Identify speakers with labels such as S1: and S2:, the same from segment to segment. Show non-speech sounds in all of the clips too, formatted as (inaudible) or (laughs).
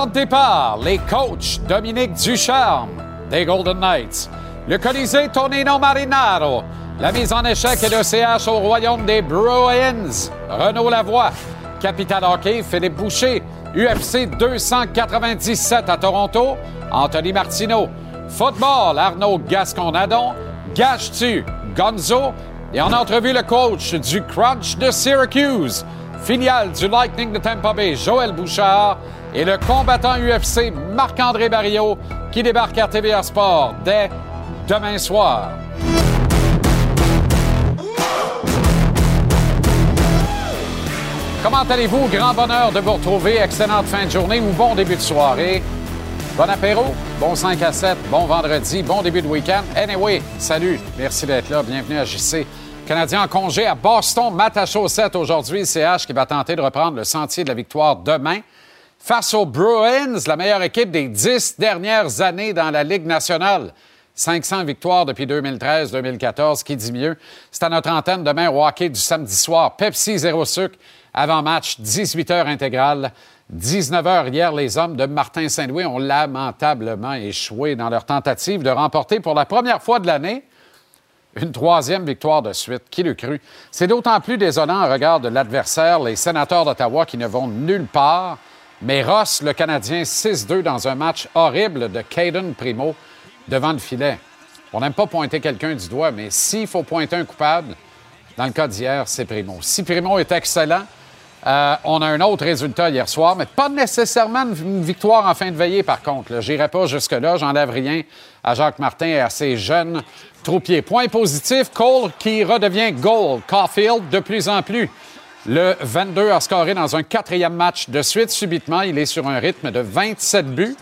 S1: De départ, les coachs Dominique Ducharme des Golden Knights, le Colisée Tonino Marinaro, la mise en échec et le CH au royaume des Bruins, Renaud Lavoie, Capital Hockey, Philippe Boucher, UFC 297 à Toronto, Anthony Martineau, Football, Arnaud Gascon-Nadon, Gage-tu, Gonzo, et en entrevue le coach du Crunch de Syracuse, filiale du Lightning de Tampa Bay, Joël Bouchard, et le combattant UFC Marc-André Barriot qui débarque à TVA Sport dès demain soir. Comment allez-vous? Grand bonheur de vous retrouver. Excellente fin de journée ou bon début de soirée. Bon apéro, bon 5 à 7, bon vendredi, bon début de week-end. Anyway, salut, merci d'être là. Bienvenue à JC. Canadien en congé à Boston, chaussette aujourd'hui. CH qui va tenter de reprendre le sentier de la victoire demain. Face aux Bruins, la meilleure équipe des dix dernières années dans la Ligue nationale. 500 victoires depuis 2013-2014, qui dit mieux? C'est à notre antenne demain au hockey du samedi soir. Pepsi zéro sucre, avant-match, 18h intégrale. 19h hier, les hommes de Martin Saint-Louis ont lamentablement échoué dans leur tentative de remporter pour la première fois de l'année une troisième victoire de suite. Qui le cru? C'est d'autant plus désolant en regard de l'adversaire, les sénateurs d'Ottawa qui ne vont nulle part. Mais Ross, le Canadien, 6-2 dans un match horrible de Caden Primo devant le filet. On n'aime pas pointer quelqu'un du doigt, mais s'il faut pointer un coupable, dans le cas d'hier, c'est Primo. Si Primo est excellent, euh, on a un autre résultat hier soir, mais pas nécessairement une victoire en fin de veillée, par contre. Je n'irai pas jusque-là. J'enlève rien à Jacques Martin et à ses jeunes troupiers. Point positif, Cole qui redevient goal. Caulfield de plus en plus. Le 22 a scoré dans un quatrième match de suite. Subitement, il est sur un rythme de 27 buts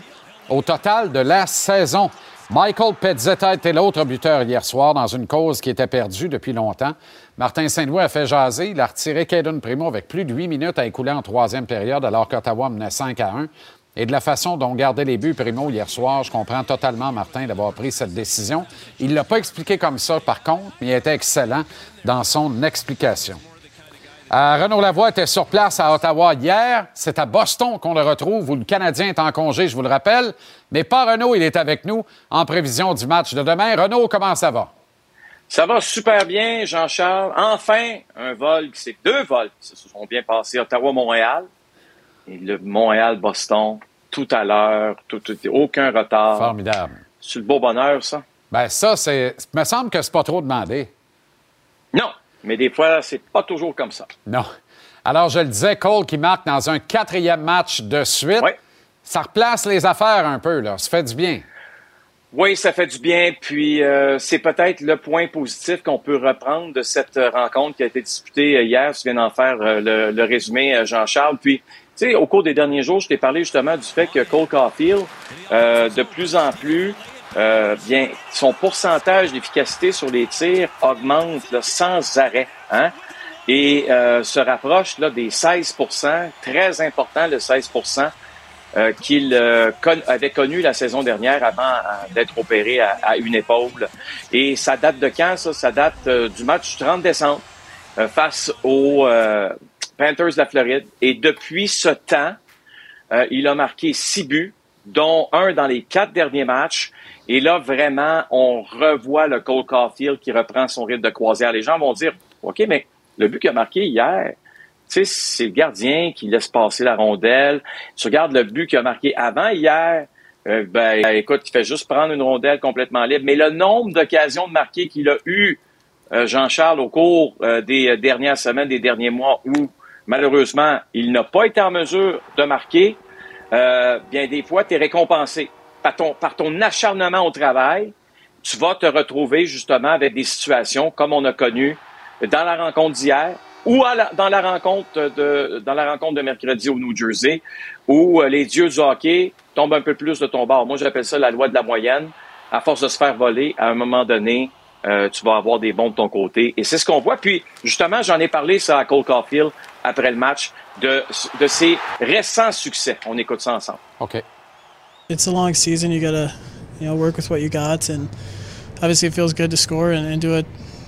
S1: au total de la saison. Michael Pezzetta était l'autre buteur hier soir dans une cause qui était perdue depuis longtemps. Martin Saint-Louis a fait jaser. Il a retiré Caden Primo avec plus de huit minutes à écouler en troisième période alors qu'Ottawa menait 5 à 1. Et de la façon dont gardait les buts Primo hier soir, je comprends totalement Martin d'avoir pris cette décision. Il ne l'a pas expliqué comme ça, par contre, mais il était excellent dans son explication. Euh, Renaud Lavoie était sur place à Ottawa hier. C'est à Boston qu'on le retrouve, où le Canadien est en congé, je vous le rappelle. Mais pas Renaud, il est avec nous en prévision du match de demain. Renaud, comment ça va?
S2: Ça va super bien, Jean-Charles. Enfin, un vol, c'est deux vols qui se sont bien passés. Ottawa-Montréal et le Montréal-Boston, tout à l'heure, tout, aucun retard.
S1: Formidable.
S2: C'est le beau bonheur, ça?
S1: Ben ça, c'est. me semble que c'est pas trop demandé.
S2: Non, mais des fois, c'est pas toujours comme ça.
S1: Non. Alors, je le disais, Cole qui marque dans un quatrième match de suite.
S2: Oui.
S1: Ça replace les affaires un peu, là. Ça fait du bien.
S2: Oui, ça fait du bien. Puis euh, c'est peut-être le point positif qu'on peut reprendre de cette rencontre qui a été disputée hier. Tu viens d'en faire euh, le, résumé, euh, Jean-Charles. Puis, tu sais, au cours des derniers jours, je t'ai parlé justement du fait que Cole Caulfield, de plus en plus, bien, son pourcentage d'efficacité sur les tirs augmente sans arrêt. Hein? Et se rapproche là, des 16% très important le 16% euh, qu'il euh, avait connu la saison dernière avant euh, d'être opéré à, une épaule. Et ça date de quand, ça? Ça date du match du 30 décembre face aux Panthers de la Floride. Et depuis ce temps, il a marqué six buts, dont un dans les quatre derniers matchs. Et là, vraiment, on revoit le Cole Caulfield qui reprend son rythme de croisière. Les gens vont dire, OK, mais le but qu'il a marqué hier, c'est le gardien qui laisse passer la rondelle. Tu regardes le but qu'il a marqué avant hier. Euh, ben, écoute, il fait juste prendre une rondelle complètement libre. Mais le nombre d'occasions de marquer qu'il a eu, euh, Jean-Charles, au cours euh, des dernières semaines, des derniers mois, où malheureusement, il n'a pas été en mesure de marquer, bien des fois, tu es récompensé par ton, par ton acharnement au travail. Tu vas te retrouver justement avec des situations comme on a connu dans la rencontre d'hier, ou dans la rencontre de dans la rencontre de mercredi au New Jersey, où euh, les dieux du hockey tombent un peu plus de ton bord. Moi, j'appelle ça la loi de la moyenne. À force de se faire voler, à un moment donné, euh, tu vas avoir des bons de ton côté. Et c'est ce qu'on voit. Puis, justement, j'en ai parlé ça à Cole Caulfield après le match de, de ses récents succès. On écoute ça ensemble.
S1: OK.
S3: It's a long season. You gotta, you know, work with what you got, and obviously it feels good to score and, and do it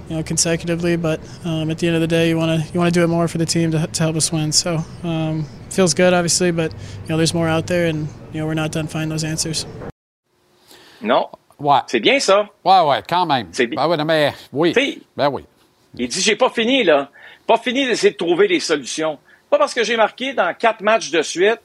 S3: you know, consecutively. But um, at the end of the day, you want to you want to do it more for the team to, to help us win. So um, feels good, obviously, but you know, there's more out there, and you know, we're not done finding those answers.
S2: Non.
S1: Ouais.
S2: C'est bien ça.
S1: Ouais, ouais, quand même.
S2: C'est bien.
S1: Ben oui, mais oui.
S2: T'sais,
S1: Ben oui.
S2: Il dit j'ai pas fini là, pas fini d'essayer de trouver des solutions. Pas parce que j'ai marqué dans quatre matchs de suite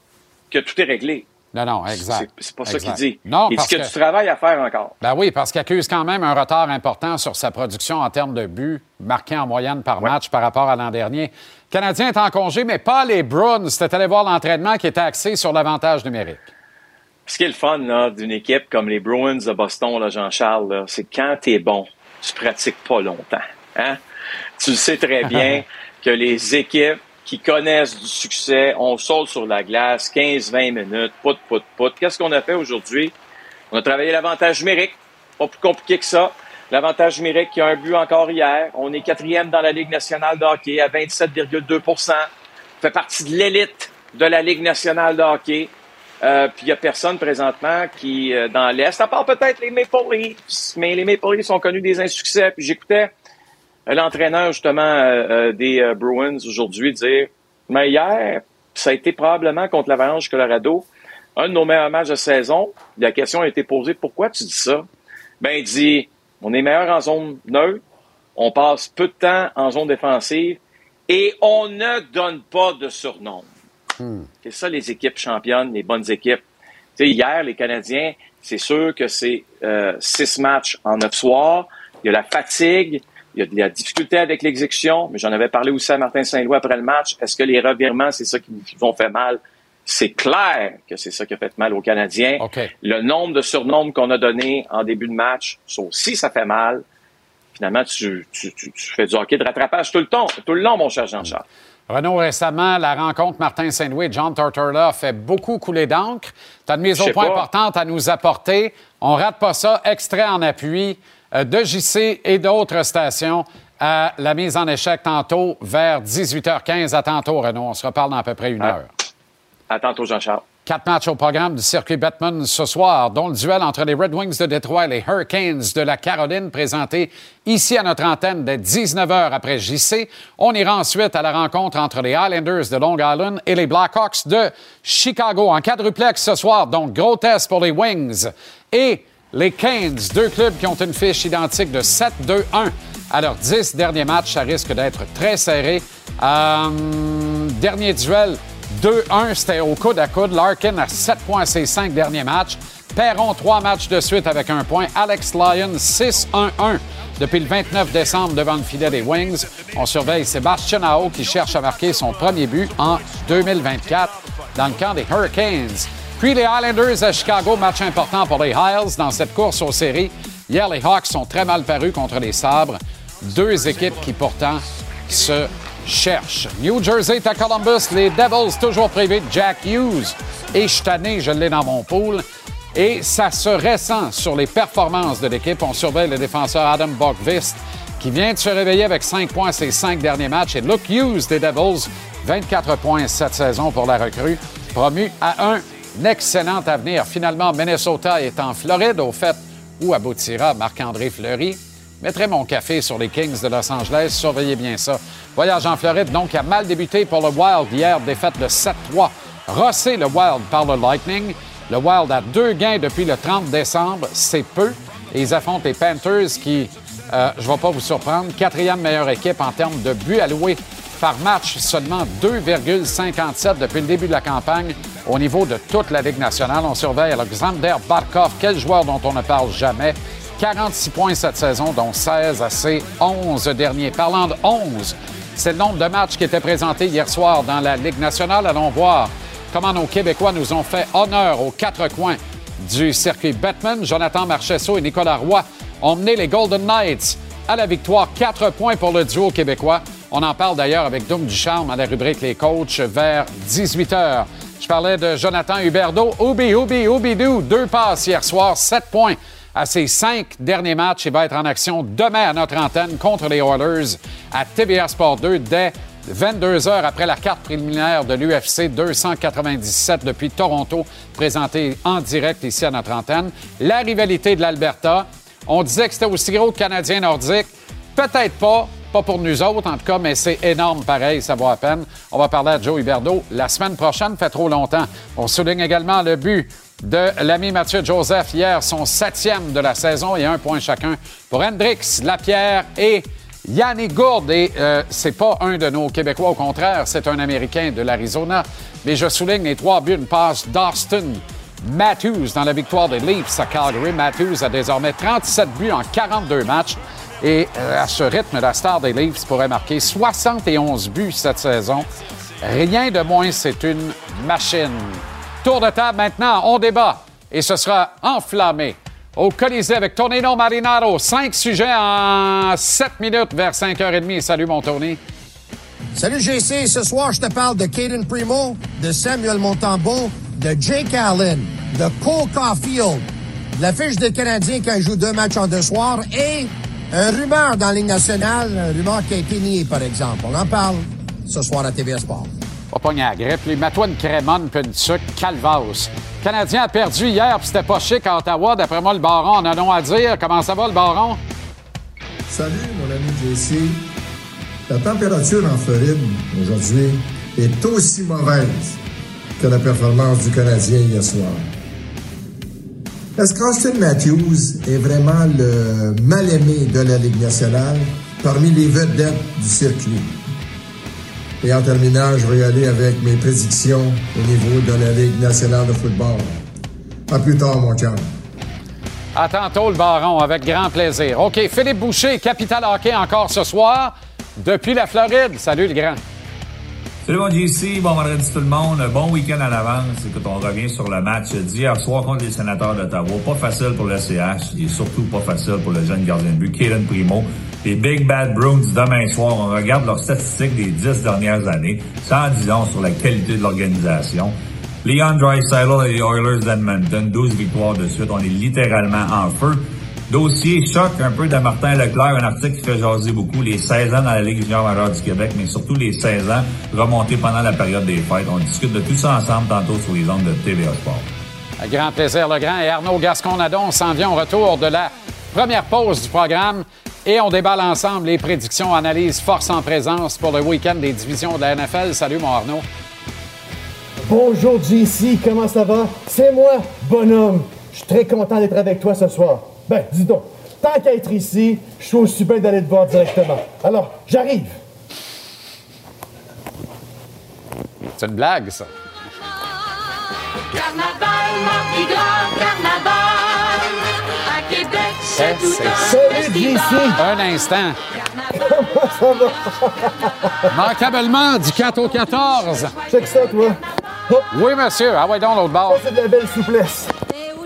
S2: que tout est réglé.
S1: Non, non, exact.
S2: C'est pas ça qu'il dit.
S1: Non,
S2: il dit
S1: parce
S2: y a
S1: que-
S2: du travail à faire encore.
S1: Ben oui, parce qu'il accuse quand même un retard important sur sa production en termes de buts marqués en moyenne par match par rapport à l'an dernier. Le Canadien est en congé, mais pas les Bruins. C'était allé voir l'entraînement qui était axé sur l'avantage numérique.
S2: Ce qui est le fun d'une équipe comme les Bruins de Boston, Jean-Charles, c'est quand tu es bon, tu pratiques pas longtemps. Hein? Tu le sais très bien (laughs) que les équipes qui connaissent du succès, on saute sur la glace 15-20 minutes, pout, pout, pout. Qu'est-ce qu'on a fait aujourd'hui? On a travaillé l'avantage numérique. Pas plus compliqué que ça. L'avantage numérique qui a un but encore hier. On est quatrième dans la Ligue nationale de hockey à 27,2 On fait partie de l'élite de la Ligue nationale de hockey. Euh, puis il n'y a personne présentement qui, euh, dans l'Est, à part peut-être les Maple Leafs, mais les Maple Leafs ont connu des insuccès. Puis j'écoutais l'entraîneur, justement, euh, euh, des euh, Bruins aujourd'hui dire, mais hier, ça a été probablement contre l'Avalanche du Colorado, un de nos meilleurs matchs de saison. La question a été posée, pourquoi tu dis ça? Ben, il dit, on est meilleur en zone neutre, on passe peu de temps en zone défensive et on ne donne pas de surnom. C'est ça les équipes championnes, les bonnes équipes. Hier, les Canadiens, c'est sûr que c'est euh, six matchs en neuf soirs. Il y a la fatigue, il y a de la difficulté avec l'exécution, mais j'en avais parlé aussi à Martin Saint-Louis après le match. Est-ce que les revirements, c'est ça qui qui vont faire mal? C'est clair que c'est ça qui a fait mal aux Canadiens. Le nombre de surnoms qu'on a donné en début de match, ça aussi, ça fait mal. Finalement, tu, tu, tu, tu fais du hockey de rattrapage tout le temps, tout le long, mon cher Jean-Charles.
S1: Renaud, récemment, la rencontre Martin Saint-Louis et John Tortorella a fait beaucoup couler d'encre. Tu as une mise
S2: Je
S1: au
S2: sais
S1: point
S2: pas.
S1: importante à nous apporter. On rate pas ça. Extrait en appui de JC et d'autres stations à la mise en échec tantôt vers 18h15. À tantôt, Renaud. On se reparle dans à peu près une
S2: Ah.
S1: heure.
S2: À tantôt, Jean-Charles.
S1: Quatre matchs au programme du circuit Batman ce soir, dont le duel entre les Red Wings de Détroit et les Hurricanes de la Caroline, présenté ici à notre antenne dès 19h après JC. On ira ensuite à la rencontre entre les Highlanders de Long Island et les Blackhawks de Chicago en quadruplex ce soir. Donc, gros test pour les Wings et les Canes, deux clubs qui ont une fiche identique de 7-2-1 à leurs 10 derniers matchs. Ça risque d'être très serré. Euh, dernier duel, 2-1, c'était au coude à coude. Larkin a 7 points à ses 5 derniers matchs. Perron, 3 matchs de suite avec un point. Alex Lyon, 6-1-1 depuis le 29 décembre devant le filet des Wings. On surveille Sébastien Ao qui cherche à marquer son premier but en 2024 dans le camp des Hurricanes. Puis les Highlanders à Chicago, match important pour les Hiles dans cette course aux séries. Hier, les Hawks sont très mal parus contre les Sabres. Deux équipes qui pourtant se cherchent. New Jersey à Columbus. Les Devils toujours privés de Jack Hughes. Et je je l'ai dans mon pool. Et ça se ressent sur les performances de l'équipe. On surveille le défenseur Adam Bokvist qui vient de se réveiller avec 5 points ses 5 derniers matchs. Et Luke Hughes des Devils, 24 points cette saison pour la recrue, promu à un excellent avenir. Finalement, Minnesota est en Floride, au fait où aboutira Marc-André Fleury. Mettrai mon café sur les Kings de Los Angeles. Surveillez bien ça. Voyage en Floride, donc, a mal débuté pour le Wild hier. Défaite de 7-3. Rossé le Wild par le Lightning. Le Wild a deux gains depuis le 30 décembre. C'est peu. Et ils affrontent les Panthers qui, euh, je ne vais pas vous surprendre, quatrième meilleure équipe en termes de buts alloués par match. Seulement 2,57 depuis le début de la campagne au niveau de toute la Ligue nationale. On surveille Alexander Barkov, quel joueur dont on ne parle jamais? 46 points cette saison, dont 16 à ses 11 derniers. Parlant de 11, c'est le nombre de matchs qui étaient présentés hier soir dans la Ligue nationale. Allons voir comment nos Québécois nous ont fait honneur aux quatre coins du circuit Batman. Jonathan Marchesso et Nicolas Roy ont mené les Golden Knights à la victoire. Quatre points pour le duo québécois. On en parle d'ailleurs avec Doom Ducharme à la rubrique Les Coachs vers 18 h. Je parlais de Jonathan Huberdeau. Oubi, oubi, oubidou. Deux passes hier soir, sept points à ses cinq derniers matchs. Il va être en action demain à notre antenne contre les Oilers à TVA Sport 2 dès 22 heures après la carte préliminaire de l'UFC 297 depuis Toronto, présentée en direct ici à notre antenne. La rivalité de l'Alberta. On disait que c'était aussi gros que Canadien nordique. Peut-être pas, pas pour nous autres en tout cas, mais c'est énorme pareil, ça vaut à peine. On va parler à Joe Huberdeau la semaine prochaine, fait trop longtemps. On souligne également le but de l'ami Mathieu Joseph hier, son septième de la saison et un point chacun pour Hendrix, Lapierre et Yannick Gourde. Et euh, c'est pas un de nos Québécois, au contraire, c'est un Américain de l'Arizona. Mais je souligne les trois buts, une passe d'Austin Matthews dans la victoire des Leafs à Calgary. Matthews a désormais 37 buts en 42 matchs. Et euh, à ce rythme, la star des Leafs pourrait marquer 71 buts cette saison. Rien de moins, c'est une machine. Tour de table maintenant, on débat et ce sera enflammé. Au Colisée avec Tonino Marinaro, cinq sujets en sept minutes vers 5h30. Salut mon Tony.
S4: Salut GC, ce soir je te parle de Caden Primo, de Samuel Montembeau, de Jake Allen, de Cole Caulfield, de la fiche des Canadiens jouent deux matchs en deux soirs et un rumeur dans la Ligue nationale, un rumeur qui a été nié par exemple. On en parle ce soir à TVA Sport.
S1: Pas pogné à la grippe. Les Matoine Crémone puis une sucre. Le Canadien a perdu hier, puis c'était pas chic à Ottawa. D'après moi, le baron, on a non à dire. Comment ça va, le baron?
S5: Salut, mon ami JC. La température en Floride aujourd'hui est aussi mauvaise que la performance du Canadien hier soir. Est-ce qu'Austin Matthews est vraiment le mal-aimé de la Ligue nationale parmi les vedettes du circuit? Et en terminant, je vais y aller avec mes prédictions au niveau de la Ligue nationale de football. À plus tard, mon chum.
S1: À tantôt, le baron, avec grand plaisir. OK, Philippe Boucher, Capital Hockey encore ce soir, depuis la Floride. Salut, le grand.
S6: Salut mon JC, bon vendredi tout le monde, bon week-end à l'avance. Écoute, on revient sur le match d'hier soir contre les sénateurs d'Ottawa. Pas facile pour le CH et surtout pas facile pour le jeune gardien de but, Kaden Primo. Les Big Bad Bruins demain soir, on regarde leurs statistiques des dix dernières années, sans disons sur la qualité de l'organisation. Leon Draisaitl et les Oilers d'Edmonton, 12 victoires de suite, on est littéralement en feu. Dossier choc un peu de Martin Leclerc, un article qui fait jaser beaucoup, les 16 ans dans la Ligue junior majeure du Québec, mais surtout les 16 ans remontés pendant la période des fêtes. On discute de tout ça ensemble tantôt sur les ondes de TVA Sport.
S1: Un grand plaisir, le grand. Et Arnaud Gascon-Nadon s'en vient au retour de la première pause du programme. Et on déballe ensemble les prédictions, analyses, force en présence pour le week-end des divisions de la NFL. Salut, mon Arnaud.
S7: Bonjour, JC. Comment ça va? C'est moi, bonhomme. Je suis très content d'être avec toi ce soir. Ben, dis donc, tant qu'à être ici, je suis aussi bien d'aller te voir directement. Alors, j'arrive.
S1: C'est une blague, ça.
S8: Carnaval, Mardi Gras, Carnaval. À Québec, c'est tout un.
S1: Un instant.
S7: Comment ça va?
S1: Manquablement, du 4 au 14.
S7: Check ça, toi. Hop,
S1: Oui, monsieur. Ah ouais, donc, l'autre bord.
S7: ça, c'est de la belle souplesse.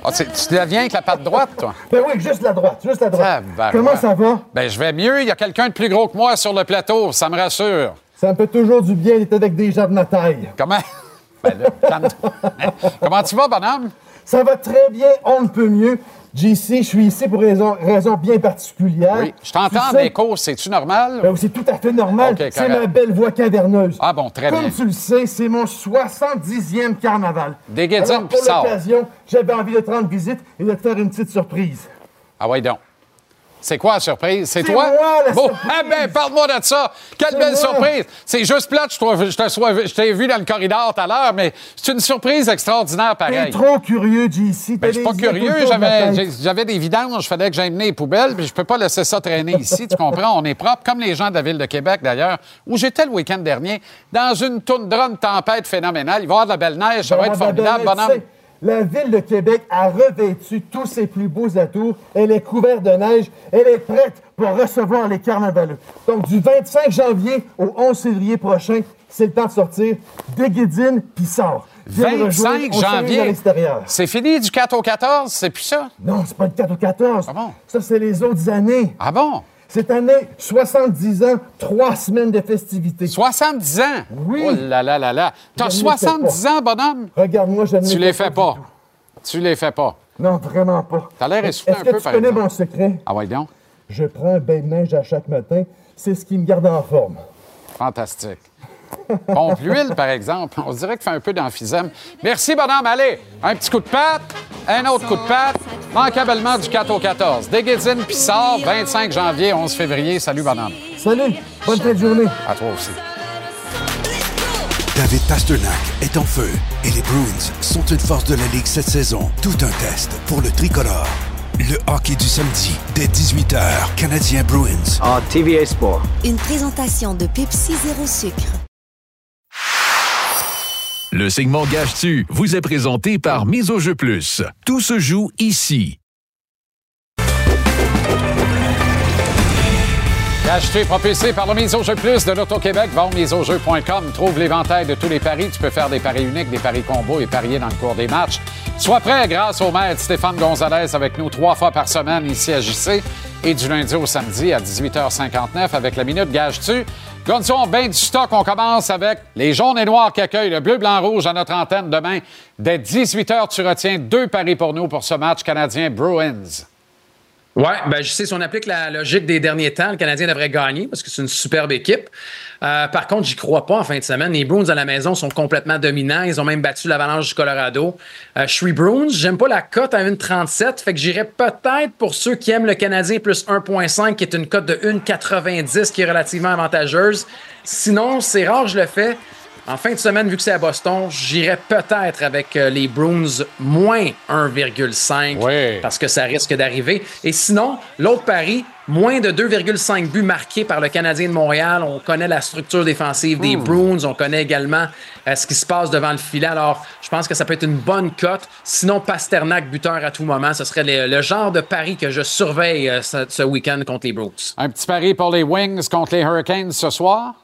S1: Ah, tu tu viens avec la patte droite, toi?
S7: Ben oui, juste la droite, juste la droite.
S1: Tabarouette.
S7: Comment ça va?
S1: Ben, je vais mieux. Il y a quelqu'un de plus gros que moi sur le plateau. Ça me rassure.
S7: Ça me fait toujours du bien d'être avec des gens de ma taille.
S1: Comment? (laughs) Ben là. (laughs) Comment tu vas, bonhomme?
S7: Ça va très bien, on ne peut mieux. JC, je suis ici pour raison, raison bien particulière.
S1: Oui. Je t'entends
S7: sais-
S1: écho. C'est-tu normal?
S7: Ben c'est tout à fait normal. C'est ma belle voix caverneuse.
S1: Ah bon, très
S7: Comme
S1: bien.
S7: tu le sais, c'est mon 70e carnaval.
S1: Des guédines,
S7: pour l'occasion, j'avais envie de te rendre visite et de te faire une petite surprise.
S1: Ah ouais, donc. C'est quoi la surprise? C'est toi?
S7: moi, la
S1: bon,
S7: surprise.
S1: eh ben, parle-moi de ça. Quelle belle
S7: moi.
S1: surprise. C'est juste plate, je t'ai vu dans le corridor tout à l'heure, mais c'est une surprise extraordinaire,
S7: T'es
S1: pareil.
S7: trop curieux, JC.
S1: Ben, je suis pas curieux, j'avais, des vidanges, je fallait que j'aille mener les poubelles, puis je peux pas laisser ça traîner ici, tu comprends? On est propre, comme les gens de la ville de Québec, d'ailleurs, où j'étais le week-end dernier, dans une toundra, une tempête phénoménale. Il va y avoir de la belle neige, ça va être formidable, bonhomme.
S7: La ville de Québec a revêtu tous ses plus beaux atours. Elle est couverte de neige. Elle est prête pour recevoir les carnavaleux. Donc, du 25 janvier au 11 février prochain, c'est le temps de sortir. Déguédine, puis sort. Viens me
S1: 25
S7: rejoindre, on s'amuse à
S1: janvier. C'est fini du 4 au 14, c'est plus ça?
S7: Non, c'est pas le 4 au 14.
S1: Ah bon?
S7: Ça, c'est les autres années.
S1: Ah bon?
S7: Cette année, 70 ans, trois semaines de festivités.
S1: 70 ans?
S7: Oui.
S1: Oh là là là là. T'as
S7: Je ne les fais
S1: 70 ans, bonhomme?
S7: Regarde-moi, je ne
S1: Tu
S7: les
S1: les
S7: fais
S1: pas. Tu les fais pas.
S7: Non, vraiment pas.
S1: T'as l'air essoufflé un
S7: que
S1: peu,
S7: tu
S1: par
S7: connais
S1: exemple.
S7: mon secret?
S1: Ah ouais, donc?
S7: Je prends un bain de neige à chaque matin. C'est ce qui me garde en forme.
S1: Fantastique. Pompe l'huile, par exemple. On se dirait qu'il fait un peu d'emphysème. Merci, bonhomme. Allez, un petit coup de patte, un autre coup de patte. manquablement du 4 au 14. Déguédine Pissard, 25 janvier, 11 février. Salut, bonhomme.
S7: Salut, bonne fin de journée.
S1: À toi aussi.
S9: David Pasternak est en feu et les Bruins sont une force de la Ligue cette saison. Tout un test pour le tricolore. Le hockey du samedi, dès 18h, Canadien Bruins.
S10: en TVA Sport.
S11: Une présentation de Pepsi Zéro Sucre.
S12: Le segment Gage-tu vous est présenté par Mise au jeu plus. Tout se joue ici.
S1: Gage-tu est propulsé par le Mise au jeu plus de l'Auto-Québec. Va au miseaujeu.com. Trouve l'éventail de tous les paris. Tu peux faire des paris uniques, des paris combos et parier dans le cours des matchs. Sois prêt grâce au maître Stéphane Gonzalez avec nous trois fois par semaine ici à JC et du lundi au samedi à 18h59 avec la Minute Gage-tu. Gonzo, on bien du stock. On commence avec les jaunes et noirs qui accueillent le bleu, blanc, rouge à notre antenne demain. Dès 18h, tu retiens deux paris pour nous pour ce match canadien Bruins.
S13: Oui, ben, je sais, si on applique la logique des derniers temps, le Canadien devrait gagner parce que c'est une superbe équipe. Euh, par contre, j'y crois pas en fin de semaine. Les Bruins à la maison sont complètement dominants. Ils ont même battu l'Avalanche du Colorado. Euh, je suis Bruins. J'aime pas la cote à 1,37. Fait que j'irais peut-être pour ceux qui aiment le Canadien plus 1,5, qui est une cote de 1,90 qui est relativement avantageuse. Sinon, c'est rare, je le fais. En fin de semaine, vu que c'est à Boston, j'irais peut-être avec euh, les Bruins moins 1,5
S1: Oui.
S13: parce que ça risque d'arriver. Et sinon, l'autre pari, moins de 2,5 buts marqués par le Canadien de Montréal. On connaît la structure défensive des Bruins. On connaît également euh, ce qui se passe devant le filet. Alors, je pense que ça peut être une bonne cote. Sinon, Pasternak, buteur à tout moment, ce serait le, le genre de pari que je surveille euh, ce, ce week-end contre les Bruins.
S1: Un petit pari pour les Wings contre les Hurricanes ce soir.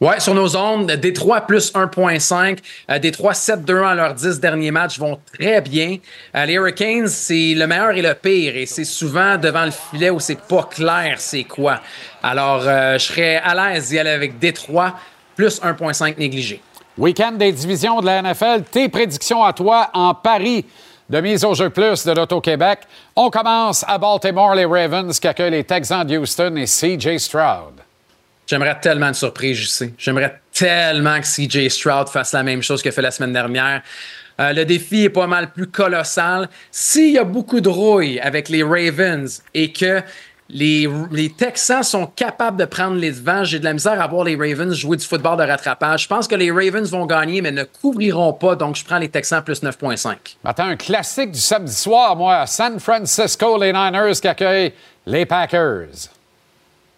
S13: Ouais, sur nos ondes, Détroit plus 1.5. Euh, Détroit 7-2 à leurs 10 derniers matchs vont très bien. Euh, les Hurricanes, c'est le meilleur et le pire. Et c'est souvent devant le filet où c'est pas clair c'est quoi. Alors, euh, je serais à l'aise d'y aller avec Détroit plus 1.5 négligé.
S1: Week-end des divisions de la NFL. Tes prédictions à toi en Paris de mise au jeu plus de l'Auto-Québec. On commence à Baltimore, les Ravens qui accueillent les Texans de Houston et CJ Stroud.
S13: J'aimerais tellement de surprise, sais. J'aimerais tellement que CJ Stroud fasse la même chose qu'il a fait la semaine dernière. Euh, le défi est pas mal plus colossal. S'il y a beaucoup de rouille avec les Ravens et que les, les Texans sont capables de prendre les devants, j'ai de la misère à voir les Ravens jouer du football de rattrapage. Je pense que les Ravens vont gagner, mais ne couvriront pas, donc je prends les Texans plus 9,5.
S1: Attends, un classique du samedi soir, moi, San Francisco, les Niners qui accueillent les Packers.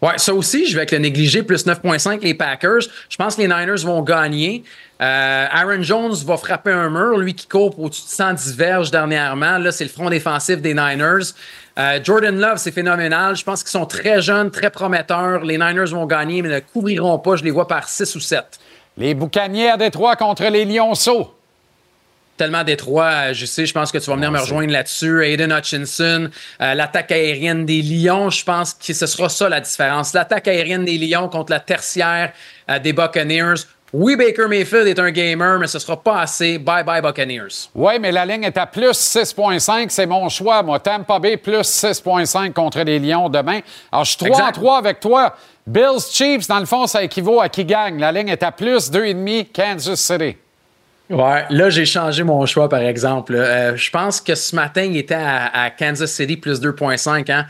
S13: Ouais, ça aussi, je vais avec le négligé plus 9,5 les Packers. Je pense que les Niners vont gagner. Euh, Aaron Jones va frapper un mur, lui qui court au-dessus de 110 verges dernièrement. Là, c'est le front défensif des Niners. Euh, Jordan Love, c'est phénoménal. Je pense qu'ils sont très jeunes, très prometteurs. Les Niners vont gagner, mais ne couvriront pas. Je les vois par 6 ou 7.
S1: Les Boucaniers à Détroit contre les Lionceaux.
S13: Tellement Détroit, je sais, je pense que tu vas venir me rejoindre là-dessus. Aiden Hutchinson, euh, l'attaque aérienne des Lions, je pense que ce sera ça la différence. L'attaque aérienne des Lions contre la tertiaire euh, des Buccaneers. Oui, Baker Mayfield est un gamer, mais ce sera pas assez. Bye bye Buccaneers.
S1: Oui, mais la ligne est à plus 6,5. C'est mon choix, moi. Tampa Bay plus 6,5 contre les Lions demain. Alors, je suis 3 en
S13: Exact.
S1: 3 avec toi. Bills Chiefs, dans le fond, ça équivaut à qui gagne? La ligne est à plus 2,5 Kansas City.
S13: Ouais, là, j'ai changé mon choix, par exemple. Euh, je pense que ce matin, il était à, à Kansas City plus 2,5. Hein?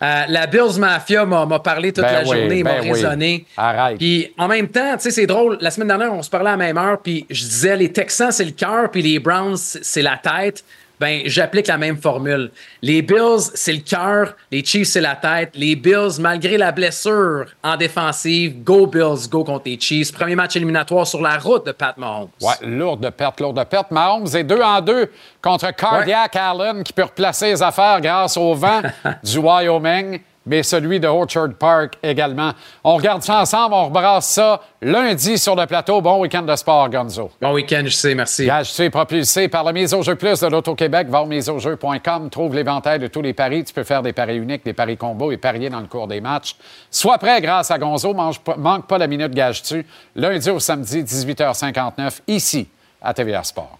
S13: Euh, la Bills Mafia m'a parlé toute
S1: Ben
S13: la
S1: oui,
S13: journée, m'a
S1: ben oui.
S13: raisonné.
S1: Arrête.
S13: Puis en même temps, tu sais, c'est drôle. La semaine dernière, on se parlait à la même heure, puis je disais les Texans, c'est le cœur, puis les Browns, c'est la tête. Ben, j'applique la même formule. Les Bills, c'est le cœur. Les Chiefs, c'est la tête. Les Bills, malgré la blessure en défensive, go Bills, go contre les Chiefs. Premier match éliminatoire sur la route de Pat Mahomes.
S1: Ouais, lourde perte, lourde perte. Mahomes est 2 en 2 contre Cardiac Allen qui peut replacer les affaires grâce au vent (laughs) du Wyoming, mais celui de Orchard Park également. On regarde ça ensemble, on rebrasse ça lundi sur le plateau. Bon week-end de sport, Gonzo.
S13: Bon week-end, je sais, merci.
S1: Tu es propulsé par la mise au jeu plus de l'Auto-Québec. Va au miseaujeu.com, trouve l'éventail de tous les paris. Tu peux faire des paris uniques, des paris combos et parier dans le cours des matchs. Sois prêt grâce à Gonzo. Mange manque pas la minute gage-tu. Lundi au samedi, 18h59, ici, à TVA Sport.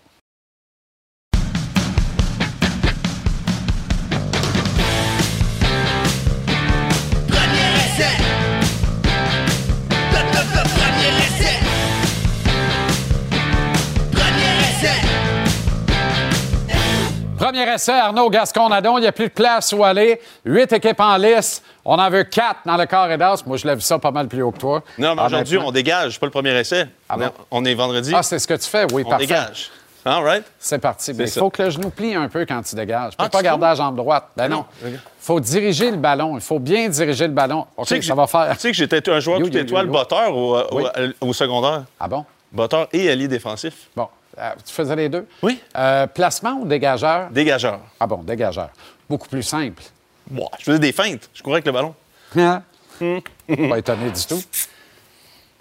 S1: Premier essai, Arnaud Gascon-Nadon. Il n'y a plus de place où aller. Huit équipes en lice. On en veut quatre dans le carré d'as. Moi, je l'ai vu ça pas mal plus haut que toi.
S10: Non, mais aujourd'hui,
S1: Honnêtement.
S10: on dégage, pas le premier essai.
S1: Ah
S10: on,
S1: bon?
S10: est, on est vendredi.
S1: Ah, c'est ce que tu fais? Oui,
S10: on
S1: parfait.
S10: dégage. All right?
S1: C'est parti. Mais il faut que le genou plie un peu quand tu dégages. Peux
S10: Ah,
S1: pas garder la jambe droite. Ben non. Il faut diriger le ballon. Il faut bien diriger le ballon. OK,
S10: Tu sais que
S1: ça va faire.
S10: Tu sais que j'étais un joueur
S1: Yo,
S10: tout étoile botteur au, au-
S1: Oui.
S10: au secondaire.
S1: Ah bon?
S10: Botteur et allié défensif.
S1: Bon. Euh, tu faisais les deux?
S10: Oui.
S1: Euh, placement ou dégageur?
S10: Dégageur.
S1: Ah bon, dégageur. Beaucoup plus simple.
S10: Moi, je faisais des feintes. Je courais avec le ballon.
S1: Hein? Pas étonné du tout.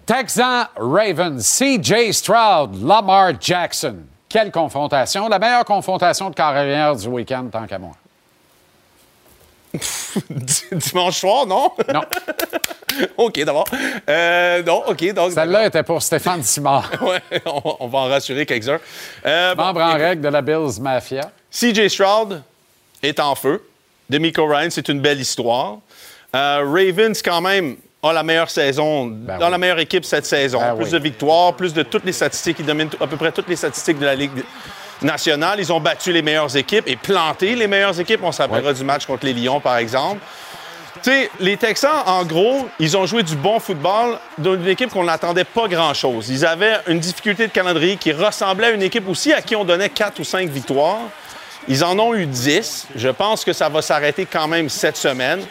S1: Texan Ravens, CJ Stroud, Lamar Jackson. Quelle confrontation? La meilleure confrontation de carrière du week-end, tant qu'à moi. (laughs)
S10: Dimanche soir, non?
S1: Non. (laughs) (laughs)
S10: OK, d'abord. Euh, non, OK. Donc,
S1: Celle-là était pour Stéphane Simard, (laughs)
S10: Ouais, on, on va en rassurer quelques-uns. Euh, bon,
S1: membre en règle de la Bills Mafia.
S10: CJ Stroud est en feu. Demico Ryan, c'est une belle histoire. Euh, Ravens, quand même, a la meilleure saison,
S1: Ben
S10: dans
S1: oui.
S10: la meilleure équipe cette saison.
S1: Ben
S10: plus
S1: oui.
S10: de victoires, plus de toutes les statistiques. Ils dominent à peu près toutes les statistiques de la Ligue nationale. Ils ont battu les meilleures équipes et planté les meilleures équipes. On s'appellera du match contre les Lions, par exemple. Les Texans, en gros, ils ont joué du bon football d'une équipe qu'on n'attendait pas grand-chose. Ils avaient une difficulté de calendrier qui ressemblait à une équipe aussi à qui on donnait 4 ou 5 victoires. Ils en ont eu 10. Je pense que ça va s'arrêter quand même cette semaine.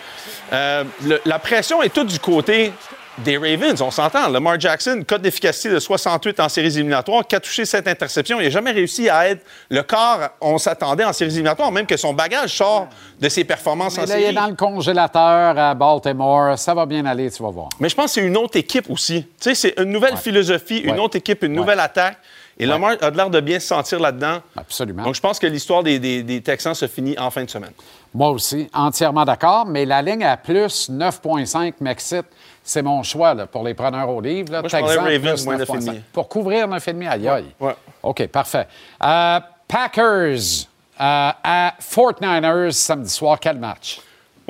S10: Euh, la pression est toute du côté des Ravens. On s'entend. Lamar Jackson, cote d'efficacité de 68 en séries éliminatoires, 4 touchés, 7 interceptions. Il n'a jamais réussi à être le corps on s'attendait en séries éliminatoires, même que son bagage sort de ses performances
S1: Mais
S10: en
S1: là, il est
S10: séries.
S1: dans le congélateur à Baltimore. Ça va bien aller, tu vas voir.
S10: Mais je pense que c'est une autre équipe aussi. Tu sais, c'est une nouvelle philosophie, une autre équipe, une nouvelle attaque. Et Lamar a l'air de bien se sentir là-dedans.
S1: Absolument.
S10: Donc, je pense que l'histoire des, des- des Texans se finit en fin de semaine.
S1: Moi aussi, entièrement d'accord, mais la ligne à plus 9,5 m'excite. C'est mon choix là, pour les preneurs au livre. Là.
S10: Moi, je Ravens
S1: plus
S10: moins
S1: 9,5.
S10: 9,5.
S1: Pour couvrir 9,5, aïe aïe.
S10: Ouais.
S1: OK, parfait. Euh, Packers euh, à 49ers samedi soir, quel match?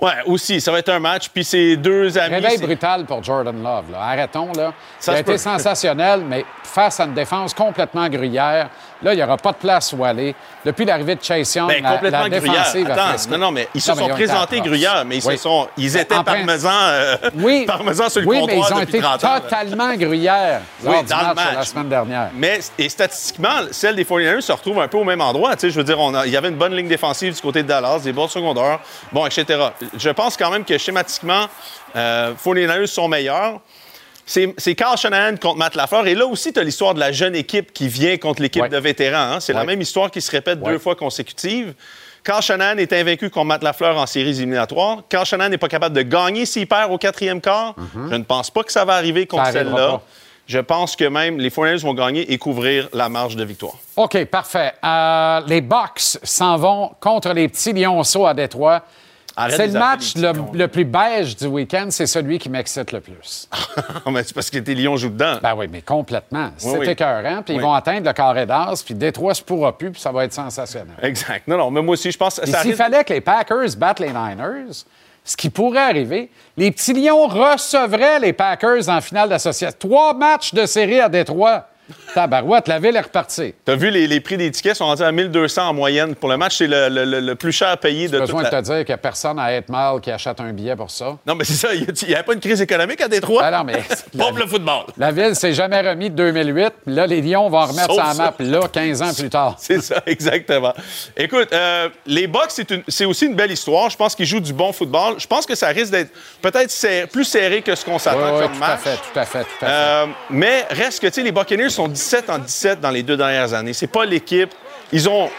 S10: Ouais, aussi, ça va être un match. Puis c'est deux amis.
S1: Réveil brutal pour Jordan Love. là. Arrêtons. Là.
S10: Ça
S1: il a été
S10: peut.
S1: sensationnel, mais face à une défense complètement gruyère, là, il n'y aura pas de place où aller. Depuis l'arrivée de Chase Young,
S10: Ben, complètement
S1: la
S10: gruyère.
S1: défensive
S10: Attends, non, non, mais ils se
S1: Non, mais
S10: sont présentés gruyère, mais ils,
S1: Oui.
S10: se sont, ils
S1: Ben,
S10: étaient parmesans, euh, (laughs)
S1: Oui,
S10: parmesans sur le
S1: oui, mais
S10: comptoir
S1: ils ont
S10: depuis
S1: été
S10: 30 ans.
S1: totalement gruyères lors
S10: Oui,
S1: du
S10: dans le
S1: match, la semaine dernière.
S10: Mais et statistiquement, celle des 49ers se retrouve un peu au même endroit. Tu sais, je veux dire, on a- il y avait une bonne ligne défensive du côté de Dallas, des bons secondaires, bon, etc. Je pense quand même que schématiquement, euh, 49ers sont meilleurs. C'est Carl Shanahan contre Matt Lafleur. Et là aussi, tu as l'histoire de la jeune équipe qui vient contre l'équipe
S1: Ouais.
S10: de vétérans. hein. C'est la même histoire qui se répète
S1: Ouais.
S10: deux fois consécutives. Carl Shanahan est invaincu contre Matt Lafleur en séries éliminatoires. Carl Shanahan n'est pas capable de gagner s'il perd au quatrième quart. Je ne pense pas que ça va arriver contre celle-là. Je pense que même les 49ers vont gagner et couvrir la marge de victoire.
S1: OK, parfait. Euh, les Bucks s'en vont contre les petits Lionceaux à Détroit. C'est le match le, plus beige du week-end. C'est celui qui m'excite le plus. (laughs)
S10: Mais c'est parce que tes Lions jouent dedans.
S1: Ben oui, mais complètement. C'est
S10: oui.
S1: écœurant. Puis ils vont atteindre le carré d'as. Puis Détroit se pourra plus. Puis ça va être sensationnel.
S10: Exact. Non, non, mais moi aussi, je pense
S1: s'il
S10: risque-
S1: fallait que les Packers battent les Niners, ce qui pourrait arriver, les petits Lions recevraient les Packers en finale d'association. Trois matchs de série à Détroit. Tabarouette, la ville est repartie.
S10: T'as vu, les, les prix des tickets sont rendus à 1200 en moyenne pour le match. C'est le, le- le- plus cher payé de toute
S1: besoin
S10: la...
S1: de te dire qu'il n'y a personne à être mal qui achète un billet pour ça.
S10: Non, mais c'est ça. Il n'y avait pas une crise économique à Détroit?
S1: Non, mais (laughs)
S10: pour le football.
S1: la ville s'est jamais remis de 2008. puis Là, les Lions vont remettre
S10: Sauf
S1: ça à
S10: ça.
S1: map là, 15 ans plus tard.
S10: C'est ça, (laughs) exactement. Écoute, euh, les Bucks, c'est une- c'est aussi une belle histoire. Je pense qu'ils jouent du bon football. Je pense que ça risque d'être peut-être plus serré que ce qu'on s'attend
S1: Oui, oui,
S10: comme
S1: tout
S10: match.
S1: à fait, tout à fait, tout à fait.
S10: Euh, mais reste que, tu sais, les Buccaneers sont 17 en 17 dans les deux dernières années. C'est pas l'équipe. Ils ont,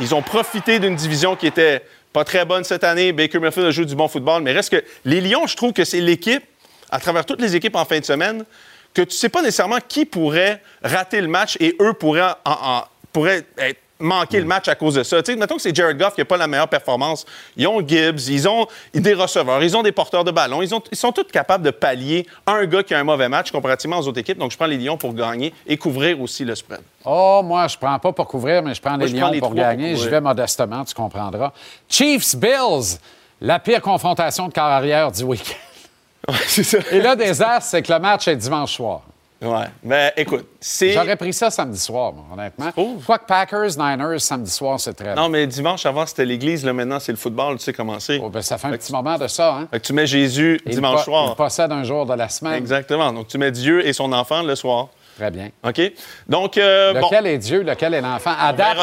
S10: ils ont profité d'une division qui était pas très bonne cette année. Baker Mayfield a joué du bon football. Mais reste que les Lions, je trouve que c'est l'équipe, à travers toutes les équipes en fin de semaine, que tu sais pas nécessairement qui pourrait rater le match et eux pourraient, en- en- pourraient être- manquer le match à cause de ça. Tu sais, mettons que c'est Jared Goff qui n'a pas la meilleure performance. Ils ont Gibbs, ils ont des receveurs, ils ont des porteurs de ballon. Ils, ont- ils sont tous capables de pallier un gars qui a un mauvais match comparativement aux autres équipes. Donc, je prends les Lions pour gagner et couvrir aussi le spread.
S1: Oh, moi, je prends pas pour couvrir, mais je prends les Lions pour gagner. Je vais modestement, tu comprendras. Chiefs-Bills, la pire confrontation de carrière du week-end.
S10: c'est ça.
S1: Et là, des as, c'est que le match est dimanche soir.
S10: Ouais. Mais écoute, c'est.
S1: J'aurais pris ça samedi soir, moi, honnêtement. Quoi que Packers, Niners, samedi soir, c'est très
S10: Non, mais dimanche avant, c'était l'église. Là, maintenant, c'est le football. Tu sais comment c'est.
S1: Oh, ben, ça fait un petit moment de ça, hein?
S10: Fait que tu mets Jésus dimanche soir.
S1: Il possède un jour de la semaine.
S10: Exactement. Donc, tu mets Dieu et son enfant le soir.
S1: Très bien.
S10: OK? Donc, euh, bon.
S1: Lequel est Dieu, lequel est l'enfant?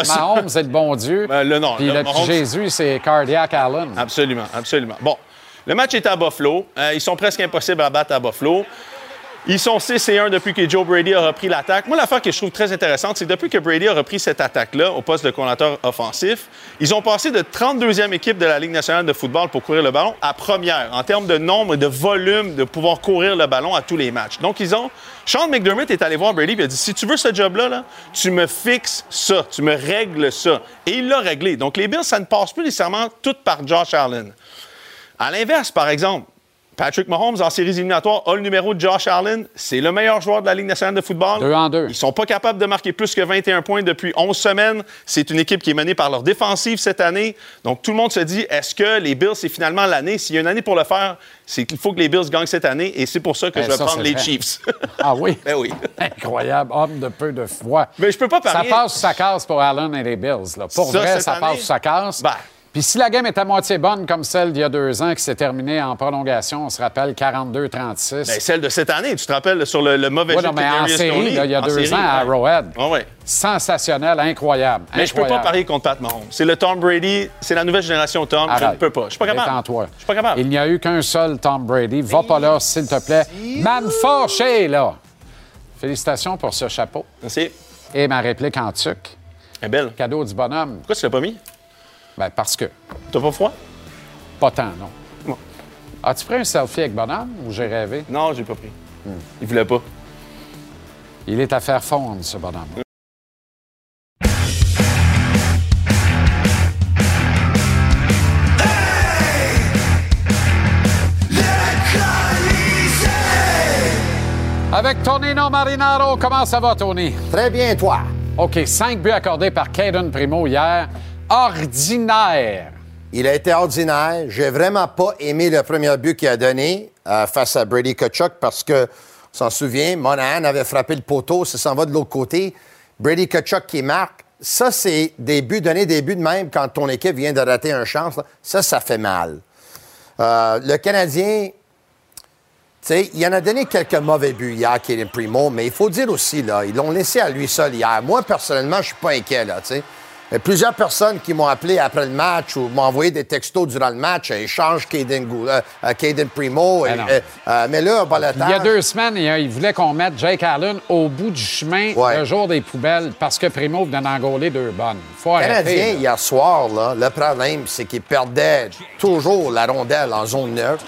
S10: Ça.
S1: Mahomes, c'est le bon Dieu. (laughs)
S10: Ben, le non.
S1: Puis
S10: le
S1: le
S10: Mahomes-
S1: Jésus, c'est Cardiac Allen.
S10: Absolument, absolument. Bon, le match est à Buffalo. Euh, ils sont presque impossibles à battre à Buffalo. Ils sont 6 et 1 depuis que Joe Brady a repris l'attaque. Moi, l'affaire que je trouve très intéressante, c'est que depuis que Brady a repris cette attaque-là au poste de coordinateur offensif, ils ont passé de 32e équipe de la Ligue nationale de football pour courir le ballon à première, en termes de nombre et de volume de pouvoir courir le ballon à tous les matchs. Donc, ils ont. Sean McDermott est allé voir Brady et a dit si tu veux ce job-là, là, tu me fixes ça, tu me règles ça. Et il l'a réglé. Donc, les Bills, ça ne passe plus nécessairement tout par Josh Allen. À l'inverse, par exemple, Patrick Mahomes, en séries éliminatoires, a le numéro de Josh Allen. C'est le meilleur joueur de la Ligue nationale de football.
S1: Deux en deux.
S10: Ils sont pas capables de marquer plus que 21 points depuis 11 semaines. C'est une équipe qui est menée par leur défensive cette année. Donc, tout le monde se dit, est-ce que les Bills, c'est finalement l'année? S'il y a une année pour le faire, c'est qu'il faut que les Bills gagnent cette année. Et c'est pour ça que
S1: Ben,
S10: je vais
S1: ça,
S10: prendre les
S1: vrai.
S10: Chiefs. (laughs)
S1: Ah oui?
S10: ben oui. (laughs)
S1: Incroyable, homme de peu de foi.
S10: Mais je peux pas
S1: Ça
S10: parier.
S1: passe ou ça casse pour Allen et les Bills. Là. Pour
S10: Ça,
S1: vrai, ça
S10: année?
S1: passe ou ça casse.
S10: Ben.
S1: Puis si la game est à moitié bonne comme celle d'il y a deux ans qui s'est terminée en prolongation, on se rappelle 42-36.
S10: Ben, celle de cette année, tu te rappelles sur le, le mauvais
S1: Oui,
S10: jeu
S1: non, mais en série, là, il y a
S10: En
S1: deux
S10: série,
S1: ans à
S10: ouais.
S1: Arrowhead.
S10: Ah ouais.
S1: Sensationnel, incroyable.
S10: Mais je peux pas
S1: incroyable.
S10: parier contre Pat Mahomes. C'est le Tom Brady, c'est la nouvelle génération Tom. Je ne peux pas. Je suis pas capable.
S1: Détends-toi.
S10: Je suis pas capable.
S1: Il n'y a eu qu'un seul Tom Brady. Va pas là, s'il te plaît. Man fâché, là. Félicitations pour ce chapeau.
S10: Merci.
S1: Et ma réplique en tuc.
S10: Est belle.
S1: Cadeau du bonhomme.
S10: Pourquoi tu l'as pas mis?
S1: Ben, parce que.
S10: T'as pas froid?
S1: Pas tant, non. As-tu pris un selfie avec bonhomme ou j'ai rêvé?
S10: Non, j'ai pas pris. Il voulait pas.
S1: Il est à faire fondre, ce bonhomme. Avec Tonino Marinaro, comment ça va, Tony?
S4: Très bien, toi.
S1: OK, cinq buts accordés par Caden Primo hier. Ordinaire.
S4: Il a été ordinaire. J'ai vraiment pas aimé le premier but qu'il a donné euh, face à Brady Kachuk parce que, on s'en souvient, Monahan avait frappé le poteau, ça s'en va de l'autre côté. Brady Kachuk qui marque. Ça, c'est des buts, donner des buts de même quand ton équipe vient de rater un chance. Ça, ça fait mal. Euh, le Canadien, tu sais, il en a donné quelques mauvais buts hier, Kaden Primo, mais il faut dire aussi, là, ils l'ont laissé à lui seul hier. Moi, personnellement, je suis pas inquiet, là, tu plusieurs personnes qui m'ont appelé après le match ou m'ont envoyé des textos durant le match. euh, Échange Caden, euh, euh, Caden Primo.
S1: Ben
S4: et-
S1: non.
S4: euh, euh, mais là, le
S1: Il y a deux semaines, il, voulait qu'on mette Jake Allen au bout du chemin
S4: Ouais.
S1: le jour des poubelles parce que Primo venait d'engoler deux bonnes. faut arrêter.
S4: Canadien,
S1: là.
S4: hier soir, là, le problème, c'est qu'il perdait toujours la rondelle en zone neutre.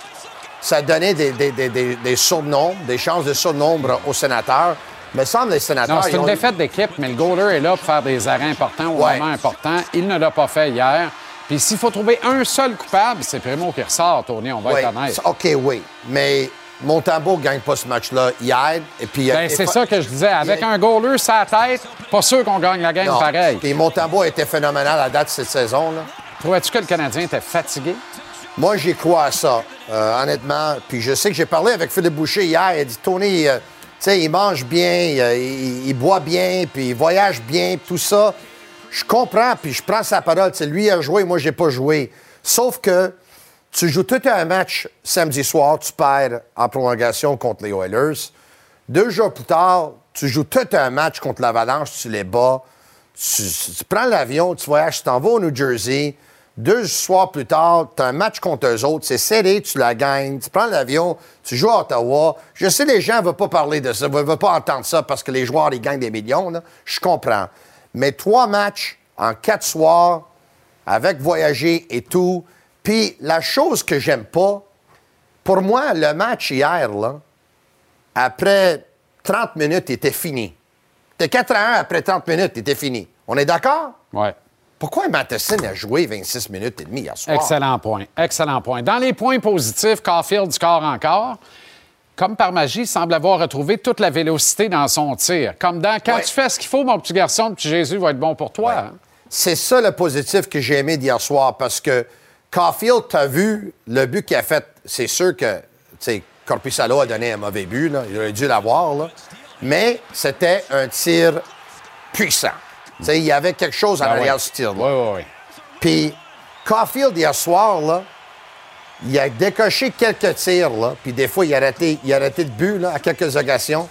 S4: Ça donnait des, des, des, des, des surnombres, des chances de surnombre aux sénateurs. Me semble les sénateurs.
S1: Non, c'est une
S4: ont-
S1: défaite d'équipe, mais le goaler est là pour faire des arrêts importants au
S4: Ouais.
S1: moment important. Il ne l'a pas fait hier. Puis s'il faut trouver un seul coupable, c'est Primo qui ressort, Tony, on va être honnête.
S4: OK, oui. Mais Montembeau ne gagne pas ce match-là hier. Et puis,
S1: Ben, c'est ça que je disais. Avec un goaler sa tête, pas sûr qu'on gagne la game
S4: Non.
S1: pareil.
S4: Puis Montembeau a été phénoménal à date cette saison. Là.
S1: Trouvais-tu que le Canadien était fatigué?
S4: Moi, j'y crois à ça, euh, honnêtement. Puis je sais que j'ai parlé avec Philippe Boucher hier. Il a dit Tony, euh, sais, il mange bien, euh, il, il boit bien, puis il voyage bien, tout ça. Je comprends, puis je prends sa parole. Lui a joué, moi, j'ai pas joué. Sauf que tu joues tout un match samedi soir, tu perds en prolongation contre les Oilers. Deux jours plus tard, tu joues tout un match contre l'Avalanche, tu les bats. Tu, tu prends l'avion, tu voyages, tu t'en vas au New Jersey. Deux soirs plus tard, tu as un match contre eux autres. C'est serré, tu la gagnes. Tu prends l'avion, tu joues à Ottawa. Je sais, les gens ne veulent pas parler de ça, ne veulent pas entendre ça parce que les joueurs, ils gagnent des millions. Je comprends. Mais trois matchs en quatre soirs, avec voyager et tout. Puis la chose que j'aime pas, pour moi, le match hier, là, après 30 minutes, était fini. C'était 4 à 1 après 30 minutes, était fini. On est d'accord?
S1: Oui.
S4: Pourquoi Matheson a joué 26 minutes et demie hier soir?
S1: Excellent point. Excellent point. Dans les points positifs, Caulfield score encore. Comme par magie, il semble avoir retrouvé toute la vélocité dans son tir. Comme dans quand
S4: Ouais.
S1: tu fais ce qu'il faut, mon petit garçon, le petit Jésus va être bon pour toi. hein?
S4: C'est ça le positif que j'ai aimé d'hier soir parce que Caulfield, t'as vu le but qu'il a fait. C'est sûr que, Corpusalo a donné un mauvais but, là. il aurait dû l'avoir. mais c'était un tir puissant. Sais, il y avait quelque chose en
S1: Ah
S4: arrière
S1: ouais.
S4: ce tir-là.
S1: Oui, oui, oui.
S4: Puis Caulfield, hier soir, là, il a décoché quelques tirs, là, puis des fois, il a raté, il a raté de but là, à quelques occasions.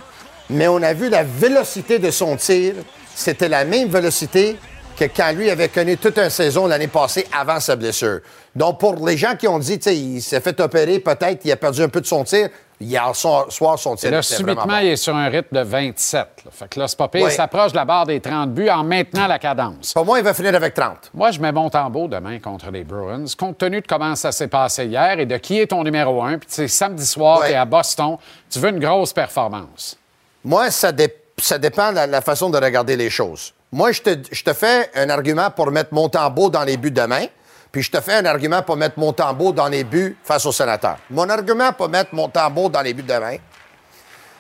S4: Mais on a vu la vélocité de son tir. C'était la même vélocité que quand lui avait connu toute une saison l'année passée avant sa blessure. Donc, pour les gens qui ont dit, tu sais, il s'est fait opérer, peut-être, il a perdu un peu de son tir, hier soir, soir, son
S1: Et
S4: tir
S1: là,
S4: vraiment
S1: subitement,
S4: bon.
S1: il est sur un rythme de 27. là. Fait que là, c'est pas pire. Il s'approche de la barre des 30 buts en maintenant la cadence.
S4: Pour moi, il va finir avec 30.
S1: Moi, je mets mon tambour demain contre les Bruins. Compte tenu de comment ça s'est passé hier et de qui est ton numéro un, puis tu sais, samedi soir, tu es à Boston, tu veux une grosse performance.
S4: Moi, ça, dé- ça dépend de la, la façon de regarder les choses. Moi, je te, je te fais un argument pour mettre mon tambour dans les buts demain, puis je te fais un argument pour mettre mon tambour dans les buts face aux sénateurs. Mon argument pour mettre mon tambour dans les buts demain,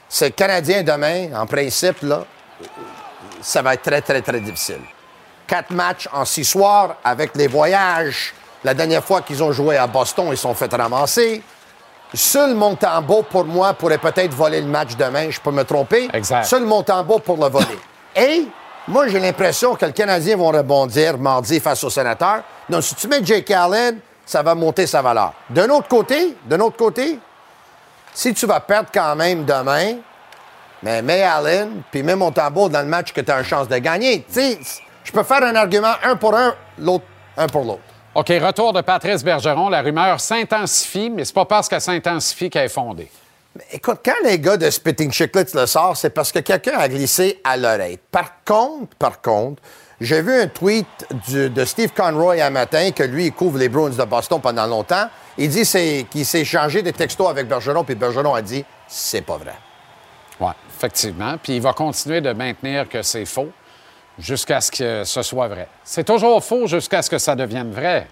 S4: c'est que Canadien demain, en principe, là, ça va être très, très, très difficile. Quatre matchs en six soirs avec les voyages. La dernière fois qu'ils ont joué à Boston, ils se sont fait ramasser. Seul Montembeau, pour moi, pourrait peut-être voler le match demain. Je peux me tromper.
S1: Exact.
S4: Seul Montembeau pour le voler. Et moi, j'ai l'impression que les Canadiens vont rebondir mardi face aux sénateurs. Donc, si tu mets Jake Allen, ça va monter sa valeur. D'un autre côté, d'un autre côté, si tu vas perdre quand même demain, mais mets Allen, puis mets Montembeau dans le match que tu as une chance de gagner. Je peux faire un argument un pour un, l'autre un pour l'autre.
S1: OK, retour de Patrice Bergeron. La rumeur s'intensifie, mais c'est pas parce qu'elle s'intensifie qu'elle est fondée.
S4: Écoute, quand les gars de Spitting Chicklets le sortent, c'est parce que quelqu'un a glissé à l'oreille. Par contre, par contre, j'ai vu un tweet de Steve Conroy un matin que lui, il couvre les Bruins de Boston pendant longtemps. Il dit qu'il s'est échangé des textos avec Bergeron, puis Bergeron a dit c'est pas vrai.
S1: Oui, effectivement. Puis il va continuer de maintenir que c'est faux jusqu'à ce que ce soit vrai. C'est toujours faux jusqu'à ce que ça devienne vrai.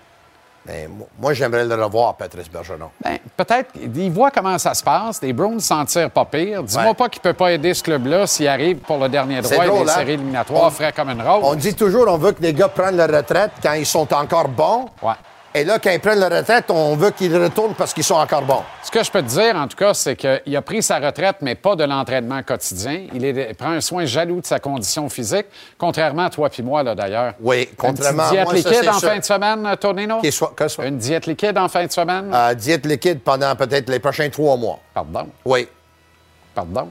S4: Mais mo- moi, j'aimerais le revoir, Patrice Bergeron.
S1: Ben, peut-être, il voit comment ça se passe. Les Bruins s'en tirent pas pire. Dis-moi
S4: Ouais.
S1: pas qu'il peut pas aider ce club-là s'il arrive pour le dernier droit et
S4: drôle,
S1: les
S4: hein?
S1: séries éliminatoires
S4: On-
S1: frais comme une rose.
S4: On dit toujours on veut que les gars prennent leur retraite quand ils sont encore bons.
S1: Ouais.
S4: Et là, quand ils prennent leur retraite, on veut qu'ils retournent parce qu'ils sont encore bons.
S1: Ce que je peux te dire, en tout cas, c'est qu'il a pris sa retraite, mais pas de l'entraînement quotidien. Il, est- il prend un soin jaloux de sa condition physique, contrairement à toi puis moi, là, d'ailleurs.
S4: Oui, contrairement
S1: Une
S4: à
S1: diète
S4: moi, ça,
S1: liquide
S4: c'est
S1: en
S4: sûr.
S1: fin de semaine,
S4: soit- que soit-
S1: Une diète liquide en fin de semaine?
S4: Euh, diète liquide pendant peut-être les prochains trois mois.
S1: Pardon?
S4: Oui.
S1: Pardon?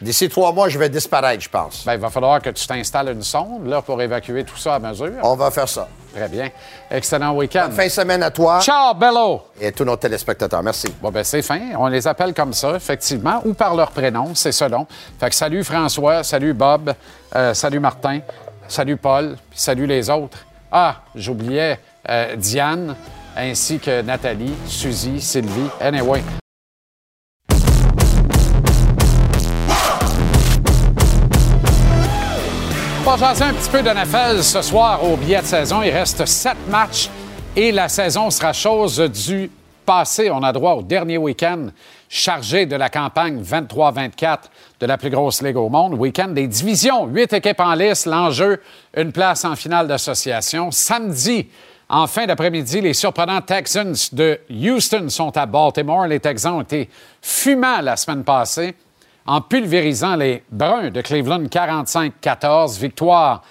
S4: D'ici trois mois, je vais disparaître, je pense.
S1: Ben, il va falloir que tu t'installes une sonde là, pour évacuer tout ça à mesure.
S4: On va faire ça.
S1: Très bien. Excellent week-end.
S4: Fin de semaine à toi
S1: Ciao, Bello!
S4: et à tous nos téléspectateurs. Merci.
S1: Bon, ben c'est fin. On les appelle comme ça, effectivement, ou par leur prénom, c'est selon. Fait que salut François, salut Bob, euh, salut Martin, salut Paul, puis salut les autres. Ah, j'oubliais euh, Diane, ainsi que Nathalie, Suzy, Sylvie. Anyway. Va jaser un petit peu de NFL ce soir au billet de saison. Il reste sept matchs et la saison sera chose du passé. On a droit au dernier week-end chargé de la campagne 23-24 de la plus grosse ligue au monde. Week-end des divisions. Huit équipes en lice. L'enjeu, une place en finale d'association. Samedi, en fin d'après-midi, les surprenants Texans de Houston sont à Baltimore. Les Texans ont été fumants la semaine passée en pulvérisant les Bruns de Cleveland 45-14. Victoire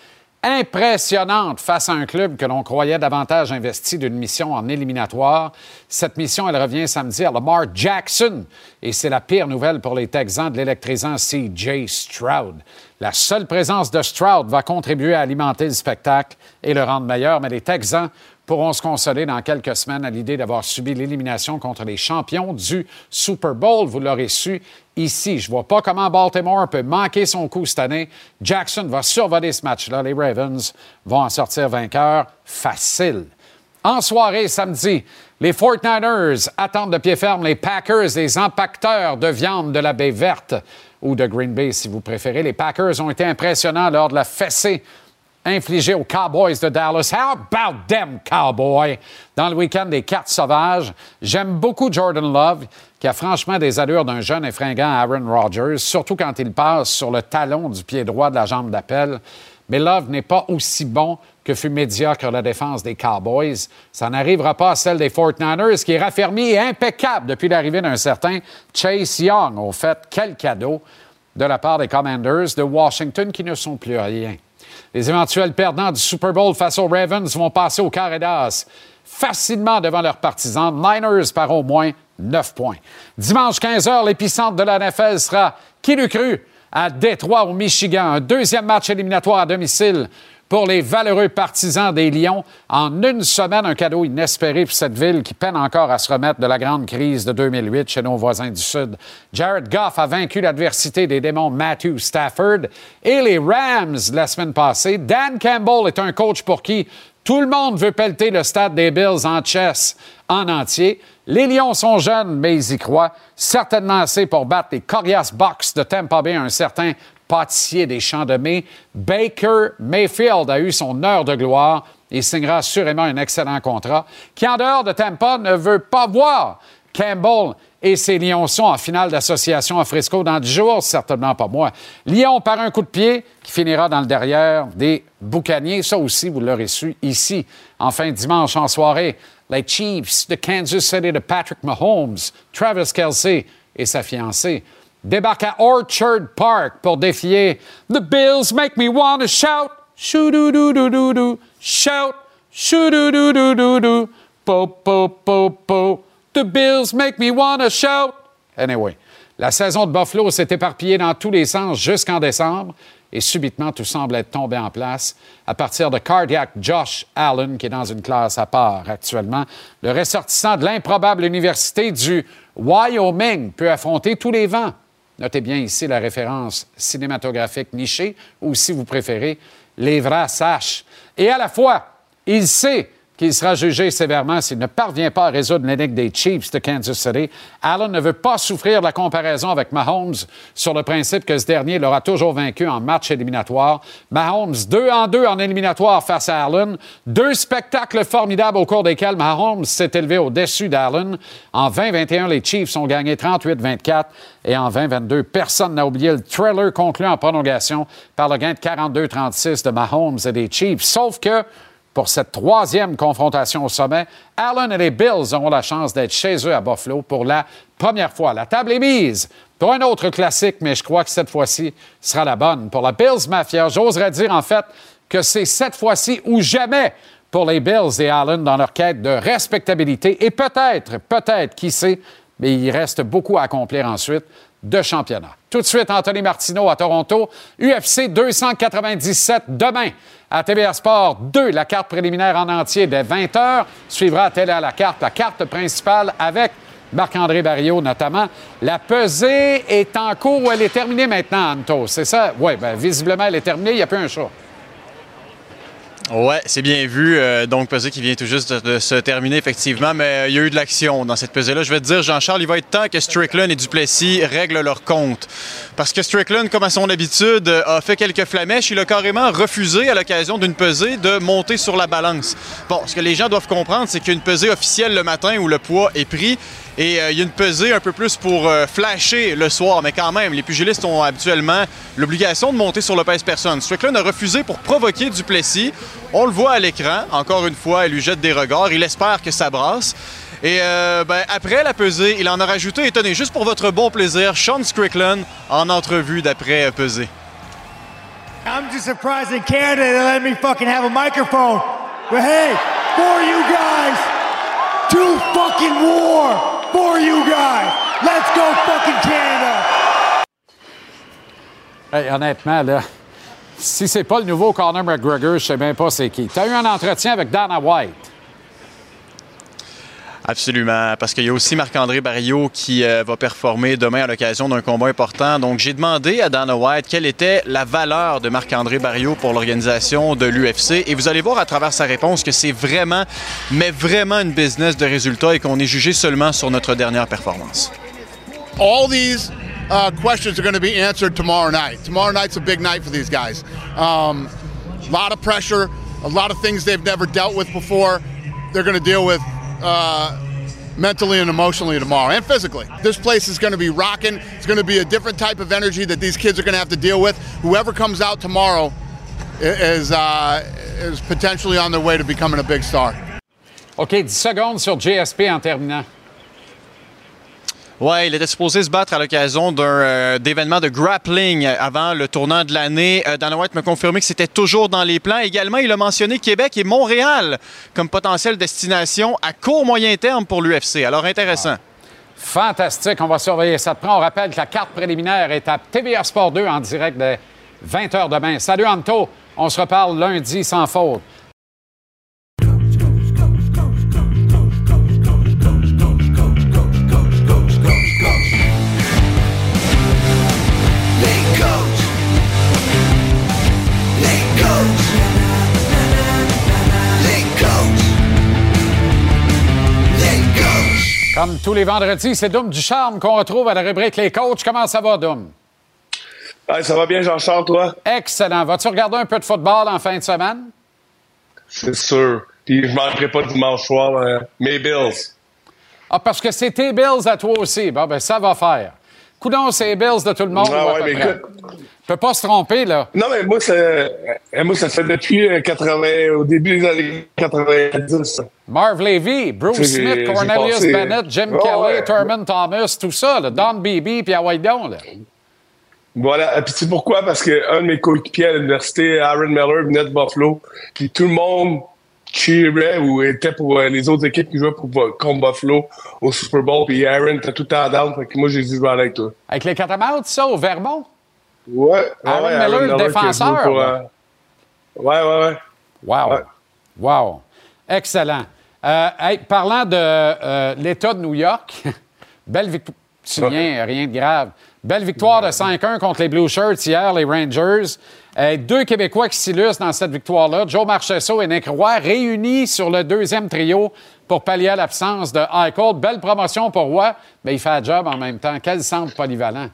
S1: impressionnante face à un club que l'on croyait davantage investi d'une mission en éliminatoire. Cette mission, elle revient samedi à Lamar Jackson et c'est la pire nouvelle pour les Texans de l'électrisant C.J. Stroud. La seule présence de Stroud va contribuer à alimenter le spectacle et le rendre meilleur, mais les Texans pourront se consoler dans quelques semaines à l'idée d'avoir subi l'élimination contre les champions du Super Bowl. Vous l'aurez su ici. Je vois pas comment Baltimore peut manquer son coup cette année. Jackson va survoler ce match-là. Les Ravens vont en sortir vainqueurs facile. En soirée, samedi, les 49ers attendent de pied ferme les Packers, les impacteurs de viande de la baie verte ou de Green Bay, si vous préférez. Les Packers ont été impressionnants lors de la fessée infligée aux Cowboys de Dallas. How about them, Cowboys? Dans le week-end des cartes sauvages, j'aime beaucoup Jordan Love, qui a franchement des allures d'un jeune et fringant Aaron Rodgers, surtout quand il passe sur le talon du pied droit de la jambe d'appel. Mais Love n'est pas aussi bon que fut médiocre la défense des Cowboys. Ça n'arrivera pas à celle des 49ers, qui est raffermie et impeccable depuis l'arrivée d'un certain Chase Young. Au fait, quel cadeau! de la part des Commanders de Washington qui ne sont plus rien. Les éventuels perdants du Super Bowl face aux Ravens vont passer au carré d'as facilement devant leurs partisans. Niners par au moins 9 points. Dimanche 15h, l'épicentre de la NFL sera, qui l'eût cru, à Détroit, au Michigan. Un deuxième match éliminatoire à domicile pour les valeureux partisans des Lions. En une semaine, un cadeau inespéré pour cette ville qui peine encore à se remettre de la grande crise de 2008 chez nos voisins du Sud. Jared Goff a vaincu l'adversité des démons Matthew Stafford et les Rams la semaine passée. Dan Campbell est un coach pour qui tout le monde veut pelleter le stade des Bills en chess en entier. Les Lions sont jeunes, mais ils y croient. Certainement assez pour battre les Corias Bucks de Tampa Bay, un certain pâtissier des Champs de Mai. Baker Mayfield a eu son heure de gloire et signera assurément un excellent contrat qui, en dehors de Tampa, ne veut pas voir Campbell et ses Lions sont en finale d'association à Frisco dans 10 jours, certainement pas moi. Lyon par un coup de pied qui finira dans le derrière des boucaniers. Ça aussi, vous l'aurez su ici, en fin de dimanche en soirée. Les Chiefs de Kansas City de Patrick Mahomes, Travis Kelsey et sa fiancée débarquent à Orchard Park pour défier The Bills Make Me Want to Shout. Shout. shoo doo doo doo doo doo Po, po, po, po. The Bills make me want to shout. Anyway, la saison de Buffalo s'est éparpillée dans tous les sens jusqu'en décembre et subitement tout semble être tombé en place à partir de Cardiac Josh Allen, qui est dans une classe à part actuellement. Le ressortissant de l'improbable université du Wyoming peut affronter tous les vents. Notez bien ici la référence cinématographique nichée, ou si vous préférez, les vrais saches. Et à la fois, il sait qu'il sera jugé sévèrement s'il ne parvient pas à résoudre l'énigme des Chiefs de Kansas City. Allen ne veut pas souffrir de la comparaison avec Mahomes sur le principe que ce dernier l'aura toujours vaincu en match éliminatoire. Mahomes, deux en deux en éliminatoire face à Allen. Deux spectacles formidables au cours desquels Mahomes s'est élevé au-dessus d'Allen. En 2021, les Chiefs ont gagné 38-24 et en 2022, personne n'a oublié le thriller conclu en prolongation par le gain de 42-36 de Mahomes et des Chiefs. Sauf que pour cette troisième confrontation au sommet. Allen et les Bills auront la chance d'être chez eux à Buffalo pour la première fois. La table est mise pour un autre classique, mais je crois que cette fois-ci sera la bonne. Pour la Bills Mafia, j'oserais dire en fait que c'est cette fois-ci ou jamais pour les Bills et Allen dans leur quête de respectabilité et peut-être, peut-être, qui sait, mais il reste beaucoup à accomplir ensuite de championnat. Tout de suite, Anthony Martineau à Toronto. UFC 297 demain à TVR Sport 2. La carte préliminaire en entier dès 20h. Suivra à télé la carte, la carte principale avec Marc-André Barriot notamment. La pesée est en cours ou elle est terminée maintenant, Anto? C'est ça? Oui, bien, visiblement, elle est terminée. Il n'y a plus un choix.
S14: Ouais, c'est bien vu. Euh, donc, pesée qui vient tout juste de, se terminer, effectivement, mais euh, il y a eu de l'action dans cette pesée-là. Je vais te dire, Jean-Charles, il va être temps que Strickland et Duplessis règlent leur compte. Parce que Strickland, comme à son habitude, euh, a fait quelques flamèches. Il a carrément refusé, à l'occasion d'une pesée, de monter sur la balance. Bon, ce que les gens doivent comprendre, c'est qu'il y a une pesée officielle le matin où le poids est pris. Et euh, il y a une pesée un peu plus pour euh, flasher le soir, mais quand même, les pugilistes ont habituellement l'obligation de monter sur le pèse-personne. Strickland a refusé pour provoquer Duplessis. On le voit à l'écran. Encore une fois, il lui jette des regards. Il espère que ça brasse. Et euh, ben, après la pesée, il en a rajouté, et tenez, juste pour votre bon plaisir, Sean Strickland en entrevue d'après pesée.
S15: I'm just surprised Canada they let me fucking have a microphone. But hey, for you guys, fucking war Let's go fucking Canada.
S1: Hey, honnêtement, là, si c'est pas le nouveau Conor McGregor, je sais même pas c'est qui. Tu as eu un entretien avec Dana White.
S14: Absolument, parce qu'il y a aussi Marc-André Barriot qui euh, va performer demain à l'occasion d'un combat important. Donc, j'ai demandé à Dana White quelle était la valeur de Marc-André Barriot pour l'organisation de l'UFC. Et vous allez voir à travers sa réponse que c'est vraiment, mais vraiment une business de résultats et qu'on est jugé seulement sur notre dernière performance.
S16: all these uh, questions are going to be answered tomorrow night. Tomorrow night's a big night for these guys. Um, a lot of pressure, a lot of things they've never dealt with before. They're going to deal with uh, mentally and emotionally tomorrow, and physically. This place is going to be rocking. It's going to be a different type of energy that these kids are going to have to deal with. Whoever comes out tomorrow is uh, is potentially on their way to becoming a big star.
S1: OK, 10 secondes sur GSP en terminant.
S14: Ouais, il était supposé se battre à l'occasion d'un euh, d'événement de grappling avant le tournant de l'année. Euh, Dana White m'a confirmé que c'était toujours dans les plans. Également, il a mentionné Québec et Montréal comme potentielle destination à court moyen terme pour l'UFC. Alors intéressant.
S1: Fantastique, on va surveiller ça de près. On rappelle que la carte préliminaire est à TVA Sport 2 en direct de 20h demain. Salut Anto, on se reparle lundi sans faute. Comme tous les vendredis, c'est Doom du Charme qu'on retrouve à la rubrique Les coachs. Comment ça va, Doom?
S17: Ça va bien, Jean-Charles, toi?
S1: Excellent. Vas-tu regarder un peu de football en fin de semaine?
S17: C'est sûr. Puis je manquerai pas dimanche soir, euh, mes Bills.
S1: Ah, parce que c'est tes Bills à toi aussi. Bon, ben ça va faire. Coudon, c'est les Bills de tout le monde.
S17: Ah ouais, mais
S1: près.
S17: Écoute-
S1: peut pas se tromper, là.
S17: Non, mais moi, ça, euh, moi, ça fait depuis euh, 80, au début des années 90. ça.
S1: Marv Levy, Bruce Smith, Cornelius Bennett, Jim Kelly,
S17: ouais.
S1: Thurman Thomas, tout ça, là, Don Beebe, puis Hawaii Don, là.
S17: Voilà. Et Puis tu sais pourquoi? Parce qu'un de mes coéquipiers à l'université, Aaron Miller, venait de Buffalo. Puis tout le monde cheerait ou était pour euh, les autres équipes qui jouaient pour, contre Buffalo au Super Bowl. Puis Aaron était tout le temps down. Fait que moi, j'ai dit, je vais aller avec toi.
S1: Avec les Catamounts, ça, au Vermont?
S17: Ouais.
S1: Aaron
S17: ouais,
S1: Miller, défenseur,
S17: pour, euh, Ouais, ouais, ouais.
S1: Wow. Wow. Excellent. Euh, hey, parlant de euh, l'État de New York, (laughs) belle victoire. Tu viens, rien de grave. Belle victoire de 5-1 contre les Blue Shirts hier, les Rangers. Euh, deux Québécois qui s'illustrent dans cette victoire-là, Joe Marchessault et Nick Roy, réunis sur le deuxième trio pour pallier à l'absence de Eichel. Belle promotion pour Roy, mais il fait le job en même temps. Quel centre polyvalent.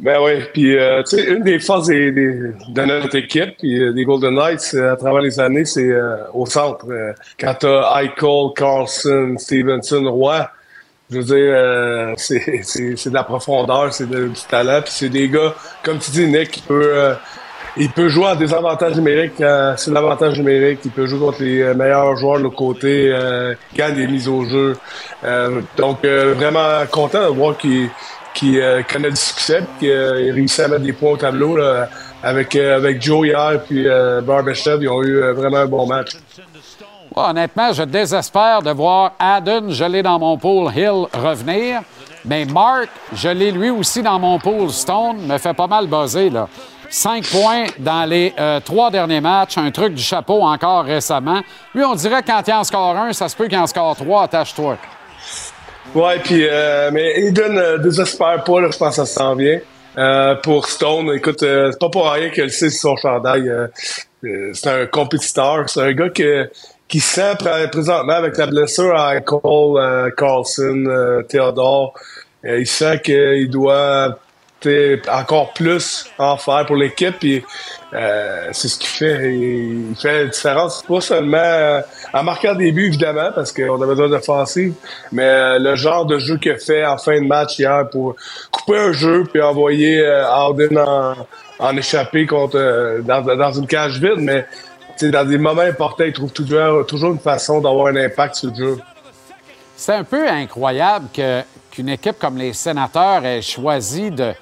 S17: Ben oui, puis euh, tu sais, une des forces des, des- de notre équipe, puis euh, des Golden Knights, euh, à travers les années, c'est euh, au centre. Euh, quand t'as Eichel, Carlson, Stevenson, Roy, je veux dire, euh, c'est de la profondeur, c'est du talent, puis c'est des gars, comme tu dis, Nick, qui peut, euh, il peut jouer en désavantage numérique quand c'est l'avantage numérique. Il peut jouer contre les euh, meilleurs joueurs de l'autre côté, euh, gagne des mises au jeu. Euh, donc, euh, vraiment content de voir qu'il qui euh, connaît du succès, qu'il euh, réussit à mettre des points au tableau là, avec, euh, avec Joe hier, puis euh, Barbashev, ils ont eu euh, vraiment un bon match.
S1: Honnêtement, je désespère de voir Adden, je l'ai dans mon pool, Hill revenir. Mais Mark, je l'ai lui aussi dans mon pool. Stone me fait pas mal buzzer, là. Cinq points dans les euh, trois derniers matchs, un truc du chapeau encore récemment. Lui, on dirait quand il en score un, ça se peut qu'il en score trois, attache-toi.
S17: Ouais, puis euh, mais Eden euh, désespère pas, là, je pense que ça s'en vient. Euh, pour Stone, écoute, euh, c'est pas pour rien qu'elle sait son chandail. euh, euh, c'est un compétiteur, c'est un gars que, qui sent pr- présentement avec la blessure à Cole, Carlson, Theodore. il sent qu'il doit encore plus en faire pour l'équipe. Puis euh, c'est ce qu'il fait. Il, fait la différence, pas seulement euh, en marquant des buts, évidemment, parce qu'on a besoin d'offensive, mais euh, le genre de jeu qu'il fait en fin de match hier pour couper un jeu puis envoyer Harden en, en échappé contre dans, dans une cage vide, mais dans des moments importants, il trouve toujours, toujours une façon d'avoir un impact sur le jeu.
S1: C'est un peu incroyable qu'une équipe comme les sénateurs ait choisi de,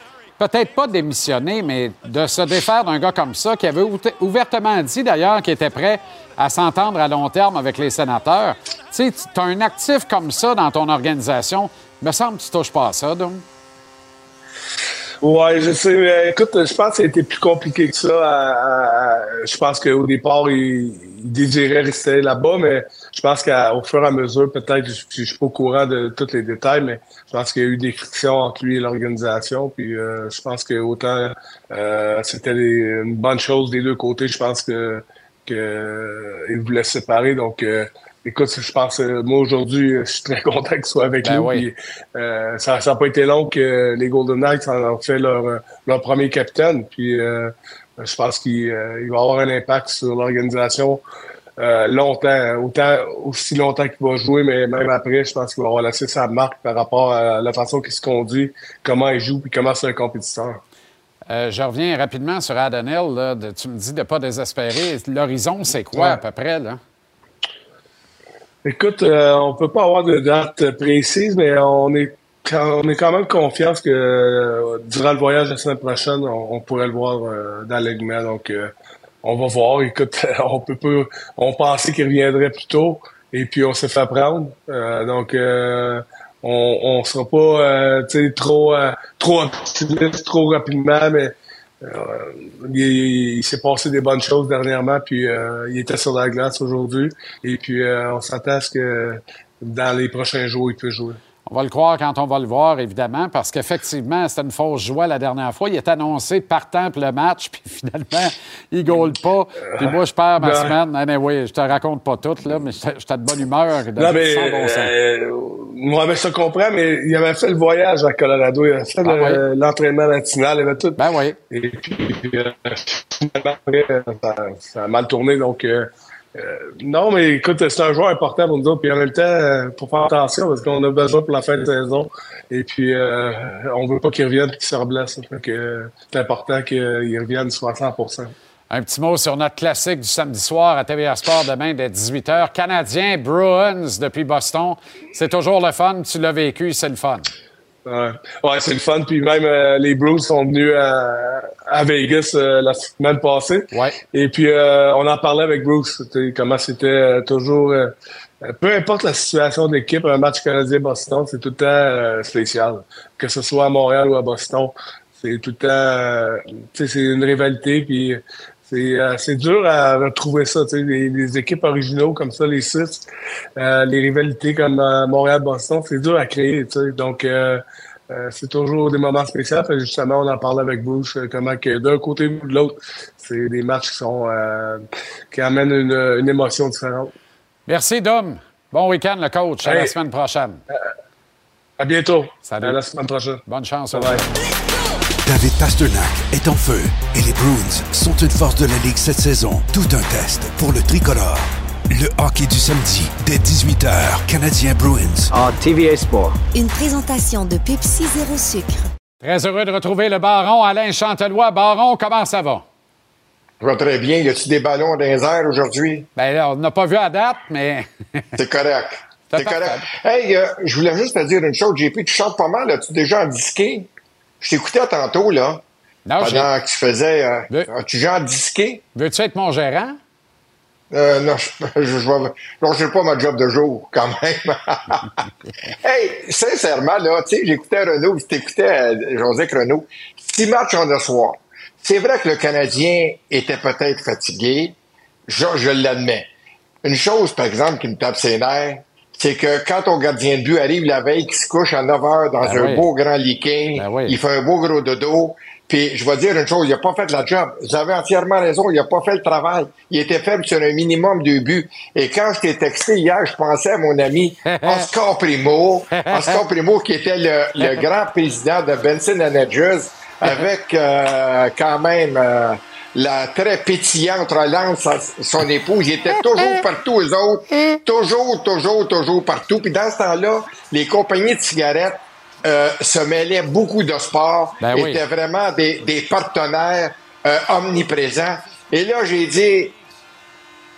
S1: peut-être pas démissionner, mais de se défaire d'un gars comme ça, qui avait ouvert- ouvertement dit d'ailleurs qu'il était prêt à s'entendre à long terme avec les sénateurs. Tu sais, tu as un actif comme ça dans ton organisation. me semble que tu touches pas à ça, donc.
S17: Ouais, je sais. écoute, je pense que ça a été plus compliqué que ça. je pense qu'au départ, il, il désirait rester là-bas, mais je pense qu'au fur et à mesure, peut-être, je, je suis pas au courant de tous les détails, mais je pense qu'il y a eu des frictions entre lui et l'organisation. Puis euh, je pense que autant euh, c'était une bonne chose des deux côtés. Je pense que que il voulait se séparer. Donc euh, Écoute, je pense, euh, moi aujourd'hui, je suis très (laughs) content qu'il soit avec
S1: Ben
S17: nous.
S1: oui.
S17: puis, euh, ça n'a pas été long que les Golden Knights en ont fait leur, euh, leur premier capitaine. Puis euh, je pense qu'il euh, il va avoir un impact sur l'organisation euh, longtemps, autant aussi longtemps qu'il va jouer, mais même après, je pense qu'il va avoir laissé sa marque par rapport à la façon qu'il se conduit, comment il joue, puis comment c'est un compétiteur.
S1: Euh, je reviens rapidement sur Adenel. Là, de- tu me dis de ne pas désespérer. L'horizon, c'est quoi
S17: Ouais.
S1: à peu près? Là?
S17: Écoute, euh, on peut pas avoir de date précise, mais on est quand- on est quand même confiant que euh, durant le voyage la semaine prochaine, on, on pourrait le voir euh, dans l'alignement. Donc, euh, on va voir. Écoute, (laughs) on peut pas. On pensait qu'il reviendrait plus tôt, et puis on s'est fait prendre. Euh, donc, euh, on, on sera pas, euh, trop, euh, trop optimiste trop rapidement, mais euh, il, il s'est passé des bonnes choses dernièrement, puis il était sur la glace aujourd'hui, et puis on s'attend à ce que dans les prochains jours, il puisse jouer.
S1: On va le croire quand on va le voir, évidemment, parce qu'effectivement, c'était une fausse joie la dernière fois. Il est annoncé partant pour le match, (laughs) puis finalement, il ne goal pas. Puis moi, je perds ma
S17: Ouais.
S1: semaine. Anyway, je te raconte pas tout, là, mais j'étais de bonne humeur. De,
S17: Non, mais,
S1: bon
S17: euh, moi, mais je te comprends, mais il avait fait le voyage à Colorado, il avait fait
S1: Ah
S17: le- l'entraînement matinal, il avait tout.
S1: Ben oui.
S17: Et puis, euh, euh, ça, ça a mal tourné, donc, euh, euh, non, mais écoute, c'est un joueur important pour nous autres, puis en même temps, euh, pour faire attention, parce qu'on a besoin pour la fin de saison, et puis, euh, on veut pas qu'il revienne et qu'il se reblesse. Que, euh, c'est important qu'il revienne soit à 100
S1: Un petit mot sur notre classique du samedi soir à TVA Sport demain dès 18h. Canadien Bruins depuis Boston. C'est toujours le fun. Tu l'as vécu, c'est le fun.
S17: Ouais, ouais c'est le fun. Puis même euh, les Blues sont venus à, à Vegas euh, la semaine passée.
S1: Ouais.
S17: Et puis euh, on en parlait avec Bruce, comment c'était euh, toujours. euh, euh, peu importe la situation d'équipe, un match canadien-Boston, c'est tout le temps euh, spécial. Que ce soit à Montréal ou à Boston, c'est tout le temps. euh, c'est une rivalité. Puis c'est euh, c'est dur à retrouver ça. Tu sais, les, les équipes originaux comme ça, les six, euh, les rivalités comme euh, Montréal-Boston, c'est dur à créer. Tu sais. Donc euh, c'est toujours des moments spéciaux. Justement, on en parlait avec euh, comment que d'un côté ou de l'autre, c'est des matchs qui sont qui amènent une, une émotion différente.
S1: Merci, Dom. Bon week-end, le coach. À la semaine prochaine.
S17: À bientôt.
S1: Salut.
S17: À la semaine prochaine.
S1: Bonne chance.
S17: Bye.
S9: David Pasternak est en feu et les Bruins sont une force de la Ligue cette saison. Tout un test pour le tricolore. Le hockey du samedi dès 18h, Canadien Bruins.
S11: En TVA Sport. Une présentation de Pepsi Zéro Sucre.
S1: Très heureux de retrouver le baron Alain Chantelois. Baron, comment ça va?
S18: Je vais très bien. Y a-tu des ballons dans les airs aujourd'hui?
S1: Ben là, on n'a pas vu à date, mais. (laughs)
S18: C'est correct.
S1: C'est
S18: correct. Hey, euh, je voulais juste te dire une chose. JP, tu chantes pas mal. As-tu déjà en disqué? Je t'écoutais tantôt, là.
S1: Non,
S18: pendant que tu faisais. Euh,
S1: Veux-
S18: déjà en disqué?
S1: Veux-tu être mon gérant?
S18: Euh, non, je, (laughs) je, je. Non, c'est pas ma job de jour, quand même. (laughs) hey, sincèrement, là, tu sais, j'écoutais Renault, je t'écoutais euh, José Renault. Six matchs en deux soirs. C'est vrai que le Canadien était peut-être fatigué. Je, je l'admets. Une chose, par exemple, qui me tape ses nerfs, c'est que quand ton gardien de but arrive la veille, qui se couche à 9 heures dans
S1: Ben
S18: un
S1: oui.
S18: beau grand leaking,
S1: Ben oui.
S18: il fait un beau gros dodo, puis je vais dire une chose, il a pas fait la job. Vous avez entièrement raison, il a pas fait le travail. Il était faible sur un minimum de buts. Et quand je t'ai texté hier, je pensais à mon ami (laughs) Oscar Primo, Oscar Primo qui était le, le (laughs) grand président de Benson Hedges, avec euh, quand même euh, la très pétillante relance à son épouse. Il était toujours (laughs) partout, eux autres. (laughs) Toujours, toujours, toujours partout. Puis dans ce temps-là, les compagnies de cigarettes euh, se mêlaient beaucoup de sport,
S1: Ben oui.
S18: étaient vraiment des, des partenaires euh, omniprésents. Et là, j'ai dit,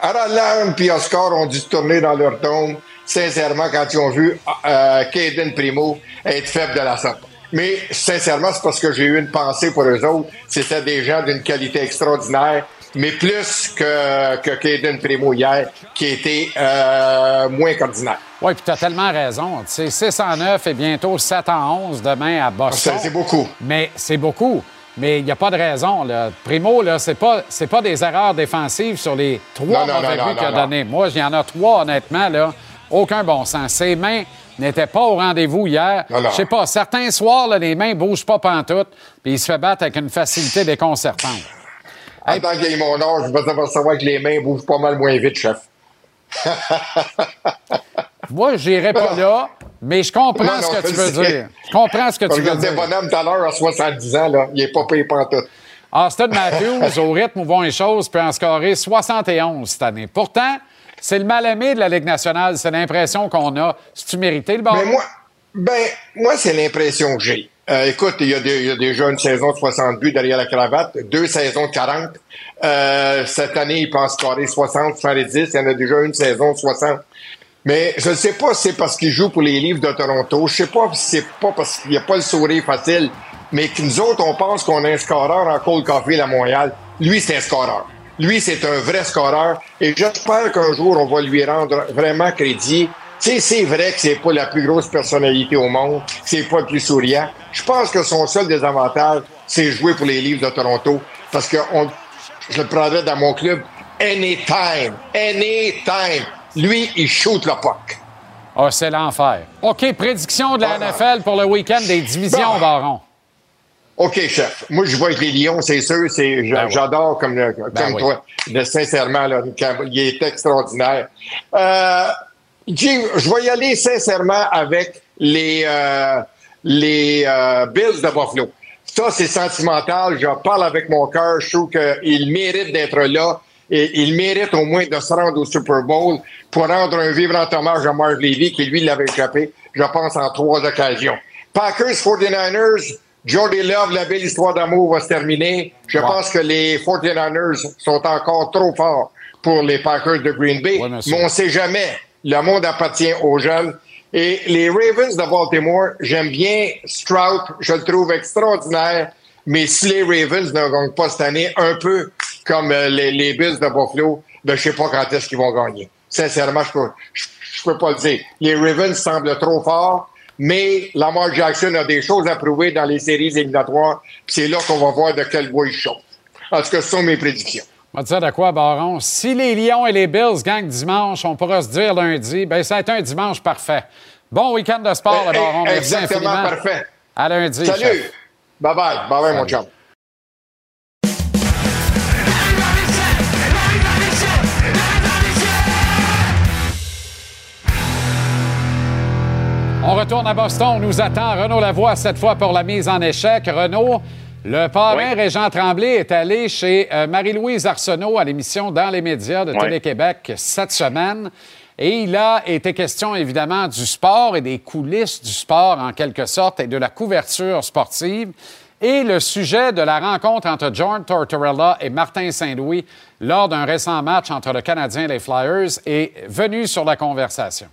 S18: Aralan puis Oscar ont dû se tourner dans leur tombe, sincèrement, quand ils ont vu euh, Caden Primo être faible de la sorte. Mais sincèrement, c'est parce que j'ai eu une pensée pour eux autres. C'était des gens d'une qualité extraordinaire, mais plus que, que Caden Primo hier, qui était euh, moins qu'ordinaire.
S1: Oui, puis tu as tellement raison. Tu sais, 6 en 9 et bientôt 7 en 11 demain à Boston.
S18: C'est c'est beaucoup.
S1: Mais c'est beaucoup. Mais il n'y a pas de raison. Là. Primo, là, c'est pas, c'est pas des erreurs défensives sur les trois mauvais buts qu'il a donnés. Moi, il y en a trois, honnêtement, là. Aucun bon sens. Ses mains n'étaient pas au rendez-vous hier. Je sais pas, certains soirs, là, les mains ne bougent pas pantoute, puis il se fait battre avec une facilité déconcertante.
S18: En tant ait mon âge, je vais savoir que les mains bougent pas mal moins vite, chef. (laughs)
S1: Moi, je n'irai pas là, mais je comprends
S18: Non,
S1: ce que tu
S18: je
S1: veux dire. Je comprends ce que
S18: Je
S1: tu veux
S18: regardais
S1: dire.
S18: bonhomme tout à l'heure à 70 ans, là. Il est pas payé pantoute.
S1: Austin Matthews, au rythme où vont les choses, peut en scorer 71 cette année. Pourtant, c'est le mal-aimé de la Ligue nationale. C'est l'impression qu'on a. Si tu méritais le ballon?
S18: Mais moi, ben, moi, c'est l'impression que j'ai. Euh, écoute, il y, a déjà une saison de 60 buts derrière la cravate, deux saisons de 40. Euh, cette année, il pense scorer 60, 70. Il y en a déjà une saison de 60. Mais je ne sais pas si c'est parce qu'il joue pour les livres de Toronto. Je sais pas si c'est pas parce qu'il n'y a pas le sourire facile. Mais que nous autres, on pense qu'on a un scoreur en Cold Coffee à Montréal. Lui, c'est un scoreur. Lui, c'est un vrai scoreur. Et j'espère qu'un jour, on va lui rendre vraiment crédit. Tu sais, c'est vrai que c'est pas la plus grosse personnalité au monde. C'est pas le plus souriant. Je pense que son seul désavantage, c'est jouer pour les livres de Toronto. Parce que on, je le prendrais dans mon club anytime. Anytime. Lui, il shoot le puck.
S1: Ah, c'est l'enfer. OK, prédiction de la NFL pour le week-end des divisions. Baron.
S18: OK, chef. Moi, je vois avec les Lions, c'est sûr. C'est,
S1: Ben oui.
S18: J'adore comme, le- comme
S1: Ben oui.
S18: toi. Le- sincèrement, là, il est extraordinaire. Euh, Jim, je vais y aller sincèrement avec les, euh, les euh, Bills de Buffalo. Ça, c'est sentimental. Je parle avec mon cœur. Je trouve qu'il mérite d'être là. Et il mérite au moins de se rendre au Super Bowl pour rendre un vibrant hommage à Marv Levy, qui lui l'avait échappé, je pense, en trois occasions. Packers, 49ers, Jordy Love, la belle histoire d'amour va se terminer. Je pense que les 49ers sont encore trop forts pour les Packers de Green Bay. mais on sait jamais. Le monde appartient aux jeunes. Et les Ravens de Baltimore, j'aime bien Stroud. Je le trouve extraordinaire. Mais si les Ravens ne gagnent pas cette année, un peu comme euh, les, les Bills de Buffalo, ben, je sais pas quand est-ce qu'ils vont gagner. Sincèrement, je peux, je, je peux pas le dire. Les Ravens semblent trop forts, mais Lamar Jackson a des choses à prouver dans les séries éliminatoires. puis C'est là qu'on va voir de quel bois il chauffe. En tout cas, ce sont mes prédictions.
S1: On va te dire de quoi, Baron? Si les Lions et les Bills gagnent dimanche, on pourra se dire lundi, ben ça a été un dimanche parfait. Bon week-end de sport,
S18: Eh,
S1: le Baron.
S18: eh,
S1: Merci
S18: exactement
S1: infiniment.
S18: parfait.
S1: À lundi.
S18: Salut!
S1: chef.
S18: Bye bye. Bye bye, mon chum.
S1: On retourne à Boston. On nous attend Renaud Lavoie cette fois pour la mise en échec. Renaud, le parrain Régent Tremblay est allé chez euh, Marie-Louise Arsenault à l'émission Dans les médias de. Télé-Québec cette semaine. Et il a été question évidemment du sport et des coulisses du sport en quelque sorte et de la couverture sportive. Et le sujet de la rencontre entre John Tortorella et Martin Saint-Louis lors d'un récent match entre le Canadien et les Flyers est venu sur la conversation.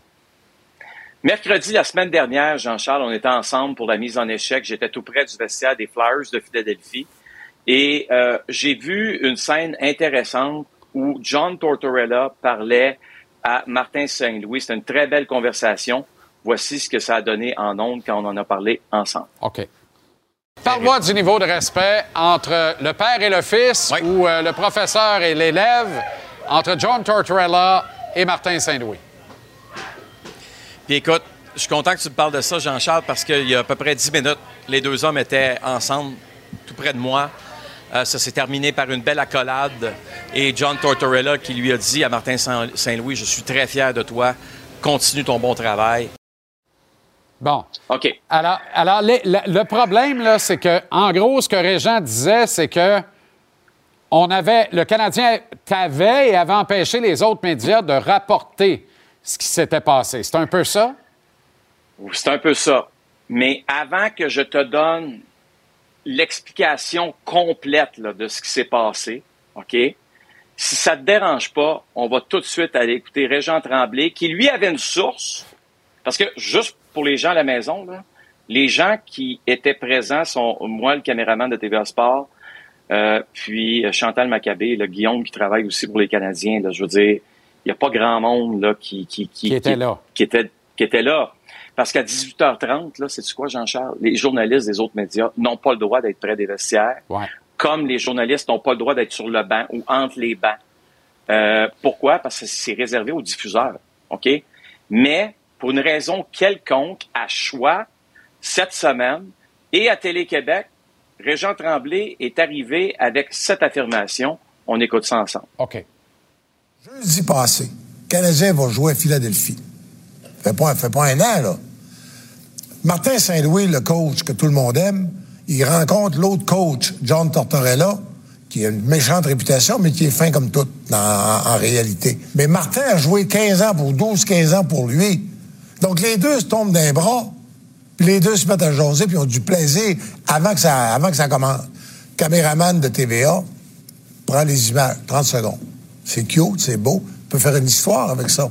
S2: Mercredi, la semaine dernière, Jean-Charles, on était ensemble pour la mise en échec. J'étais tout près du vestiaire des Flyers de Philadelphie. Et euh, j'ai vu une scène intéressante où John Tortorella parlait à Martin Saint-Louis. C'était une très belle conversation. Voici ce que ça a donné en ondes quand on en a parlé ensemble.
S1: OK. Parle-moi du niveau de respect entre le père et le fils ou euh, le professeur et l'élève, entre John Tortorella et Martin Saint-Louis.
S19: Puis écoute, je suis content que tu me parles de ça, Jean-Charles, parce qu'il y a à peu près 10 minutes, les deux hommes étaient ensemble, tout près de moi. Euh, ça s'est terminé par une belle accolade. Et John Tortorella qui lui a dit à Martin Saint- Saint-Louis, je suis très fier de toi, continue ton bon travail.
S1: Bon.
S2: OK.
S1: Alors, alors les- le, le problème, là, c'est que, en gros, ce que Régent disait, c'est que on avait, le Canadien t'avait et avait empêché les autres médias de rapporter ce qui s'était passé. C'est un peu ça?
S2: C'est un peu ça. Mais avant que je te donne l'explication complète de ce qui s'est passé, OK? Si ça te dérange pas, on va tout de suite aller écouter Régent Tremblay, qui lui avait une source. Parce que, juste pour les gens à la maison, les gens qui étaient présents sont moi, le caméraman de TVA Sport, euh, puis euh, Chantal Maccabé, le Guillaume qui travaille aussi pour les Canadiens. Je veux dire, il n'y a pas grand monde là, qui, qui,
S1: Qui était là.
S2: Qui était, qui était là. Parce qu'à 18h30, là, c'est quoi, Jean-Charles? Les journalistes des autres médias n'ont pas le droit d'être près des vestiaires,
S1: Ouais.
S2: comme les journalistes n'ont pas le droit d'être sur le banc ou entre les bancs. Euh, pourquoi? Parce que c'est réservé aux diffuseurs. OK? Mais pour une raison quelconque, à choix, cette semaine, et à Télé-Québec, Régent Tremblay est arrivé avec cette affirmation. On écoute ça ensemble.
S1: OK.
S4: Jeudi passé, Canadien va jouer à Philadelphie. Fait pas, fait pas un an, là. Martin Saint-Louis, le coach que tout le monde aime, il rencontre l'autre coach, John Tortorella, qui a une méchante réputation, mais qui est fin comme tout en, réalité. Mais Martin a joué 15 ans pour 12-15 ans pour lui. Donc les deux se tombent d'un bras, puis les deux se mettent à jaser, puis ont du plaisir avant que ça, avant que ça commence. Caméraman de TVA prend les images, 30 secondes. C'est cute, c'est beau. On peut faire une histoire avec ça.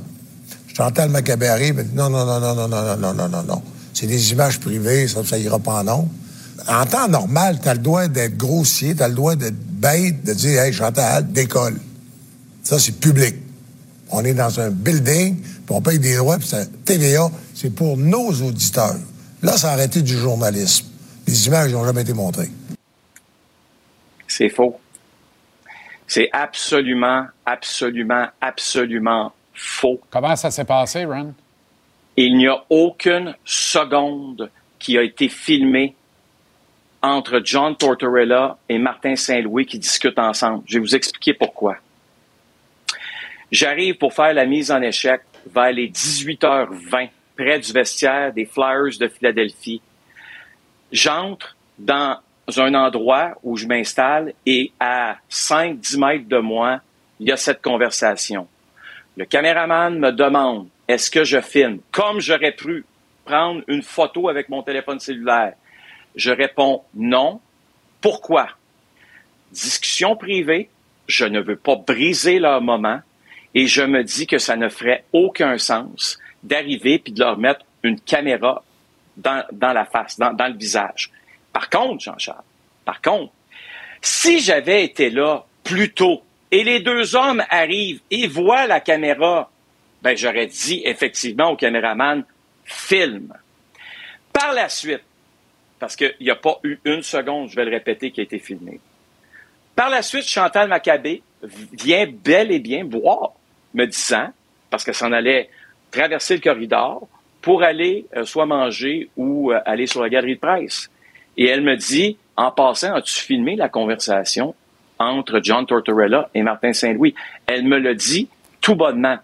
S5: Chantal Maccabé arrive non, non, non, non, non, non, non, non, non, non. C'est des images privées, ça, ça ira pas en nom. En temps normal, t'as le droit d'être grossier, t'as le droit d'être bête, de dire, hey, Chantal, décolle. Ça, c'est public. On est dans un building, puis on paye des droits, puis ça- TVA, c'est pour nos auditeurs. Là, ça a arrêté du journalisme. Les images n'ont jamais été montrées.
S2: C'est faux. C'est absolument, absolument, absolument faux.
S1: Comment ça s'est passé, Ron?
S2: Il n'y a aucune seconde qui a été filmée entre John Tortorella et Martin Saint-Louis qui discutent ensemble. Je vais vous expliquer pourquoi. J'arrive pour faire la mise en échec vers les 18h20 près du vestiaire des Flyers de Philadelphie. J'entre dans un endroit où je m'installe et à 5-10 mètres de moi, il y a cette conversation. Le caméraman me demande est-ce que je filme? Comme j'aurais pu prendre une photo avec mon téléphone cellulaire. Je réponds non. Pourquoi? Discussion privée, je ne veux pas briser leur moment et je me dis que ça ne ferait aucun sens d'arriver puis de leur mettre une caméra dans, dans la face, dans, dans le visage. Par contre, Jean-Charles, par contre, si j'avais été là plus tôt et les deux hommes arrivent et voient la caméra, ben j'aurais dit effectivement au caméraman, filme. Par la suite, parce qu'il n'y a pas eu une seconde, je vais le répéter, qui a été filmé. Par la suite, Chantal Maccabé vient bel et bien voir, me disant, parce que s'en allait traverser le corridor pour aller euh, soit manger ou euh, aller sur la galerie de presse. Et elle me dit, en passant, as-tu filmé la conversation entre John Tortorella et Martin Saint-Louis? Elle me le dit tout bonnement.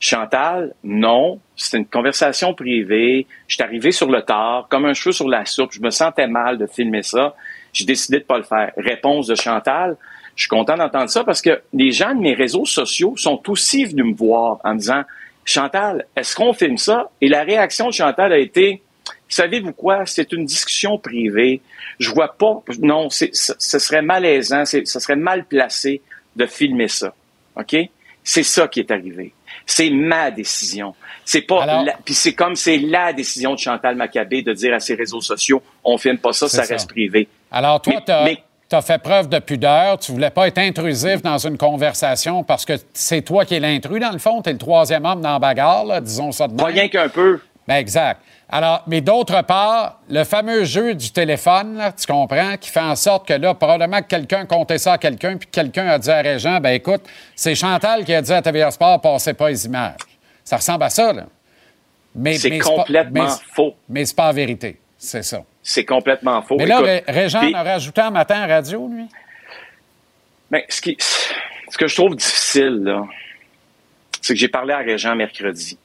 S2: Chantal, non, c'est une conversation privée. Je suis arrivé sur le tard, comme un cheveu sur la soupe. Je me sentais mal de filmer ça. J'ai décidé de pas le faire. Réponse de Chantal. Je suis content d'entendre ça parce que les gens de mes réseaux sociaux sont aussi venus me voir en me disant, Chantal, est-ce qu'on filme ça? Et la réaction de Chantal a été, savez-vous quoi? C'est une discussion privée. Je vois pas, non, c'est, ce serait malaisant, c'est- ce serait mal placé de filmer ça. OK? C'est ça qui est arrivé. C'est ma décision. C'est pas la- puis c'est comme c'est la décision de Chantal Maccabé de dire à ses réseaux sociaux, on filme pas ça, ça,
S1: ça.
S2: reste privé.
S1: Alors, toi, tu as, fait preuve de pudeur. Tu voulais pas être intrusif dans une conversation parce que c'est toi qui es l'intrus, dans le fond. Tu es le troisième homme dans la bagarre, là, disons ça de même.
S2: Rien qu'un peu.
S1: Ben, exact. Alors, mais d'autre part, le fameux jeu du téléphone, là, tu comprends, qui fait en sorte que là, probablement que quelqu'un comptait ça à quelqu'un, puis que quelqu'un a dit à Régent, ben écoute, c'est Chantal qui a dit à TVA Sport, passez pas les images. Ça ressemble à ça, là. Mais,
S2: C'est
S1: pas-
S2: complètement
S1: mais
S2: faux.
S1: Mais c'est pas la vérité. C'est ça.
S2: C'est complètement faux.
S1: Mais là,
S2: Écoute,
S1: Ré- Régent
S2: puis-
S1: en a rajouté un matin à radio, lui?
S2: Ben, ce, qui, ce que je trouve difficile, là, c'est que j'ai parlé à Régent mercredi.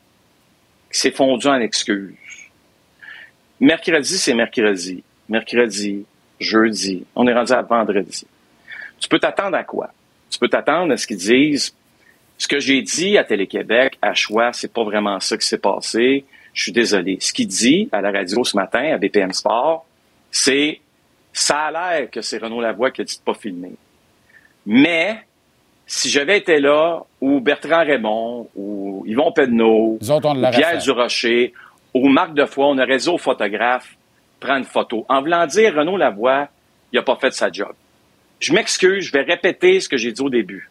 S2: Il s'est fondu en excuses. Mercredi, c'est mercredi. Mercredi, jeudi. On est rendu à vendredi. Tu peux t'attendre à quoi? Tu peux t'attendre à ce qu'ils disent ce que j'ai dit à Télé-Québec, à Choix, c'est pas vraiment ça qui s'est passé. Je suis désolé. Ce qu'il dit à la radio ce matin, à BPM Sport, c'est ça a l'air que c'est Renaud Lavoie qui a dit de pas filmer. Mais si j'avais été là, ou Bertrand Raymond, ou Yvon Pedneau, ou Pierre. Durocher, ou Marc Defoy, on aurait dit au photographe, prends une photo. En voulant dire, Renaud Lavoie, il n'a pas fait sa job. Je m'excuse, je vais répéter ce que j'ai dit au début.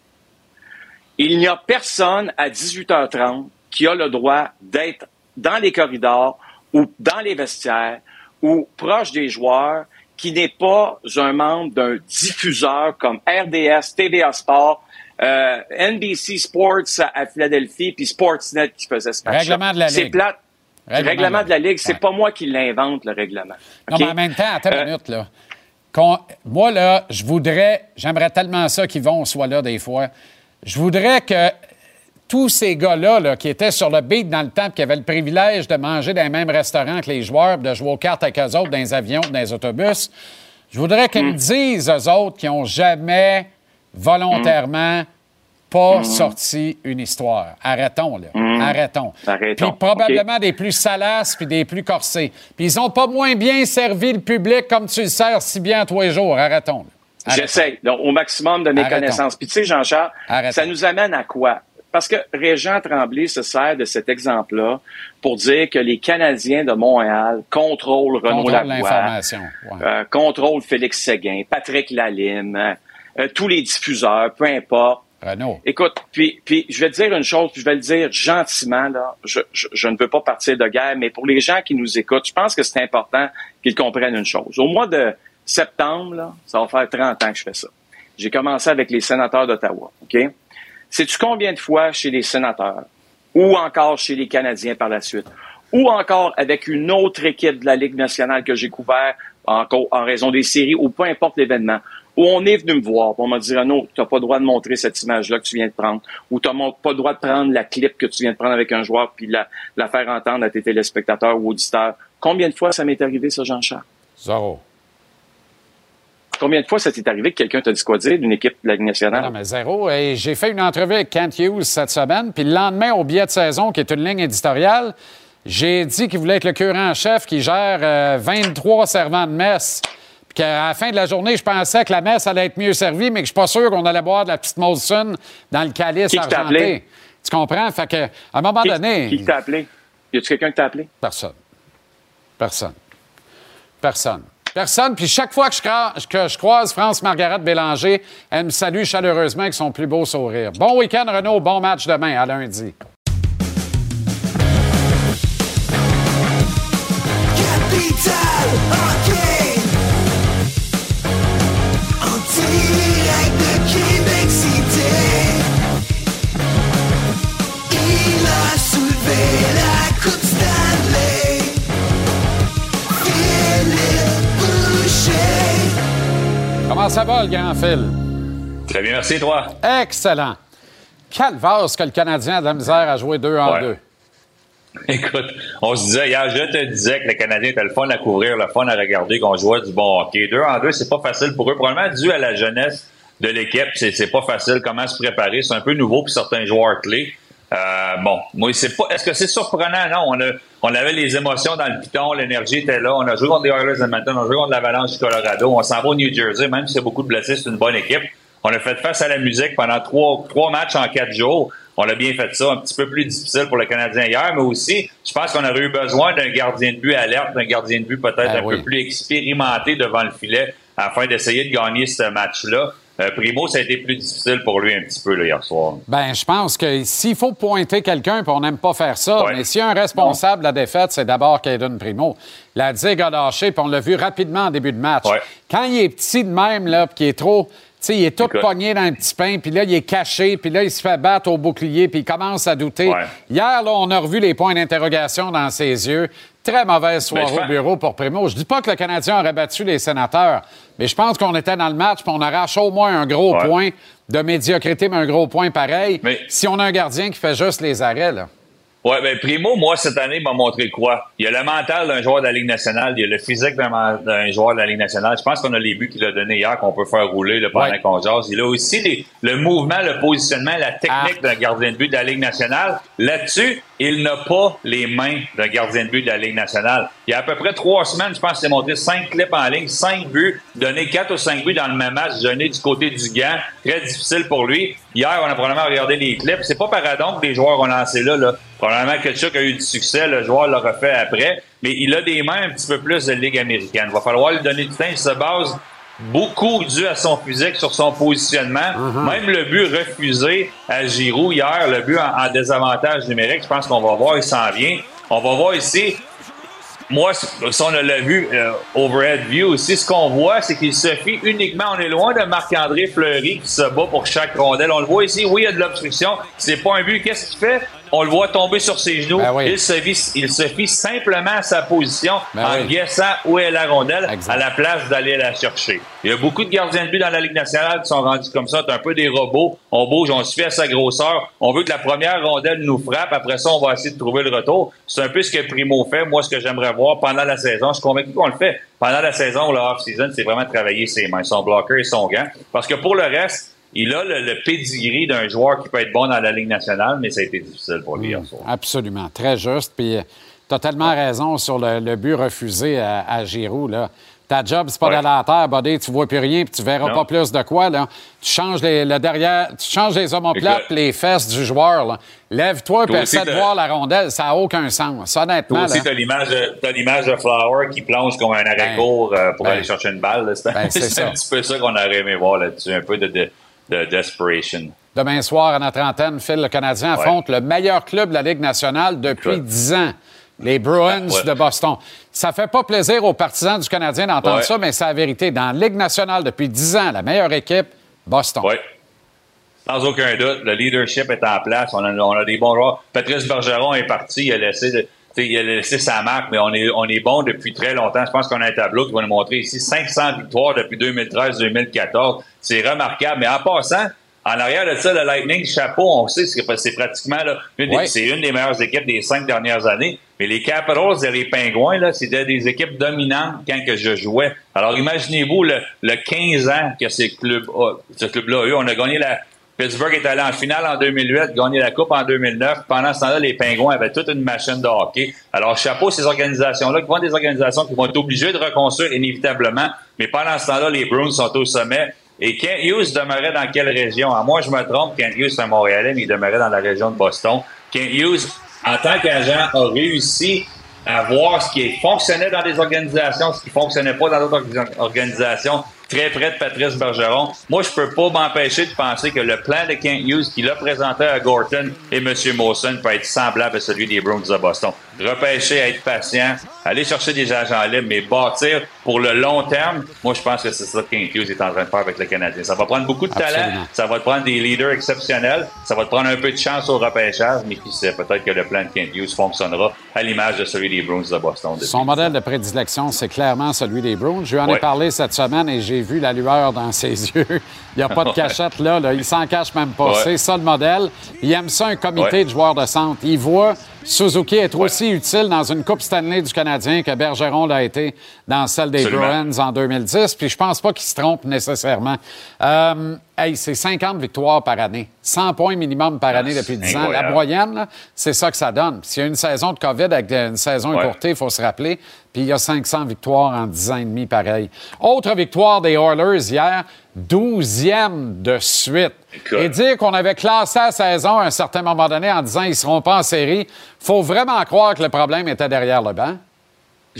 S2: Il n'y a personne à 18h30 qui a le droit d'être dans les corridors ou dans les vestiaires ou proche des joueurs qui n'est pas un membre d'un diffuseur comme RDS, TVA Sport, euh, NBC Sports à, à Philadelphie, puis Sportsnet qui faisait ce match
S1: Règlement de la
S2: C'est
S1: Ligue.
S2: plate.
S1: Règlement
S2: Règlement,
S1: de
S2: la Ligue, c'est pas moi qui l'invente, le règlement.
S1: Non, mais en même temps, attends
S2: Euh,
S1: une minute, là. Moi, là, je voudrais, j'aimerais tellement ça qu'Yvon soit là des fois. Je voudrais que tous ces gars-là là, qui étaient sur le beat dans le temps, qui avaient le privilège de manger dans les mêmes restaurants que les joueurs, de jouer aux cartes avec eux autres dans les avions, dans les autobus, je voudrais qu'ils me disent, eux autres, qui n'ont jamais volontairement pas
S2: Mm.
S1: sorti une histoire. Arrêtons, là.
S2: Mm.
S1: Arrêtons.
S2: Arrêtons.
S1: Puis probablement des plus salaces puis des plus corsés. Puis ils ont pas moins bien servi le public comme tu le sers si bien tous les jours. Arrêtons.
S2: J'essaie, donc, au maximum de mes
S1: Arrêtons.
S2: connaissances. Puis tu sais, Jean-Charles, ça nous amène à quoi? parce que Régent Tremblay se sert de cet exemple-là pour dire que les Canadiens de Montréal contrôlent Renaud
S1: Contrôle
S2: Lavoie,
S1: l'information. Ouais.
S2: euh, contrôlent Félix Séguin, Patrick Lalime, euh, tous les diffuseurs, peu importe.
S1: Renaud.
S2: Écoute, puis, puis je vais te dire une chose, puis je vais le dire gentiment, là. Je, je, je ne veux pas partir de guerre, mais pour les gens qui nous écoutent, je pense que c'est important qu'ils comprennent une chose. Au mois de septembre, là, ça va faire 30 ans que je fais ça. J'ai commencé avec les sénateurs d'Ottawa, OK? Sais-tu combien de fois chez les sénateurs, ou encore chez les Canadiens par la suite, ou encore avec une autre équipe de la Ligue nationale que j'ai couvert encore en raison des séries, ou peu importe l'événement, où on est venu me voir, puis on m'a dit, non, tu n'as pas le droit de montrer cette image-là que tu viens de prendre, ou tu n'as pas le droit de prendre la clip que tu viens de prendre avec un joueur, puis la, la faire entendre à tes téléspectateurs ou auditeurs. Combien de fois ça m'est arrivé, ça, Jean-Charles?
S1: Zéro.
S2: Combien de fois ça t'est arrivé que quelqu'un t'a dit quoi dire d'une équipe de la Ligue nationale?
S1: Non, mais zéro. Et j'ai fait une entrevue avec Kent Hughes cette semaine, puis le lendemain, au billet de saison, qui est une ligne éditoriale, j'ai dit qu'il voulait être le curant en chef qui gère euh, 23 servants de messe. Puis qu'à la fin de la journée, je pensais que la messe allait être mieux servie, mais que je suis pas sûr qu'on allait boire de la petite Molson dans le calice
S2: Qui
S1: argenté. Tu comprends? Fait que, à un moment
S2: Qui,
S1: donné.
S2: qui t'a appelé? Y a-tu quelqu'un qui t'a appelé?
S1: Personne. Personne. Personne. Personne. Puis chaque fois que je, que je croise France Margaret Bélanger, elle me salue chaleureusement avec son plus beau sourire. Bon week-end, Renaud. Bon match demain, à lundi. Comment ça va, le grand Phil?
S20: Très bien, merci, toi.
S1: Excellent. Vase que le Canadien a de la misère à jouer deux en
S20: Ouais.
S1: deux.
S20: Écoute, on se disait hier, je te disais que le Canadien était le fun à couvrir, le fun à regarder, qu'on jouait du bon hockey. Deux en deux, c'est pas facile pour eux. Probablement dû à la jeunesse de l'équipe, c'est c'est pas facile comment se préparer. C'est un peu nouveau pour certains joueurs clés. Euh, bon, moi, c'est pas. Est-ce que c'est surprenant? Non, on, a, on avait les émotions dans le piton, l'énergie était là. On a joué contre les Oilers de Edmonton, on a joué contre l'Avalanche du Colorado. On s'en va au New Jersey, même s'il y a beaucoup de blessés, c'est une bonne équipe. On a fait face à la musique pendant trois, trois matchs en quatre jours. On a bien fait ça, un petit peu plus difficile pour le Canadien hier, mais aussi, je pense qu'on aurait eu besoin d'un gardien de but alerte, d'un gardien de but peut-être
S1: Ah
S20: un
S1: oui.
S20: peu plus expérimenté devant le filet afin d'essayer de gagner ce match-là. Euh, Primo, ça a été plus difficile pour lui un petit peu là, hier soir.
S1: Ben, je pense que s'il faut pointer quelqu'un, puis on n'aime pas faire ça, mais s'il y a un responsable de la défaite, c'est d'abord Caden Primo. La digue a lâché, puis on l'a vu rapidement en début de match. Quand il est petit de même, là, puis qu'il est trop. Il est tout pogné dans un petit pain, puis là, il est caché, puis là, il se fait battre au bouclier, puis il commence à douter. Hier, là, on a revu les points d'interrogation dans ses yeux. Très mauvaise soirée
S20: Ben, je
S1: au bureau pour Primo. Je dis pas que le Canadien aurait battu les sénateurs, mais je pense qu'on était dans le match, puis on arrache au moins un gros
S20: Ouais.
S1: point de médiocrité, mais un gros point pareil. Si on a un gardien qui fait juste les arrêts, là.
S20: Ouais, ben Primo, moi, cette année, m'a montré quoi? Il y a le mental d'un joueur de la Ligue nationale, il y a le physique d'un joueur de la Ligue nationale. Je pense qu'on a les buts qu'il a donnés hier qu'on peut faire rouler là, pendant qu'on jase. Il a aussi les- le mouvement, le positionnement, la technique d'un gardien de but de la Ligue nationale. Là-dessus, il n'a pas les mains d'un gardien de but de la Ligue nationale. Il y a à peu près trois semaines, je pense qu'il s'est montré cinq clips en ligne, cinq buts, donné quatre ou cinq buts dans le même match, donné du côté du gant. Très difficile pour lui. Hier, on a probablement regardé les clips. C'est pas paradon que les joueurs ont lancé là. là. Probablement que Chuck a eu du succès, le joueur l'a refait après. Mais il a des mains un petit peu plus de Ligue américaine. Il va falloir lui donner du temps. Il se base beaucoup dû à son physique, sur son positionnement. Même le but refusé à Giroud hier, le but en, en désavantage numérique, je pense qu'on va voir, il s'en vient. On va voir ici, moi, si on l'a vu euh, overhead view aussi, ce qu'on voit, c'est qu'il se fie uniquement, on est loin de Marc-André Fleury qui se bat pour chaque rondelle. On le voit ici, oui, il y a de l'obstruction. C'est pas un but. Qu'est-ce qu'il fait? On le voit tomber sur ses genoux. il, se fie, il se fie simplement à sa position
S1: Ben
S20: en
S1: oui.
S20: guessant où est la rondelle à la place d'aller la chercher. Il y a beaucoup de gardiens de but dans la Ligue nationale qui sont rendus comme ça. C'est un peu des robots. On bouge, on se fait à sa grosseur. On veut que la première rondelle nous frappe. Après ça, on va essayer de trouver le retour. C'est un peu ce que Primo fait. Moi, ce que j'aimerais voir pendant la saison, je suis convaincu qu'on le fait. Pendant la saison ou la off-season, c'est vraiment travailler ses mains, son bloqueur et son gant. Parce que pour le reste, il a le, le pedigree d'un joueur qui peut être bon dans la Ligue nationale, mais ça a été difficile pour lui soir.
S1: Absolument. Très juste. Puis tu as tellement raison sur le, le but refusé à, à Giroud. Là. Ta job, c'est pas
S20: Ouais.
S1: d'aller à terre, buddy. Tu vois plus rien, puis tu verras
S20: Non.
S1: pas plus de quoi. Là. Tu changes les, le derrière, tu changes les omoplates, les fesses du joueur. Lève-toi,
S20: Toi
S1: essaie de voir la rondelle. Ça n'a aucun sens. Honnêtement,
S20: Toi aussi,
S1: là.
S20: t'as l'image de, Flower qui plonge comme un arrêt-court euh, pour
S1: ben,
S20: aller chercher une balle. C'est
S1: ben, c'est (laughs)
S20: un petit peu ça qu'on aurait aimé voir là-dessus, un peu de, de, de desperation.
S1: Demain soir, à notre antenne, Phil, le Canadien
S20: Ouais.
S1: affronte le meilleur club de la Ligue nationale depuis. 10 ans, les Bruins
S20: Ouais.
S1: de Boston. Ça fait pas plaisir aux partisans du Canadien d'entendre
S20: Ouais.
S1: ça, mais c'est la vérité. Dans la Ligue nationale, depuis 10 ans, la meilleure équipe, Boston.
S20: Oui. Sans aucun doute, le leadership est en place. On a, on a des bons joueurs. Patrice Bergeron est parti. Il a laissé, il a laissé sa marque, mais on est, on est bon depuis très longtemps. Je pense qu'on a un tableau qui va nous montrer ici 500 victoires depuis 2013-2014. C'est remarquable. Mais en passant, en arrière de ça, le Lightning, chapeau, on sait que c'est pratiquement là, une des-
S1: Ouais.
S20: une des meilleures équipes des cinq dernières années. Mais les Capitals et les Pingouins, là, c'était des équipes dominantes quand que je jouais. Alors imaginez-vous le, le 15 ans que ces clubs, a- ce club-là a eu. On a gagné la. Pittsburgh est allé en finale en 2008, gagné la Coupe en 2009. Pendant ce temps-là, les Pingouins avaient toute une machine de hockey. Alors, chapeau ces organisations-là, qui vont être des organisations qui vont être obligées de reconstruire inévitablement. Mais pendant ce temps-là, les Bruins sont au sommet. Et Kent Hughes demeurait dans quelle région? À moi, je me trompe, Kent Hughes, c'est un Montréalais, mais il demeurait dans la région de Boston. Kent Hughes, en tant qu'agent, a réussi à voir ce qui fonctionnait dans des organisations, ce qui fonctionnait pas dans d'autres orga- organisations, très près de Patrice Bergeron. Moi, je peux pas m'empêcher de penser que le plan de Kent Hughes qu'il a présenté à Gorton et M. Mawson peut être semblable à celui des Bruins de Boston. Repêcher, être patient, aller chercher des agents libres, mais bâtir pour le long terme, moi, je pense que c'est ça que Kent Hughes est en train de faire avec le Canadien. Ça va prendre beaucoup de talent, ça va te prendre des leaders exceptionnels, ça va te prendre un peu de chance au repêchage, mais qui sait, peut-être que le plan de Kent Hughes fonctionnera à l'image de celui des Bruins de Boston.
S1: Son modèle de prédilection, c'est clairement celui des Bruins. Je lui en ai parlé cette semaine et j'ai vu la lueur dans ses (laughs) yeux. Il n'y a pas de cachette là, là. Il s'en cache même pas.
S20: Ouais.
S1: C'est ça le modèle. Il aime ça, un comité
S20: Ouais.
S1: de joueurs de centre. Il voit Suzuki être aussi utile dans une Coupe Stanley du Canadien que Bergeron l'a été dans celle des
S20: Absolument.
S1: Bruins en 2010. Puis je pense pas qu'il se trompe nécessairement. Euh, hey, c'est 50 victoires par année. 100 points minimum par année depuis 10 ans. La moyenne, c'est ça que ça donne. S'il y a une saison de COVID avec une saison
S20: Ouais.
S1: écourtée, il faut se rappeler. Puis il y a 500 victoires en 10 ans et demi, pareil. Autre victoire des Oilers hier, 12e de suite. Et dire qu'on avait classé la saison à un certain moment donné en disant qu'ils ne seront pas en série, faut vraiment croire que le problème était derrière le banc.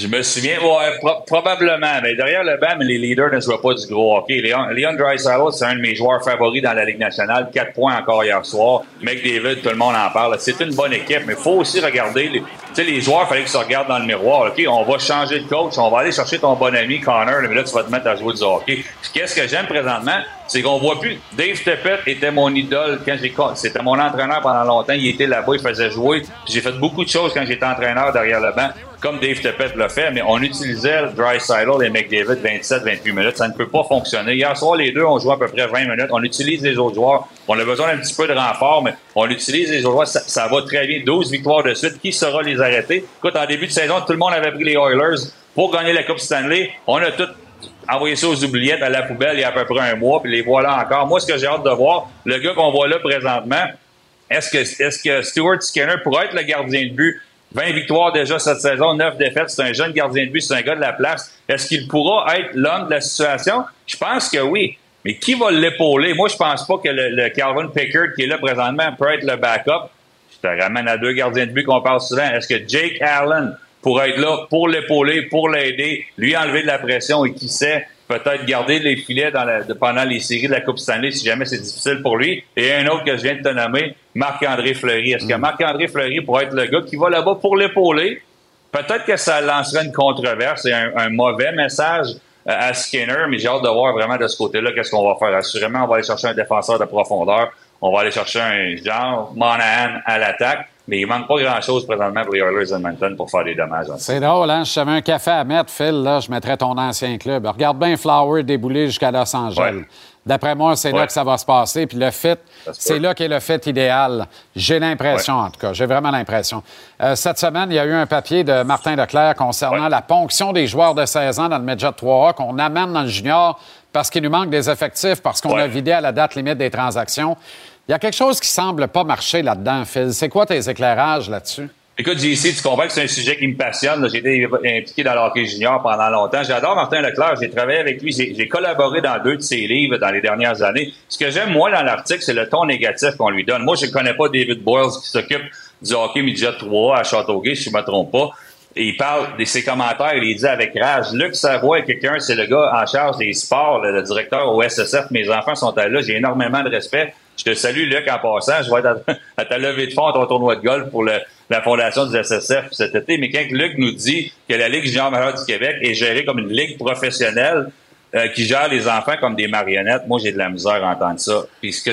S20: Je me souviens, ouais, pro- probablement, mais derrière le banc, les leaders ne jouaient pas du gros hockey. Leon Draisaitl, c'est un de mes joueurs favoris dans la Ligue nationale. Quatre points encore hier soir. McDavid, tout le monde en parle. C'est une bonne équipe, mais il faut aussi regarder. Les, tu sais, les joueurs, il fallait qu'ils se regardent dans le miroir. OK, on va changer de coach, on va aller chercher ton bon ami Connor, mais là, tu vas te mettre à jouer du hockey. Qu'est-ce que j'aime présentement? C'est qu'on voit plus. Dave Tippett était mon idole quand j'ai. C'était mon entraîneur pendant longtemps. Il était là-bas, il faisait jouer. J'ai fait beaucoup de choses quand j'étais entraîneur derrière le banc comme Dave Tippett l'a fait, mais on utilisait Dreisaitl et McDavid 27-28 minutes. Ça ne peut pas fonctionner. Hier soir, les deux ont joué à peu près 20 minutes. On utilise les autres joueurs. On a besoin d'un petit peu de renfort, mais on utilise les autres joueurs. Ça, ça va très bien. 12 victoires de suite. Qui saura les arrêter? Écoute, en début de saison, tout le monde avait pris les Oilers pour gagner la Coupe Stanley. On a tout envoyé ça aux oubliettes à la poubelle il y a à peu près un mois, puis les voilà encore. Moi, ce que j'ai hâte de voir, le gars qu'on voit là présentement, est-ce que, est-ce que Stuart Skinner pourrait être le gardien de but? 20 victoires déjà cette saison, 9 défaites. C'est un jeune gardien de but, c'est un gars de la place. Est-ce qu'il pourra être l'homme de la situation? Je pense que oui. Mais qui va l'épauler? Moi, je pense pas que le, le Calvin Pickard qui est là présentement peut être le backup. Je te ramène à deux gardiens de but qu'on parle souvent. Est-ce que Jake Allen pourrait être là pour l'épauler, pour l'aider, lui enlever de la pression et qui sait, peut-être garder les filets dans la- pendant les séries de la Coupe Stanley si jamais c'est difficile pour lui? Et un autre que je viens de te nommer, Marc-André Fleury. Est-ce que Marc-André Fleury pourrait être le gars qui va là-bas pour l'épauler? Peut-être que ça lancerait une controverse et un, un mauvais message euh, à Skinner, mais j'ai hâte de voir vraiment de ce côté-là qu'est-ce qu'on va faire. Assurément, on va aller chercher un défenseur de profondeur. On va aller chercher un genre Monahan à l'attaque. Mais il manque pas grand-chose présentement pour les Oilers Edmonton pour faire des dommages.
S1: C'est drôle, hein? Si j'avais un café à mettre, Phil, là, je mettrais ton ancien club. Regarde bien Flower débouler jusqu'à Los Angeles.
S20: Ouais.
S1: D'après moi, c'est là que ça va se passer. Puis le fit, c'est là qu'est le fit idéal. J'ai l'impression, en tout cas. J'ai vraiment l'impression. Euh, cette semaine, il y a eu un papier de Martin Leclerc concernant la ponction des joueurs de 16 ans dans le Medjet 3A qu'on amène dans le junior parce qu'il nous manque des effectifs, parce qu'on a vidé à la date limite des transactions. Il y a quelque chose qui semble pas marcher là-dedans, Phil. C'est quoi tes éclairages là-dessus?
S20: Écoute, JC, tu comprends que c'est un sujet qui me passionne. J'ai été impliqué dans le hockey junior pendant longtemps. J'adore Martin Leclerc. J'ai travaillé avec lui. J'ai collaboré dans deux de ses livres dans les dernières années. Ce que j'aime, moi, dans l'article, c'est le ton négatif qu'on lui donne. Moi, je ne connais pas David Boyles qui s'occupe du hockey midget 3 à Châteauguay, si je ne me trompe pas. Il parle de ses commentaires, il dit avec rage. Luc Savoie est quelqu'un, c'est le gars en charge des sports, le, directeur au SSF. Mes enfants sont là. J'ai énormément de respect. Je te salue, Luc, en passant. Je vais être (laughs) à, ta levée de fonds, à ton tournoi de golf pour la fondation du SSF cet été. Mais quand Luc nous dit que la Ligue junior majeure du Québec est gérée comme une ligue professionnelle, euh, qui gère les enfants comme des marionnettes, moi j'ai de la misère à entendre ça. Ce que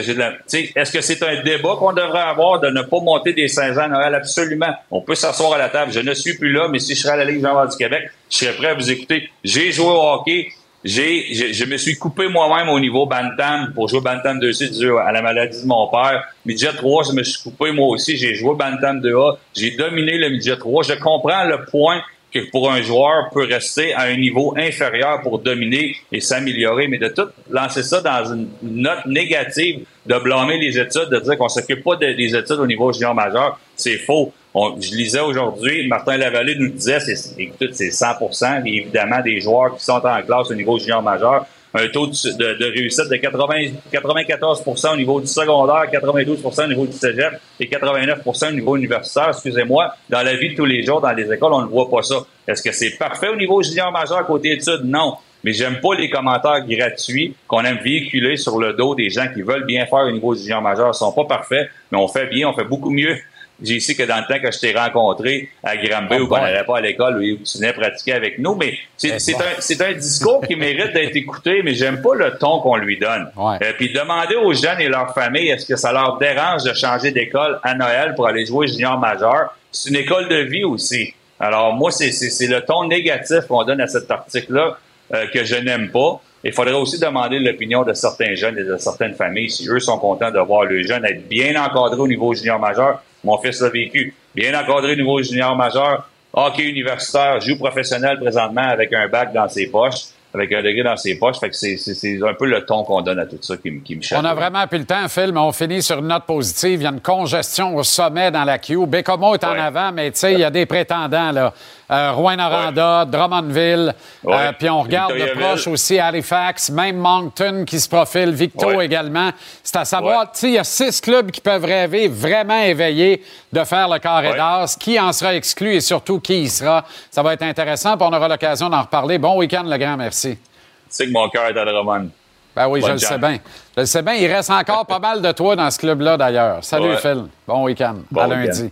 S20: est-ce que c'est un débat qu'on devrait avoir de ne pas monter des 16 ans à Noël? Absolument. On peut s'asseoir à la table. Je ne suis plus là, mais si je serais à la Ligue junior du Québec, je serais prêt à vous écouter. J'ai joué au hockey. J'ai, je, je me suis coupé moi-même au niveau Bantam pour jouer Bantam 2C dû à la maladie de mon père. Midget 3, je me suis coupé moi aussi. J'ai joué Bantam 2A. J'ai dominé le Midget 3. Je comprends le point que pour un joueur peut rester à un niveau inférieur pour dominer et s'améliorer, mais de tout lancer ça dans une note négative, de blâmer les études, de dire qu'on s'occupe pas de- des études au niveau junior majeur, c'est faux. Je lisais aujourd'hui, Martin Lavallée nous disait, c'est, écoute, c'est 100 évidemment des joueurs qui sont en classe au niveau junior majeur, un taux de, réussite de 80, 94% au niveau du secondaire, 92% au niveau du cégep et 89% au niveau universitaire, excusez-moi. Dans la vie de tous les jours, dans les écoles, on ne voit pas ça. Est-ce que c'est parfait au niveau junior majeur côté études? Non. Mais j'aime pas les commentaires gratuits qu'on aime véhiculer sur le dos des gens qui veulent bien faire au niveau junior majeur. Ils sont pas parfaits, mais on fait bien, on fait beaucoup mieux. J'ai ici que dans le temps que je t'ai rencontré à Granby où on n'allait pas à l'école où tu venais pratiquer avec nous, mais c'est c'est un, discours qui mérite d'être écouté, mais j'aime pas le ton qu'on lui donne. Euh, puis demander aux jeunes et leurs familles, est-ce que ça leur dérange de changer d'école à Noël pour aller jouer junior majeur? C'est une école de vie aussi. Alors moi, c'est le ton négatif qu'on donne à cet article-là euh, que je n'aime pas. Il faudrait aussi demander l'opinion de certains jeunes et de certaines familles si eux sont contents de voir le jeune être bien encadré au niveau junior majeur. Mon fils l'a vécu. Bien encadré au niveau junior majeur, hockey universitaire, joue professionnel présentement avec un bac dans ses poches, avec un degré dans ses poches. Fait que c'est- un peu le ton qu'on donne à tout ça qui, me- qui me chatte.
S1: On a vraiment plus le temps, Phil, mais on finit sur une note positive. Il y a une congestion au sommet dans la queue. Bécomo est en avant, mais tu sais, il y a des prétendants, là. Euh, Rouen-Noranda, Drummondville, euh, puis on regarde de proche aussi Halifax, même Moncton qui se profile, Victo
S20: Ouais.
S1: également. C'est à savoir, tu sais, il y a six clubs qui peuvent rêver, vraiment éveillés, de faire le carré d'as. Qui en sera exclu et surtout qui y sera? Ça va être intéressant, puis on aura l'occasion d'en reparler. Bon week-end, le grand merci.
S20: Tu sais que mon cœur est à Drummond.
S1: Ben oui, je le sais bien. Je le sais bien. Il reste encore pas mal de toi dans ce club-là, d'ailleurs. Salut. Phil. Bon week-end.
S20: Bon
S1: à lundi.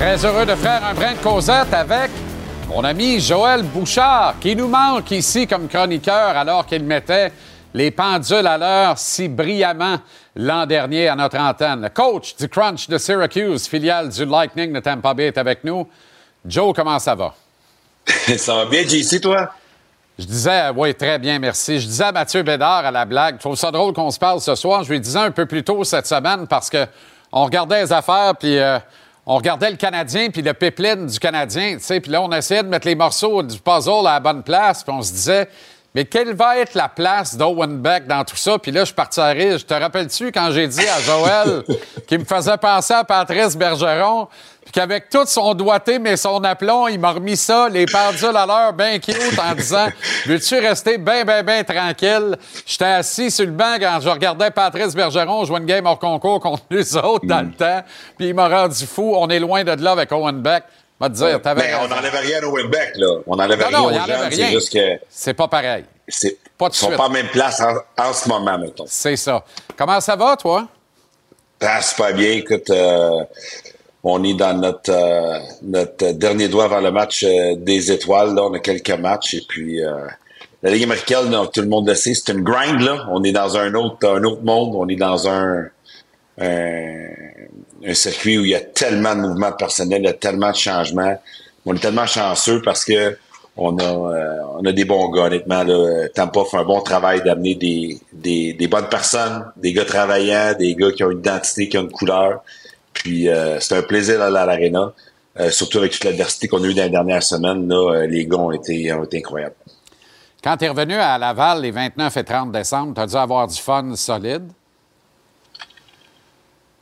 S1: Très heureux de faire un brin de causette avec mon ami Joël Bouchard, qui nous manque ici comme chroniqueur alors qu'il mettait les pendules à l'heure si brillamment l'an dernier à notre antenne. Le coach du Crunch de Syracuse, filiale du Lightning de Tampa Bay, est avec nous. Joe, comment ça va? (laughs)
S21: ça va bien, JC, toi?
S1: Je disais, oui, très bien, merci. Je disais à Mathieu Bédard à la blague, je trouve ça drôle qu'on se parle ce soir. Je lui disais un peu plus tôt cette semaine parce que on regardait les affaires, puis euh, on regardait le Canadien, puis le pipeline du Canadien, tu sais, puis là, on essayait de mettre les morceaux du puzzle à la bonne place, puis on se disait, mais quelle va être la place d'Owen Beck dans tout ça? Puis là, je suis parti à rire. Je te rappelles-tu quand j'ai dit à Joël (laughs) qu'il me faisait penser à Patrice Bergeron, qu'avec tout son doigté, mais son aplomb, il m'a remis ça, les pendules à l'heure, bien cute, en disant (laughs) Veux-tu rester bien, bien, bien tranquille? J'étais assis sur le banc quand je regardais Patrice Bergeron jouer une game hors concours contre les autres dans le temps, puis il m'a rendu fou. On est loin de là avec Owen Beck. Va te dire, t'avais
S21: Ben, on n'enlève rien au Winbeck, là. On n'enlève rien
S1: non,
S21: aux
S1: rien.
S21: c'est juste que...
S1: C'est pas pareil.
S21: C'est,
S1: Pas de
S21: ils sont
S1: suite.
S21: pas la même place en, en ce moment, mettons.
S1: C'est ça. Comment ça va, toi?
S21: Ah, super bien. Écoute, euh, on est dans notre, euh, notre dernier doigt avant le match euh, des étoiles. Là, on a quelques matchs et puis euh, la Ligue américaine, là, tout le monde le sait, c'est une grind. Là. On est dans un autre, un autre monde. On est dans un, un, un circuit où il y a tellement de mouvements personnels, il y a tellement de changements. On est tellement chanceux parce que on a, on a des bons gars, honnêtement. Là. Tampa fait un bon travail d'amener des, des, des bonnes personnes, des gars travaillants, des gars qui ont une identité, qui ont une couleur. Puis euh, c'est un plaisir d'aller à l'aréna, euh, surtout avec toute l'adversité qu'on a eue dans les dernières semaines. Là, euh, les gars ont été, ont été incroyables.
S1: Quand tu es revenu à Laval les 29 et 30 décembre, tu as dû avoir du fun solide.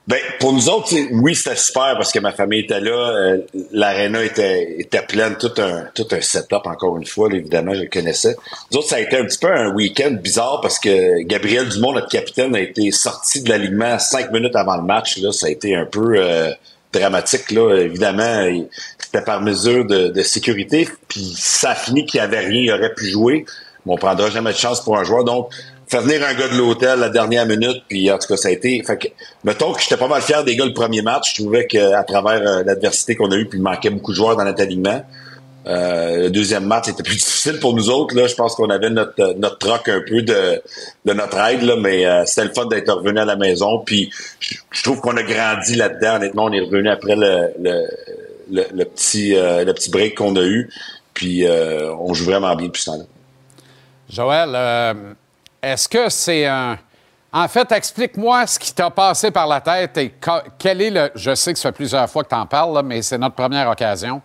S21: Ben, pour nous autres, oui, c'était super parce que ma famille était là. euh, L'aréna était, était pleine, tout un, tout un setup, encore une fois, là, évidemment, je le connaissais. Nous autres, ça a été un petit peu un week-end bizarre parce que Gabriel Dumont, notre capitaine, a été sorti de l'alignement cinq minutes avant le match. Là. Ça a été un peu euh, dramatique. Là. Évidemment, c'était par mesure de, de sécurité. Puis ça a fini qu'il n'y avait rien, il aurait pu jouer. Mais on prendra jamais de chance pour un joueur. Donc, faire venir un gars de l'hôtel la dernière minute, puis en tout cas, ça a été. Fait que, mettons que j'étais pas mal fier des gars le premier match. Je trouvais qu'à travers euh, l'adversité qu'on a eue, puis il manquait beaucoup de joueurs dans notre alignement. Euh, le deuxième match était plus (laughs) difficile pour nous autres. Là, je pense qu'on avait notre euh, notre troc un peu de, de notre aide, là, mais euh, c'était le fun d'être revenu à la maison. Puis je, trouve qu'on a grandi là-dedans. Honnêtement, on est revenu après le, le, le, petit euh, le petit break qu'on a eu. Puis euh, on joue vraiment bien depuis ce temps-là.
S1: Joël, est-ce que c'est un. En fait, explique-moi ce qui t'a passé par la tête et quel est le. Je sais que ça fait plusieurs fois que tu en parles, là, mais c'est notre première occasion.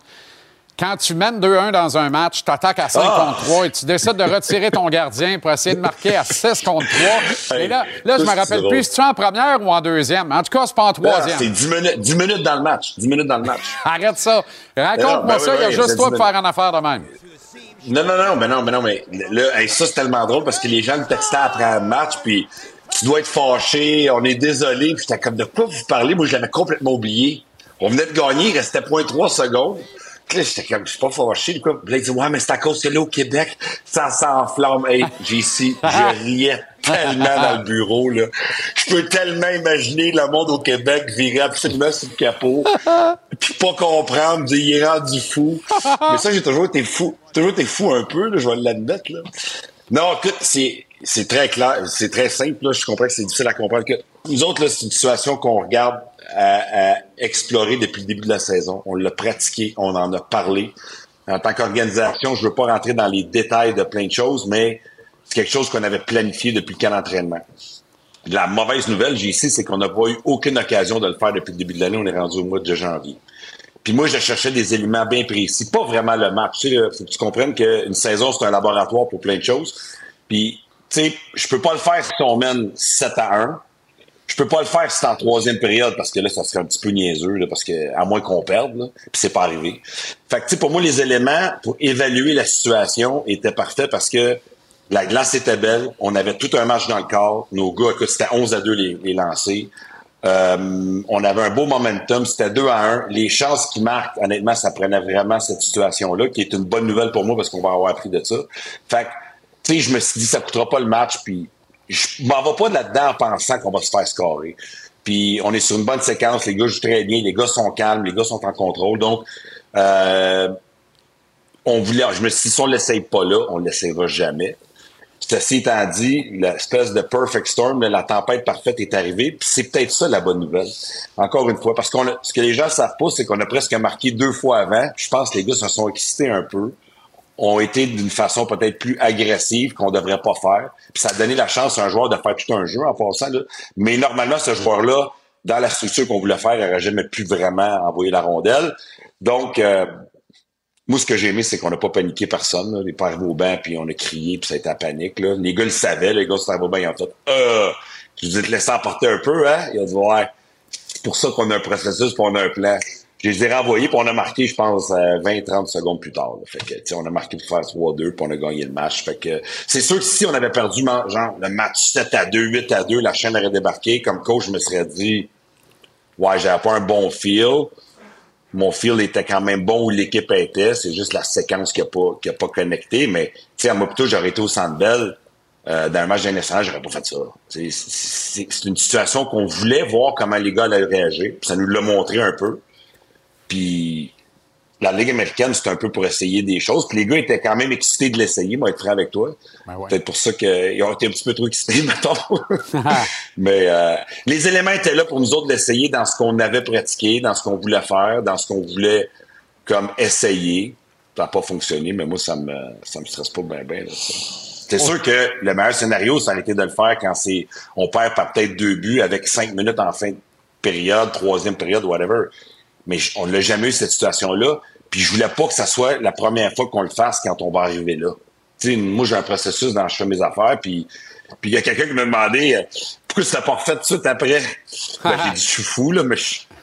S1: Quand tu mènes 2-1 dans un match, tu attaques à 5
S21: Ah!
S1: contre 3 et tu décides de retirer ton gardien pour essayer de marquer à 6 contre 3. Et là, là je me rappelle plus si tu es en première ou en deuxième. En tout cas, c'est pas en
S21: Ah,
S1: troisième.
S21: C'est 10 minutes, 10 minutes dans le match. 10 minutes dans le match. (laughs)
S1: Arrête ça. Raconte-moi
S21: Ben non,
S1: ça,
S21: ben
S1: il y a juste toi pour faire en affaire de même.
S21: Non, non, non, ben non, ben non, mais là, hey, ça, c'est tellement drôle parce que les gens me textaient après le match, puis tu dois être fâché, on est désolé, puis j'étais comme de quoi vous parlez? Moi, je l'avais complètement oublié. On venait de gagner, il restait 0.3 secondes. Là, j'étais comme, je suis pas fâché, quoi. Puis là, il dit, ouais, mais c'est à cause que là, au Québec, ça s'enflamme. Hey, j'ai ici, je riais tellement dans le bureau, là. Je peux tellement imaginer le monde au Québec virer absolument sur le capot, puis pas comprendre, dire, il est rendu fou. Mais ça, j'ai toujours été fou. Toujours été fou un peu, là, je vais l'admettre, là. Non, écoute, c'est, c'est très clair, c'est très simple, là. Je comprends que c'est difficile à comprendre que nous autres, là, c'est une situation qu'on regarde à, explorer depuis le début de la saison. On l'a pratiqué, on en a parlé. En tant qu'organisation, je veux pas rentrer dans les détails de plein de choses, mais c'est quelque chose qu'on avait planifié depuis le camp d'entraînement. La mauvaise nouvelle, j'ai ici, c'est qu'on n'a pas eu aucune occasion de le faire depuis le début de l'année. On est rendu au mois de janvier. Puis moi, je cherchais des éléments bien précis. Pas vraiment le match. Tu sais, faut que tu comprennes qu'une saison, c'est un laboratoire pour plein de choses. Puis, tu sais, je peux pas le faire si on mène 7 à 1. Je peux pas le faire si c'est en troisième période parce que là, ça serait un petit peu niaiseux, là, parce que à moins qu'on perde, puis c'est pas arrivé. Fait que, pour moi, les éléments pour évaluer la situation étaient parfaits parce que la glace était belle, on avait tout un match dans le corps. Nos gars, c'était 11 à 2 les, les. Euh, on avait un beau momentum, c'était 2 à 1. Les chances qui marquent, honnêtement, ça prenait vraiment cette situation-là, qui est une bonne nouvelle pour moi parce qu'on va avoir appris de ça. Fait que, tu sais, je me suis dit, ça coûtera pas le match, puis je m'en vais pas là-dedans en pensant qu'on va se faire scorer. Puis on est sur une bonne séquence, les gars jouent très bien, les gars sont calmes, les gars sont en contrôle. Donc, euh, on voulait, je me suis dit, si on l'essaye pas là, on l'essayera jamais. Ceci étant dit, l'espèce de perfect storm, la tempête parfaite est arrivée, puis c'est peut-être ça la bonne nouvelle. Encore une fois, parce qu'on ce que les gens savent pas, c'est qu'on a presque marqué deux fois avant. Je pense que les gars se sont excités un peu, ont été d'une façon peut-être plus agressive qu'on devrait pas faire. Puis ça a donné la chance à un joueur de faire tout un jeu en passant. Là. Mais normalement, ce joueur-là, dans la structure qu'on voulait faire, n'aurait jamais pu vraiment envoyer la rondelle. Donc, euh, moi, ce que j'ai aimé, c'est qu'on n'a pas paniqué personne. Là. Les pères au puis on a crié, puis ça a été la panique. Là. Les gars le savaient, les gars sur au ils ont fait « Euh! » Je vous ai laissé emporter un peu, hein? Ils ont dit « Ouais, c'est pour ça qu'on a un processus, puis on a un plan. » Je les ai renvoyés, puis on a marqué, je pense, 20-30 secondes plus tard. Fait que, on a marqué pour faire 3-2, puis on a gagné le match. Fait que c'est sûr que si on avait perdu, genre, le match 7 à 2, 8 à 2, la chaîne aurait débarqué. Comme coach, je me serais dit « Ouais, j'avais pas un bon feel. » mon feel était quand même bon où l'équipe était. C'est juste la séquence qui a pas, qui a pas connecté. Mais, à moi, plutôt, j'aurais été au Centre Bell, euh, dans un match d'un national, j'aurais pas fait ça. C'est, une situation qu'on voulait voir comment les gars allaient réagir. Ça nous l'a montré un peu. Puis, la Ligue américaine, c'est un peu pour essayer des choses. Puis les gars étaient quand même excités de l'essayer, moi, être franc avec toi. Peut-être pour ça qu'ils ont été un petit peu trop excités, (laughs) mettons. (laughs) Mais euh, les éléments étaient là pour nous autres d'essayer dans ce qu'on avait pratiqué, dans ce qu'on voulait faire, dans ce qu'on voulait comme essayer. Ça n'a pas fonctionné, mais moi, ça me ça me stresse pas bien, bien. C'est sûr que le meilleur scénario, ça aurait été de le faire quand c'est on perd par peut-être deux buts avec cinq minutes en fin de période, troisième période, whatever. Mais on n'a jamais eu cette situation-là. Puis je voulais pas que ça soit la première fois qu'on le fasse quand on va arriver là. Tu sais, moi, j'ai un processus dans je fais mes affaires, puis puis il y a quelqu'un qui m'a demandé euh, pourquoi tu l'as pas refait tout de suite après. Ben, j'ai dit, je suis fou, là, mais je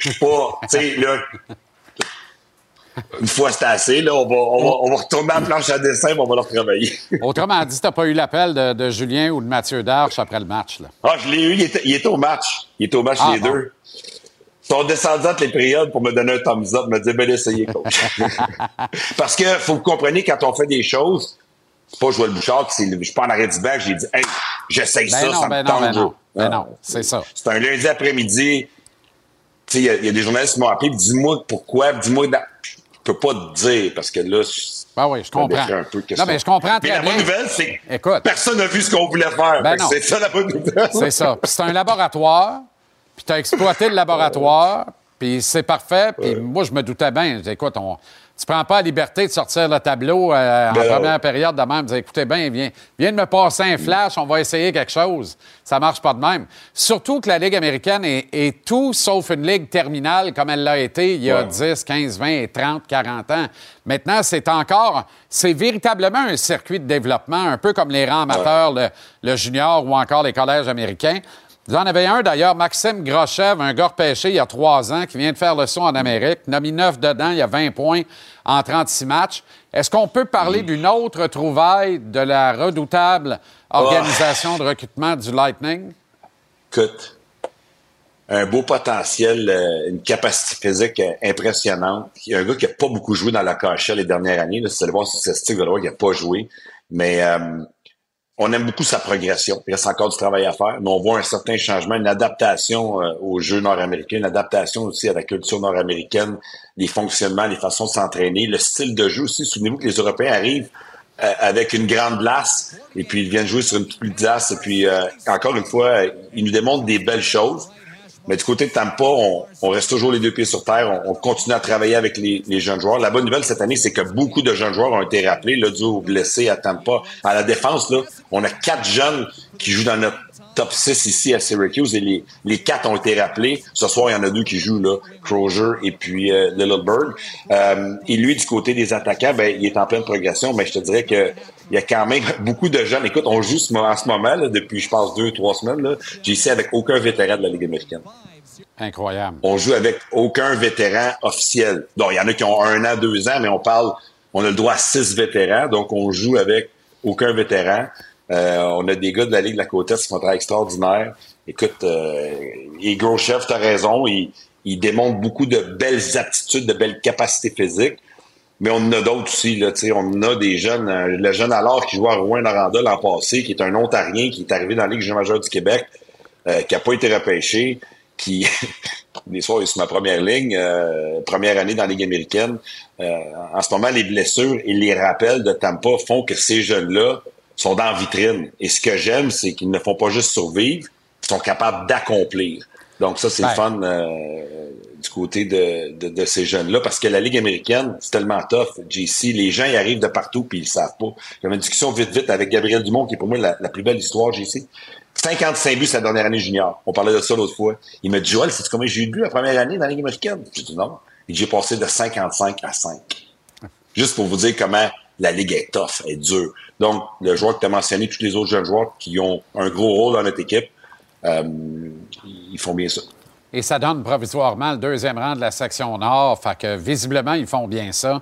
S21: suis pas. Tu sais, là. Une fois c'est assez, là, on va, on, va, on va retourner à la planche à dessin, puis on va leur travailler.
S1: Autrement dit, t'as pas eu l'appel de, de Julien ou de Mathieu Darche après le match. Là?
S21: Ah, je l'ai eu, il était, il était au match. Il était au match,
S1: Ah,
S21: les
S1: bon.
S21: deux. Sont descendus entre les périodes pour me donner un thumbs up, me dire, ben, essayez, coach. (laughs) Parce que, faut que vous compreniez, quand on fait des choses, c'est pas Joël Bouchard qui s'est levé. Je suis pas en arrêt du bac, j'ai dit, hey, j'essaye
S1: Ben
S21: ça,
S1: non,
S21: ça
S1: ben
S21: me
S1: non,
S21: tente.
S1: ben non. Ben non, c'est ça.
S21: C'est un lundi après-midi. Tu sais, il y a- il y, a des journalistes qui m'ont appelé, dis-moi pourquoi, dis-moi, dans- je peux pas te dire, parce que là,
S1: Ben oui, je comprends.
S21: un peu
S1: Non, mais je comprends
S21: Mais
S1: très
S21: la bonne
S1: bien.
S21: nouvelle, c'est que personne n'a vu ce qu'on voulait faire.
S1: Ben.
S21: C'est ça la bonne nouvelle.
S1: C'est ça. Puis c'est un laboratoire, puis tu as exploité le laboratoire, (laughs) puis c'est parfait. Puis moi, je me doutais bien. Écoute, on, tu prends pas la liberté de sortir le tableau euh, en
S21: Ben non.
S1: première période de même. Dire, écoutez bien, viens, viens de me passer un flash, on va essayer quelque chose. Ça marche pas de même. Surtout que la Ligue américaine est, est tout sauf une ligue terminale comme elle l'a été il y a
S21: Ouais.
S1: 10, 15, 20, 30, 40 ans. Maintenant, c'est encore, c'est véritablement un circuit de développement, un peu comme les rangs amateurs, le, le junior ou encore les collèges américains. Vous en avez un d'ailleurs, Maxime Grochev, un gars repêché il y a trois ans, qui vient de faire le saut en Amérique. Il a mis neuf dedans, il y a 20 points en 36 matchs. Est-ce qu'on peut parler d'une autre trouvaille de la redoutable organisation de recrutement du Lightning?
S21: Écoute, un beau potentiel, euh, une capacité physique euh, impressionnante. Il y a un gars qui n'a pas beaucoup joué dans la KHL les dernières années. Si vous allez voir sur ce style là il n'a pas joué. Mais euh, on aime beaucoup sa progression. Il reste encore du travail à faire, mais on voit un certain changement, une adaptation euh, au jeu nord-américain, une adaptation aussi à la culture nord-américaine, les fonctionnements, les façons de s'entraîner, le style de jeu aussi. Souvenez-vous que les Européens arrivent euh, avec une grande glace et puis ils viennent jouer sur une petite glace et puis euh, encore une fois, ils nous démontrent des belles choses. Mais du côté de Tampa, on, on reste toujours les deux pieds sur terre. On, on continue à travailler avec les, les jeunes joueurs. La bonne nouvelle cette année, c'est que beaucoup de jeunes joueurs ont été rappelés, là, dû aux blessés à Tampa. À la défense, là, on a quatre jeunes qui jouent dans notre top 6 ici à Syracuse et les, les quatre ont été rappelés. Ce soir, il y en a deux qui jouent, là, Crozier et puis euh, Littleberg. Euh, et lui, du côté des attaquants, ben, il est en pleine progression, mais je te dirais que il y a quand même (laughs) beaucoup de jeunes. Écoute, on joue en ce moment, là, depuis, je pense, deux, trois semaines, là, j'ai ici avec aucun vétéran de la Ligue américaine.
S1: Incroyable.
S21: On joue avec aucun vétéran officiel. Donc, il y en a qui ont un an, deux ans, mais on parle, on a le droit à six vétérans, donc on joue avec aucun vétéran. Euh, on a des gars de la Ligue de la Côte Est qui font un travail extraordinaire. Écoute, euh, et Gros Chef, t'as raison, il, il démontre beaucoup de belles aptitudes, de belles capacités physiques. Mais on en a d'autres aussi, là, tu sais, on a des jeunes, euh, le jeune alors qui joue à Rouen-Noranda l'an passé, qui est un Ontarien, qui est arrivé dans la Ligue majeure du Québec, euh, qui a pas été repêché, qui, (laughs) des il est sur ma première ligne, euh, première année dans la Ligue américaine. Euh, en ce moment, les blessures et les rappels de Tampa font que ces jeunes-là sont dans la vitrine. Et ce que j'aime, c'est qu'ils ne font pas juste survivre, ils sont capables d'accomplir. Donc ça, c'est
S1: Ouais.
S21: fun euh, du côté de, ces jeunes-là, parce que la Ligue américaine, c'est tellement tough, JC, les gens y arrivent de partout puis ils le savent pas. J'avais une discussion vite vite avec Gabriel Dumont, qui est pour moi la, plus belle histoire, JC. 55 buts sa dernière année junior. On parlait de ça l'autre fois. Il m'a dit, Joël, c'est combien j'ai eu de buts la première année dans la Ligue américaine? J'ai dit non. Et j'ai passé de 55 à 5. Juste pour vous dire comment la Ligue est tough, est dure. Donc, le joueur que tu as mentionné, tous les autres jeunes joueurs qui ont un gros rôle dans notre équipe, euh, ils font bien ça.
S1: Et ça donne provisoirement le deuxième rang de la section Nord. Fait que visiblement, ils font bien ça.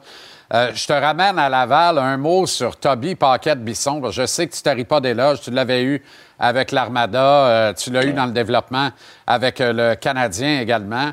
S1: Euh, je te ramène à Laval un mot sur Toby Paquette-Bisson. Je sais que tu t'arrives pas d'éloge. Tu l'avais eu avec l'Armada. euh, tu l'as eu dans le développement avec euh, le Canadien également.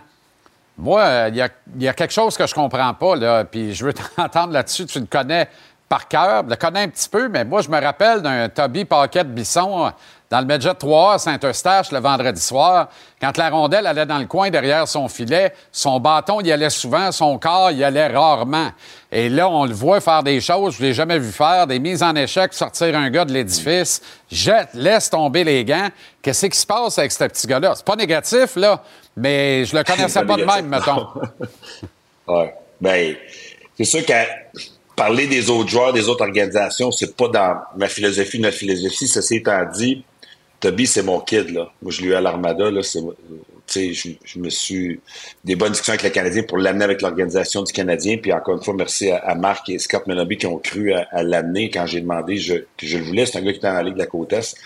S1: Moi, euh, il y, a, il y a quelque chose que je comprends pas, là, puis je veux (laughs) t'entendre là-dessus. Tu le connais par cœur, je le connais un petit peu, mais moi, je me rappelle d'un Toby Paquette-Bisson dans le Medjet 3 à Saint-Eustache le vendredi soir. Quand la rondelle allait dans le coin derrière son filet, son bâton y allait souvent, son corps y allait rarement. Et là, on le voit faire des choses je l'ai jamais vu faire, des mises en échec, sortir un gars de l'édifice, jette, laisse tomber les gants. Qu'est-ce qui se passe avec ce petit gars-là? C'est pas négatif, là, mais je le connaissais pas de même, mettons. (laughs)
S21: Ouais. Ben, c'est sûr que parler des autres joueurs, des autres organisations, c'est pas dans ma philosophie, notre philosophie. Ceci étant dit, Toby, c'est mon kid, là. Moi, je l'ai eu à l'Armada, là. Sais, je, je me suis des bonnes discussions avec le Canadien pour l'amener avec l'organisation du Canadien. Puis encore une fois, merci à, Marc et Scott Meloby qui ont cru à, l'amener quand j'ai demandé je, que je le voulais. C'est un gars qui était dans la Ligue de la Côte Est.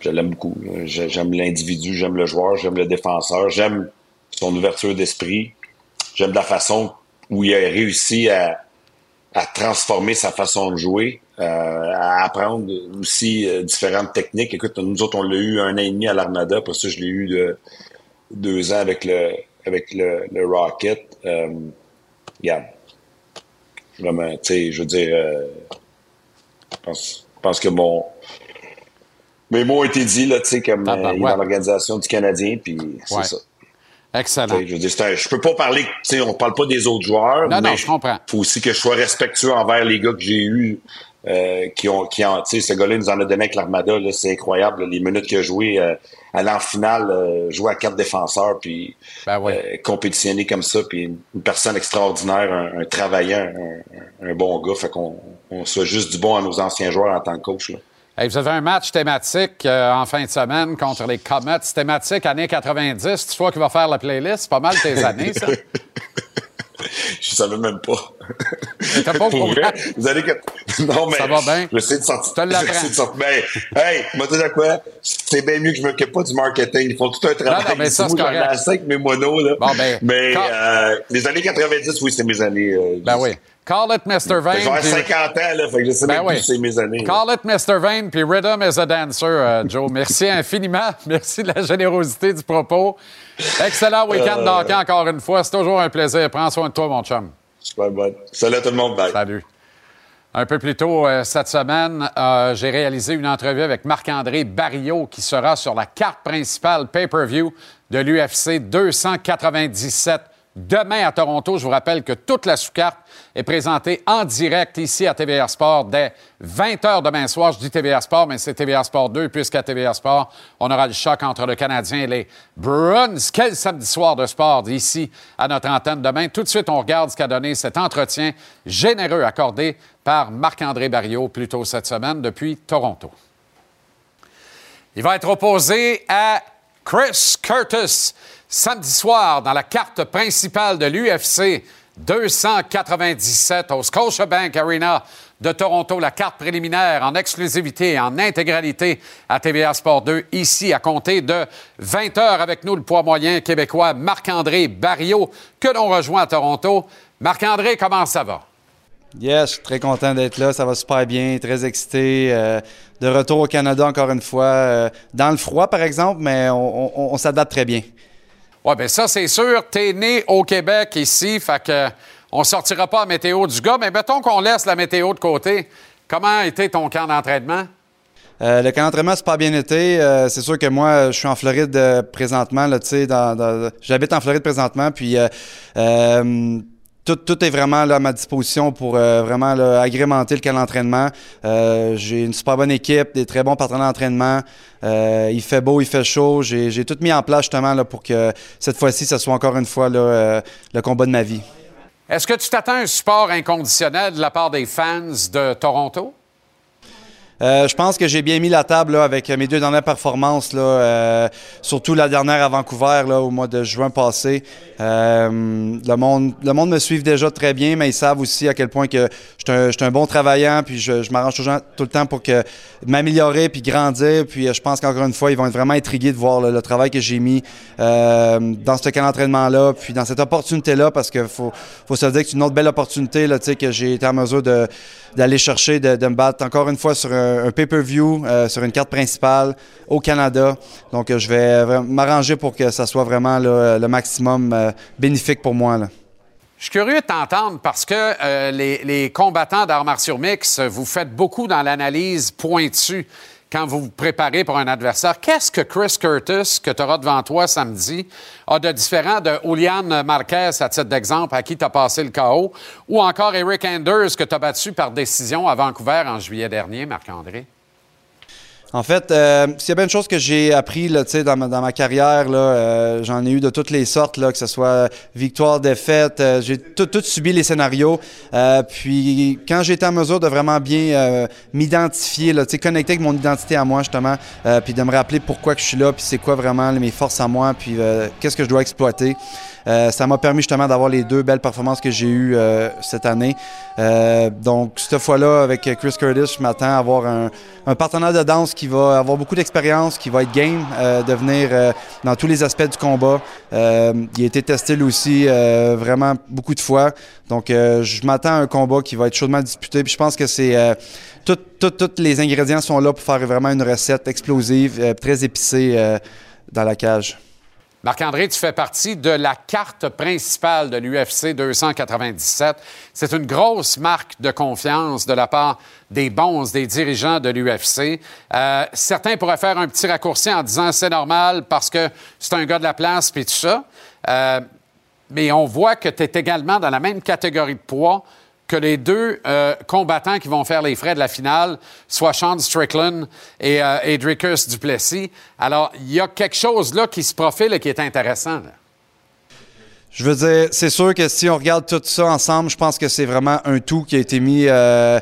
S21: Je l'aime beaucoup. J'aime l'individu, j'aime le joueur, j'aime le défenseur, j'aime son ouverture d'esprit. J'aime la façon où il a réussi à, transformer sa façon de jouer, euh, à apprendre aussi euh, différentes techniques. Écoute, nous autres, on l'a eu un an et demi à l'Armada, pour ça, je l'ai eu de deux ans avec le avec le, le Rocket. Euh, regarde. Vraiment, tu sais, je veux dire, euh, je pense, que mon mes mots ont été dit, là, tu sais, comme
S1: Ah,
S21: euh,
S1: ouais.
S21: dans l'organisation du Canadien, puis c'est
S1: Ouais.
S21: ça.
S1: Excellent.
S21: Je veux dire, un- je peux pas parler, tu sais, on parle pas des autres joueurs,
S1: Non,
S21: mais
S1: non, je comprends.
S21: faut aussi que je sois respectueux envers les gars que j'ai eus, euh, qui ont, qui ont, tu sais, ce gars-là nous en a donné avec l'Armada, là, c'est incroyable, là, les minutes qu'il a joué, euh, aller en finale, euh, jouer à quatre défenseurs, puis
S1: Ben
S21: euh, compétitionner comme ça, puis une, une personne extraordinaire, un, un travaillant, un, un- un bon gars, fait qu'on on soit juste du bon à nos anciens joueurs en tant que coach. Là.
S1: Hey, vous avez un match thématique euh, en fin de semaine contre les Comets. Thématique années 90. Tu vois qui va faire la playlist? C'est pas mal tes années, ça. (laughs) (laughs)
S21: Je savais même pas.
S1: T'as pas
S21: Pour vrai, vous allez. Non, mais.
S1: Ça va bien?
S21: J'essaie de sortir.
S1: Tu l'apprends.
S21: de sortir. Ben, hey, moi, tu sais quoi? C'est bien mieux que je m'occupe pas du marketing. Ils font tout un travail.
S1: Non, non, mais ça, c'est
S21: j'en ai
S1: correct.
S21: assez avec mes monos, là.
S1: Bon, ben,
S21: mais,
S1: quand-
S21: euh, les années 90, oui, c'est mes années. euh,
S1: Ben oui. Call it Mr. Vane. Puis-
S21: 50 ans, là. Fait que je sais
S1: Ben
S21: même
S1: oui.
S21: c'est mes années. là.
S1: Call it Mr. Vane, puis Rhythm is a dancer, euh, Joe. Merci (laughs) infiniment. Merci de la générosité du propos. Excellent week-end
S21: Euh.
S1: d'hockey encore une fois. C'est toujours un plaisir. Prends soin de toi, mon chum.
S21: Super bonne. Salut à tout le monde. Bye.
S1: Salut. Un peu plus tôt euh, cette semaine, euh, j'ai réalisé une entrevue avec Marc-André Barriot qui sera sur la carte principale pay-per-view de l'UFC 297 demain à Toronto. Je vous rappelle que toute la sous-carte est présentée en direct ici à TVA Sport dès 20h demain soir. Je dis TVA Sport, mais c'est TVA Sport 2 puisqu'à TVA Sport, on aura le choc entre le Canadien et les Bruins. Quel samedi soir de sport ici à notre antenne demain. Tout de suite, on regarde ce qu'a donné cet entretien généreux accordé par Marc-André Barriot plus tôt cette semaine depuis Toronto. Il va être opposé à Chris Curtis samedi soir dans la carte principale de l'UFC 297 au Scotiabank Arena de Toronto. La carte préliminaire en exclusivité et en intégralité à TVA Sport 2 ici à compter de 20 heures avec nous le poids moyen québécois Marc-André Barriot que l'on rejoint à Toronto. Marc-André, comment ça va?
S22: Yes, je suis très content d'être là. Ça va super bien, très excité. euh, de retour au Canada encore une fois. euh, dans le froid, par exemple, mais on, s'adapte très bien.
S1: Oui, bien ça, c'est sûr. T'es né au Québec ici, fait que on sortira pas à météo du gars, mais mettons qu'on laisse la météo de côté. Comment a été ton camp d'entraînement?
S22: Euh, le camp d'entraînement, c'est pas bien été. Euh, c'est sûr que moi, je suis en Floride euh, présentement. Dans, dans- j'habite en Floride présentement, puis tout, est vraiment à ma disposition pour euh, vraiment agrémenter le camp d'entraînement. Euh, j'ai une super bonne équipe, des très bons partenaires d'entraînement. Euh, il fait beau, il fait chaud. J'ai, tout mis en place justement là, pour que cette fois-ci, ce soit encore une fois le combat de ma vie.
S1: Est-ce que tu t'attends un support inconditionnel de la part des fans de Toronto?
S22: Euh, je pense que j'ai bien mis la table avec mes deux dernières performances, euh, surtout la dernière à Vancouver au mois de juin passé. Euh, le, monde, me suit déjà très bien, mais ils savent aussi à quel point que je suis un, bon travaillant, puis je, m'arrange toujours tout le temps pour que m'améliorer puis grandir. Puis euh, je pense qu'encore une fois, ils vont être vraiment intrigués de voir le travail que j'ai mis euh, dans ce camp d'entraînement-là, puis dans cette opportunité-là, parce qu'il faut, se dire que c'est une autre belle opportunité là, que j'ai été en mesure d'aller chercher, de, de me battre encore une fois sur un, un pay-per-view, euh, sur une carte principale au Canada. Donc, euh, je vais m'arranger pour que ça soit vraiment le maximum euh, bénéfique pour moi.
S1: Je suis curieux de t'entendre parce que les, combattants d'arts martiaux mix, vous faites beaucoup dans l'analyse pointue quand vous vous préparez pour un adversaire. Qu'est-ce que Chris Curtis, que tu auras devant toi samedi, a de différent de Julian Marquez, à titre d'exemple, à qui tu as passé le KO, ou encore Eric Anders, que tu as battu par décision à Vancouver en juillet dernier, Marc-André?
S22: En fait, euh, s'il y a bien une chose que j'ai appris là, dans, ma, dans ma carrière, euh, j'en ai eu de toutes les sortes, là, que ce soit victoire, défaite, euh, j'ai tout, subi les scénarios. Euh, puis quand j'ai été en mesure de vraiment bien m'identifier, connecter avec mon identité à moi justement, puis de me rappeler pourquoi je suis là, puis c'est quoi vraiment mes forces à moi, puis qu'est-ce que je dois exploiter. Euh, ça m'a permis justement d'avoir les deux belles performances que j'ai eues euh, cette année. Euh, donc, cette fois-là, avec Chris Curtis, je m'attends à avoir un, partenaire de danse qui va avoir beaucoup d'expérience, qui va être game de venir dans tous les aspects du combat. Il a été testé lui aussi vraiment beaucoup de fois. Donc, je m'attends à un combat qui va être chaudement disputé. Je pense que c'est tous les ingrédients sont là pour faire vraiment une recette explosive, très épicée dans la cage.
S1: Marc-André, tu fais partie de la carte principale de l'UFC 297. C'est une grosse marque de confiance de la part des bons, des dirigeants de l'UFC. Euh, certains pourraient faire un petit raccourci en disant c'est normal parce que c'est un gars de la place puis tout ça. Euh, mais on voit que tu es également dans la même catégorie de poids que les deux euh, combattants qui vont faire les frais de la finale, soit Sean Strickland et, euh, Duplessis. Alors, il y a quelque chose là qui se profile et qui est intéressant.
S22: Je veux dire, c'est sûr que si on regarde tout ça ensemble, je pense que c'est vraiment un tout qui a été mis. euh,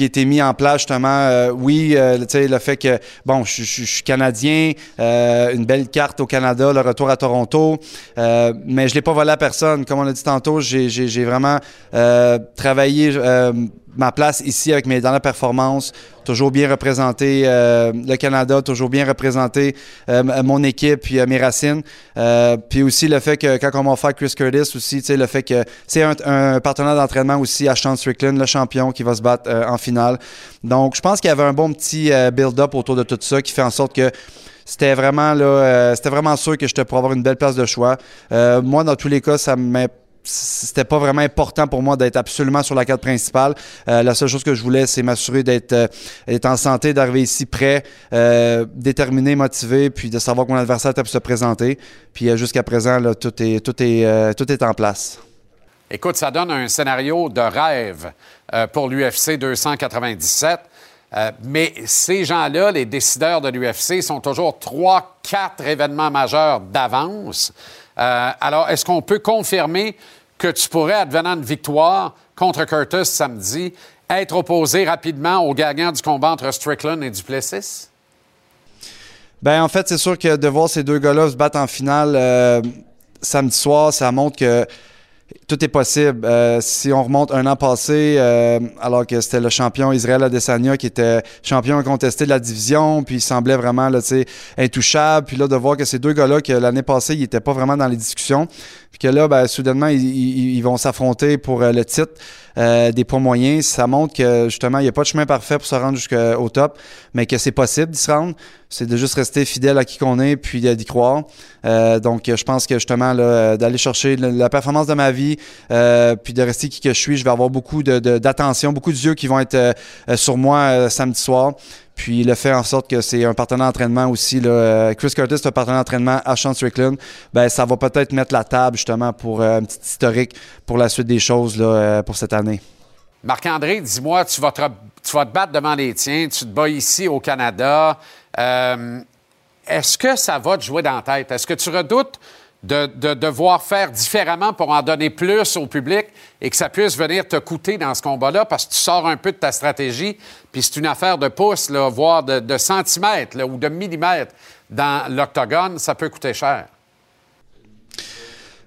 S22: qui a été mis en place justement, euh, oui, euh, tu sais, le fait que, bon, je, suis Canadien, euh, une belle carte au Canada, le retour à Toronto, euh, mais je l'ai pas volé à personne. Comme on a dit tantôt, j'ai- vraiment euh, travaillé ma place ici avec mes dernières performances, toujours bien représenté euh, le Canada, toujours bien représenté euh, mon équipe puis euh, mes racines. Euh, puis aussi le fait que quand on m'a offert Chris Curtis aussi, le fait que c'est un, un partenaire d'entraînement aussi à Sean Strickland, le champion qui va se battre euh, en finale. Donc je pense qu'il y avait un bon petit build-up autour de tout ça qui fait en sorte que c'était vraiment là, euh, c'était vraiment sûr que j'étais pour avoir une belle place de choix. Euh, moi, dans tous les cas, ça m'est c'était pas vraiment important pour moi d'être absolument sur la carte principale. Euh, la seule chose que je voulais, c'est m'assurer d'être euh, en santé, d'arriver ici prêt, euh, déterminé, motivé, puis de savoir que mon adversaire pour se présenter. Puis jusqu'à présent, tout est tout est tout est en place.
S1: Écoute, ça donne un scénario de rêve pour l'UFC 297. Euh, mais ces gens-là, les décideurs de l'UFC, sont toujours trois, quatre événements majeurs d'avance. Euh, alors, est-ce qu'on peut confirmer que tu pourrais, advenant une victoire contre Curtis samedi, être opposé rapidement au gagnant du combat entre Strickland et Duplessis?
S22: Ben en fait, c'est sûr que de voir ces deux gars-là se battre en finale euh, samedi soir, ça montre que tout est possible. Euh, si on remonte un an passé, euh, alors que c'était le champion Israël Adesanya qui était champion incontesté de la division, puis il semblait vraiment là, intouchable. Puis là, de voir que ces deux gars-là, que l'année passée, ils n'étaient pas vraiment dans les discussions, puis que là, ben, soudainement, ils, ils- ils vont s'affronter pour euh, le titre euh, des poids moyens. Ça montre que justement, il n'y a pas de chemin parfait pour se rendre jusqu'au top, mais que c'est possible d'y se rendre. C'est de juste rester fidèle à qui qu'on est, puis euh, d'y croire. Euh, donc, je pense que justement, euh, d'aller chercher la performance de ma vie, euh, puis de rester qui que je suis, je vais avoir beaucoup de- de- d'attention, beaucoup d'yeux qui vont être sur moi samedi soir. Puis le fait en sorte que c'est un partenaire d'entraînement aussi. Euh, Chris Curtis est un partenaire d'entraînement à Sean Strickland. Ben, ça va peut-être mettre la table justement pour euh, un petit historique pour la suite des choses là, euh, pour cette année.
S1: Marc-André, dis-moi, tu vas, te, battre devant les tiens, tu te bats ici au Canada. Est-ce que ça va te jouer dans la tête? Est-ce que tu redoutes de, de devoir faire différemment pour en donner plus au public et que ça puisse venir te coûter dans ce combat-là parce que tu sors un peu de ta stratégie, puis c'est une affaire de pouces, là, voire de, de centimètres là, ou de millimètres dans l'octogone, ça peut coûter cher.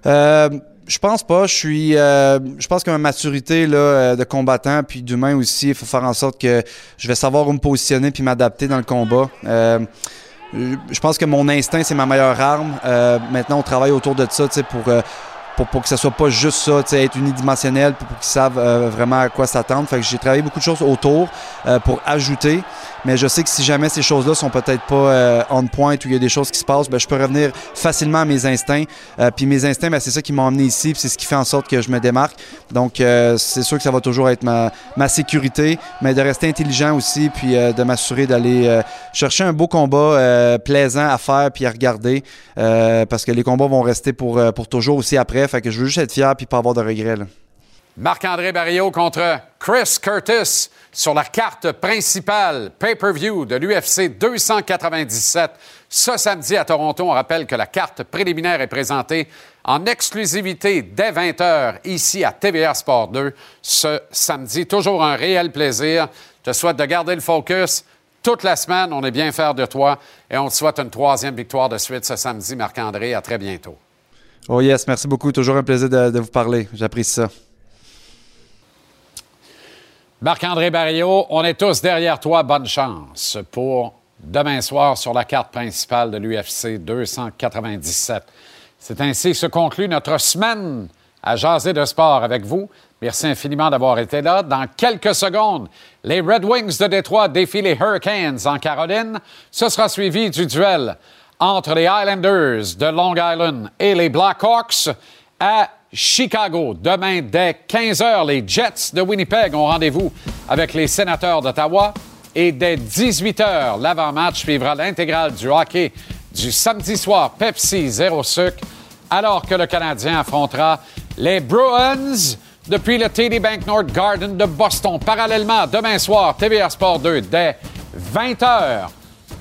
S22: Euh, je pense pas. Je suis. euh, je pense que ma maturité là, euh, de combattant puis d'humain aussi, il faut faire en sorte que je vais savoir où me positionner puis m'adapter dans le combat. Euh, je pense que mon instinct c'est ma meilleure arme. Euh, maintenant, on travaille autour de ça, pour. euh, pour, pour que ça soit pas juste ça, être unidimensionnel, pour qu'ils savent euh, vraiment à quoi s'attendre. J'ai travaillé beaucoup de choses autour pour ajouter, mais je sais que si jamais ces choses-là sont peut-être pas euh, on point ou il y a des choses qui se passent, ben, je peux revenir facilement à mes instincts. Euh, puis mes instincts, ben, c'est ça qui m'a emmené ici, puis c'est ce qui fait en sorte que je me démarque. Donc euh, c'est sûr que ça va toujours être ma, sécurité, mais de rester intelligent aussi, puis euh, de m'assurer d'aller euh, chercher un beau combat plaisant à faire puis à regarder, parce que les combats vont rester pour, pour toujours aussi après. Fait que je veux juste être fier puis pas avoir de regrets.
S1: Marc-André Barrio contre Chris Curtis sur la carte principale pay-per-view de l'UFC 297. Ce samedi à Toronto, on rappelle que la carte préliminaire est présentée en exclusivité dès 20h ici à TVA Sport 2 ce samedi. Toujours un réel plaisir. Je te souhaite de garder le focus toute la semaine. On est bien fiers de toi et on te souhaite une troisième victoire de suite ce samedi, Marc-André. À très bientôt.
S22: Oh yes, merci beaucoup. Toujours un plaisir de, de vous parler. J'apprécie ça.
S1: Marc-André Barrio, on est tous derrière toi. Bonne chance pour demain soir sur la carte principale de l'UFC 297. C'est ainsi que se conclut notre semaine à jaser de sport avec vous. Merci infiniment d'avoir été là. Dans quelques secondes, les Red Wings de Détroit défient les Hurricanes en Caroline. Ce sera suivi du duel entre les Islanders de Long Island et les Blackhawks à Chicago. Demain, dès 15 h, les Jets de Winnipeg ont rendez-vous avec les Sénateurs d'Ottawa. Et dès 18 h, l'avant-match suivra l'intégrale du hockey du samedi soir Pepsi Zéro Sucre, alors que le Canadien affrontera les Bruins depuis le TD Bank North Garden de Boston. Parallèlement, demain soir, TVA Sport 2 dès 20 h.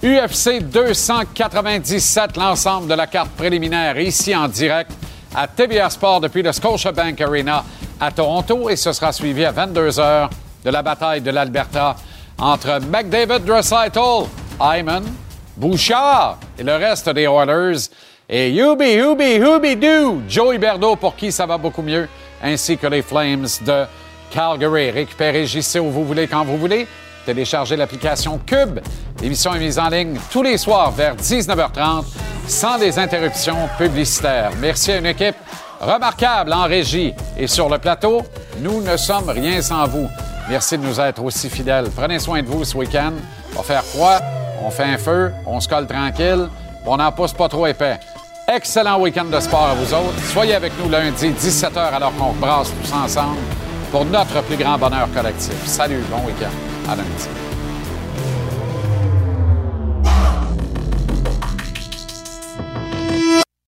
S1: UFC 297, l'ensemble de la carte préliminaire ici en direct à TVA Sport depuis le Scotiabank Arena à Toronto et ce sera suivi à 22 h de la bataille de l'Alberta entre McDavid Draisaitl, Hyman, Bouchard et le reste des Oilers et Yubi, Yubi, Yubi Doo, Joey Berdo pour qui ça va beaucoup mieux, ainsi que les Flames de Calgary. Récupérez JC où vous voulez, quand vous voulez. Téléchargez l'application Cube. L'émission est mise en ligne tous les soirs vers 19h30 sans des interruptions publicitaires. Merci à une équipe remarquable en régie et sur le plateau. Nous ne sommes rien sans vous. Merci de nous être aussi fidèles. Prenez soin de vous ce week-end. On va faire froid, on fait un feu, on se colle tranquille, on n'en pousse pas trop épais. Excellent week-end de sport à vous autres. Soyez avec nous lundi, 17h, alors qu'on brasse tous ensemble pour notre plus grand bonheur collectif. Salut, bon week-end. À lundi.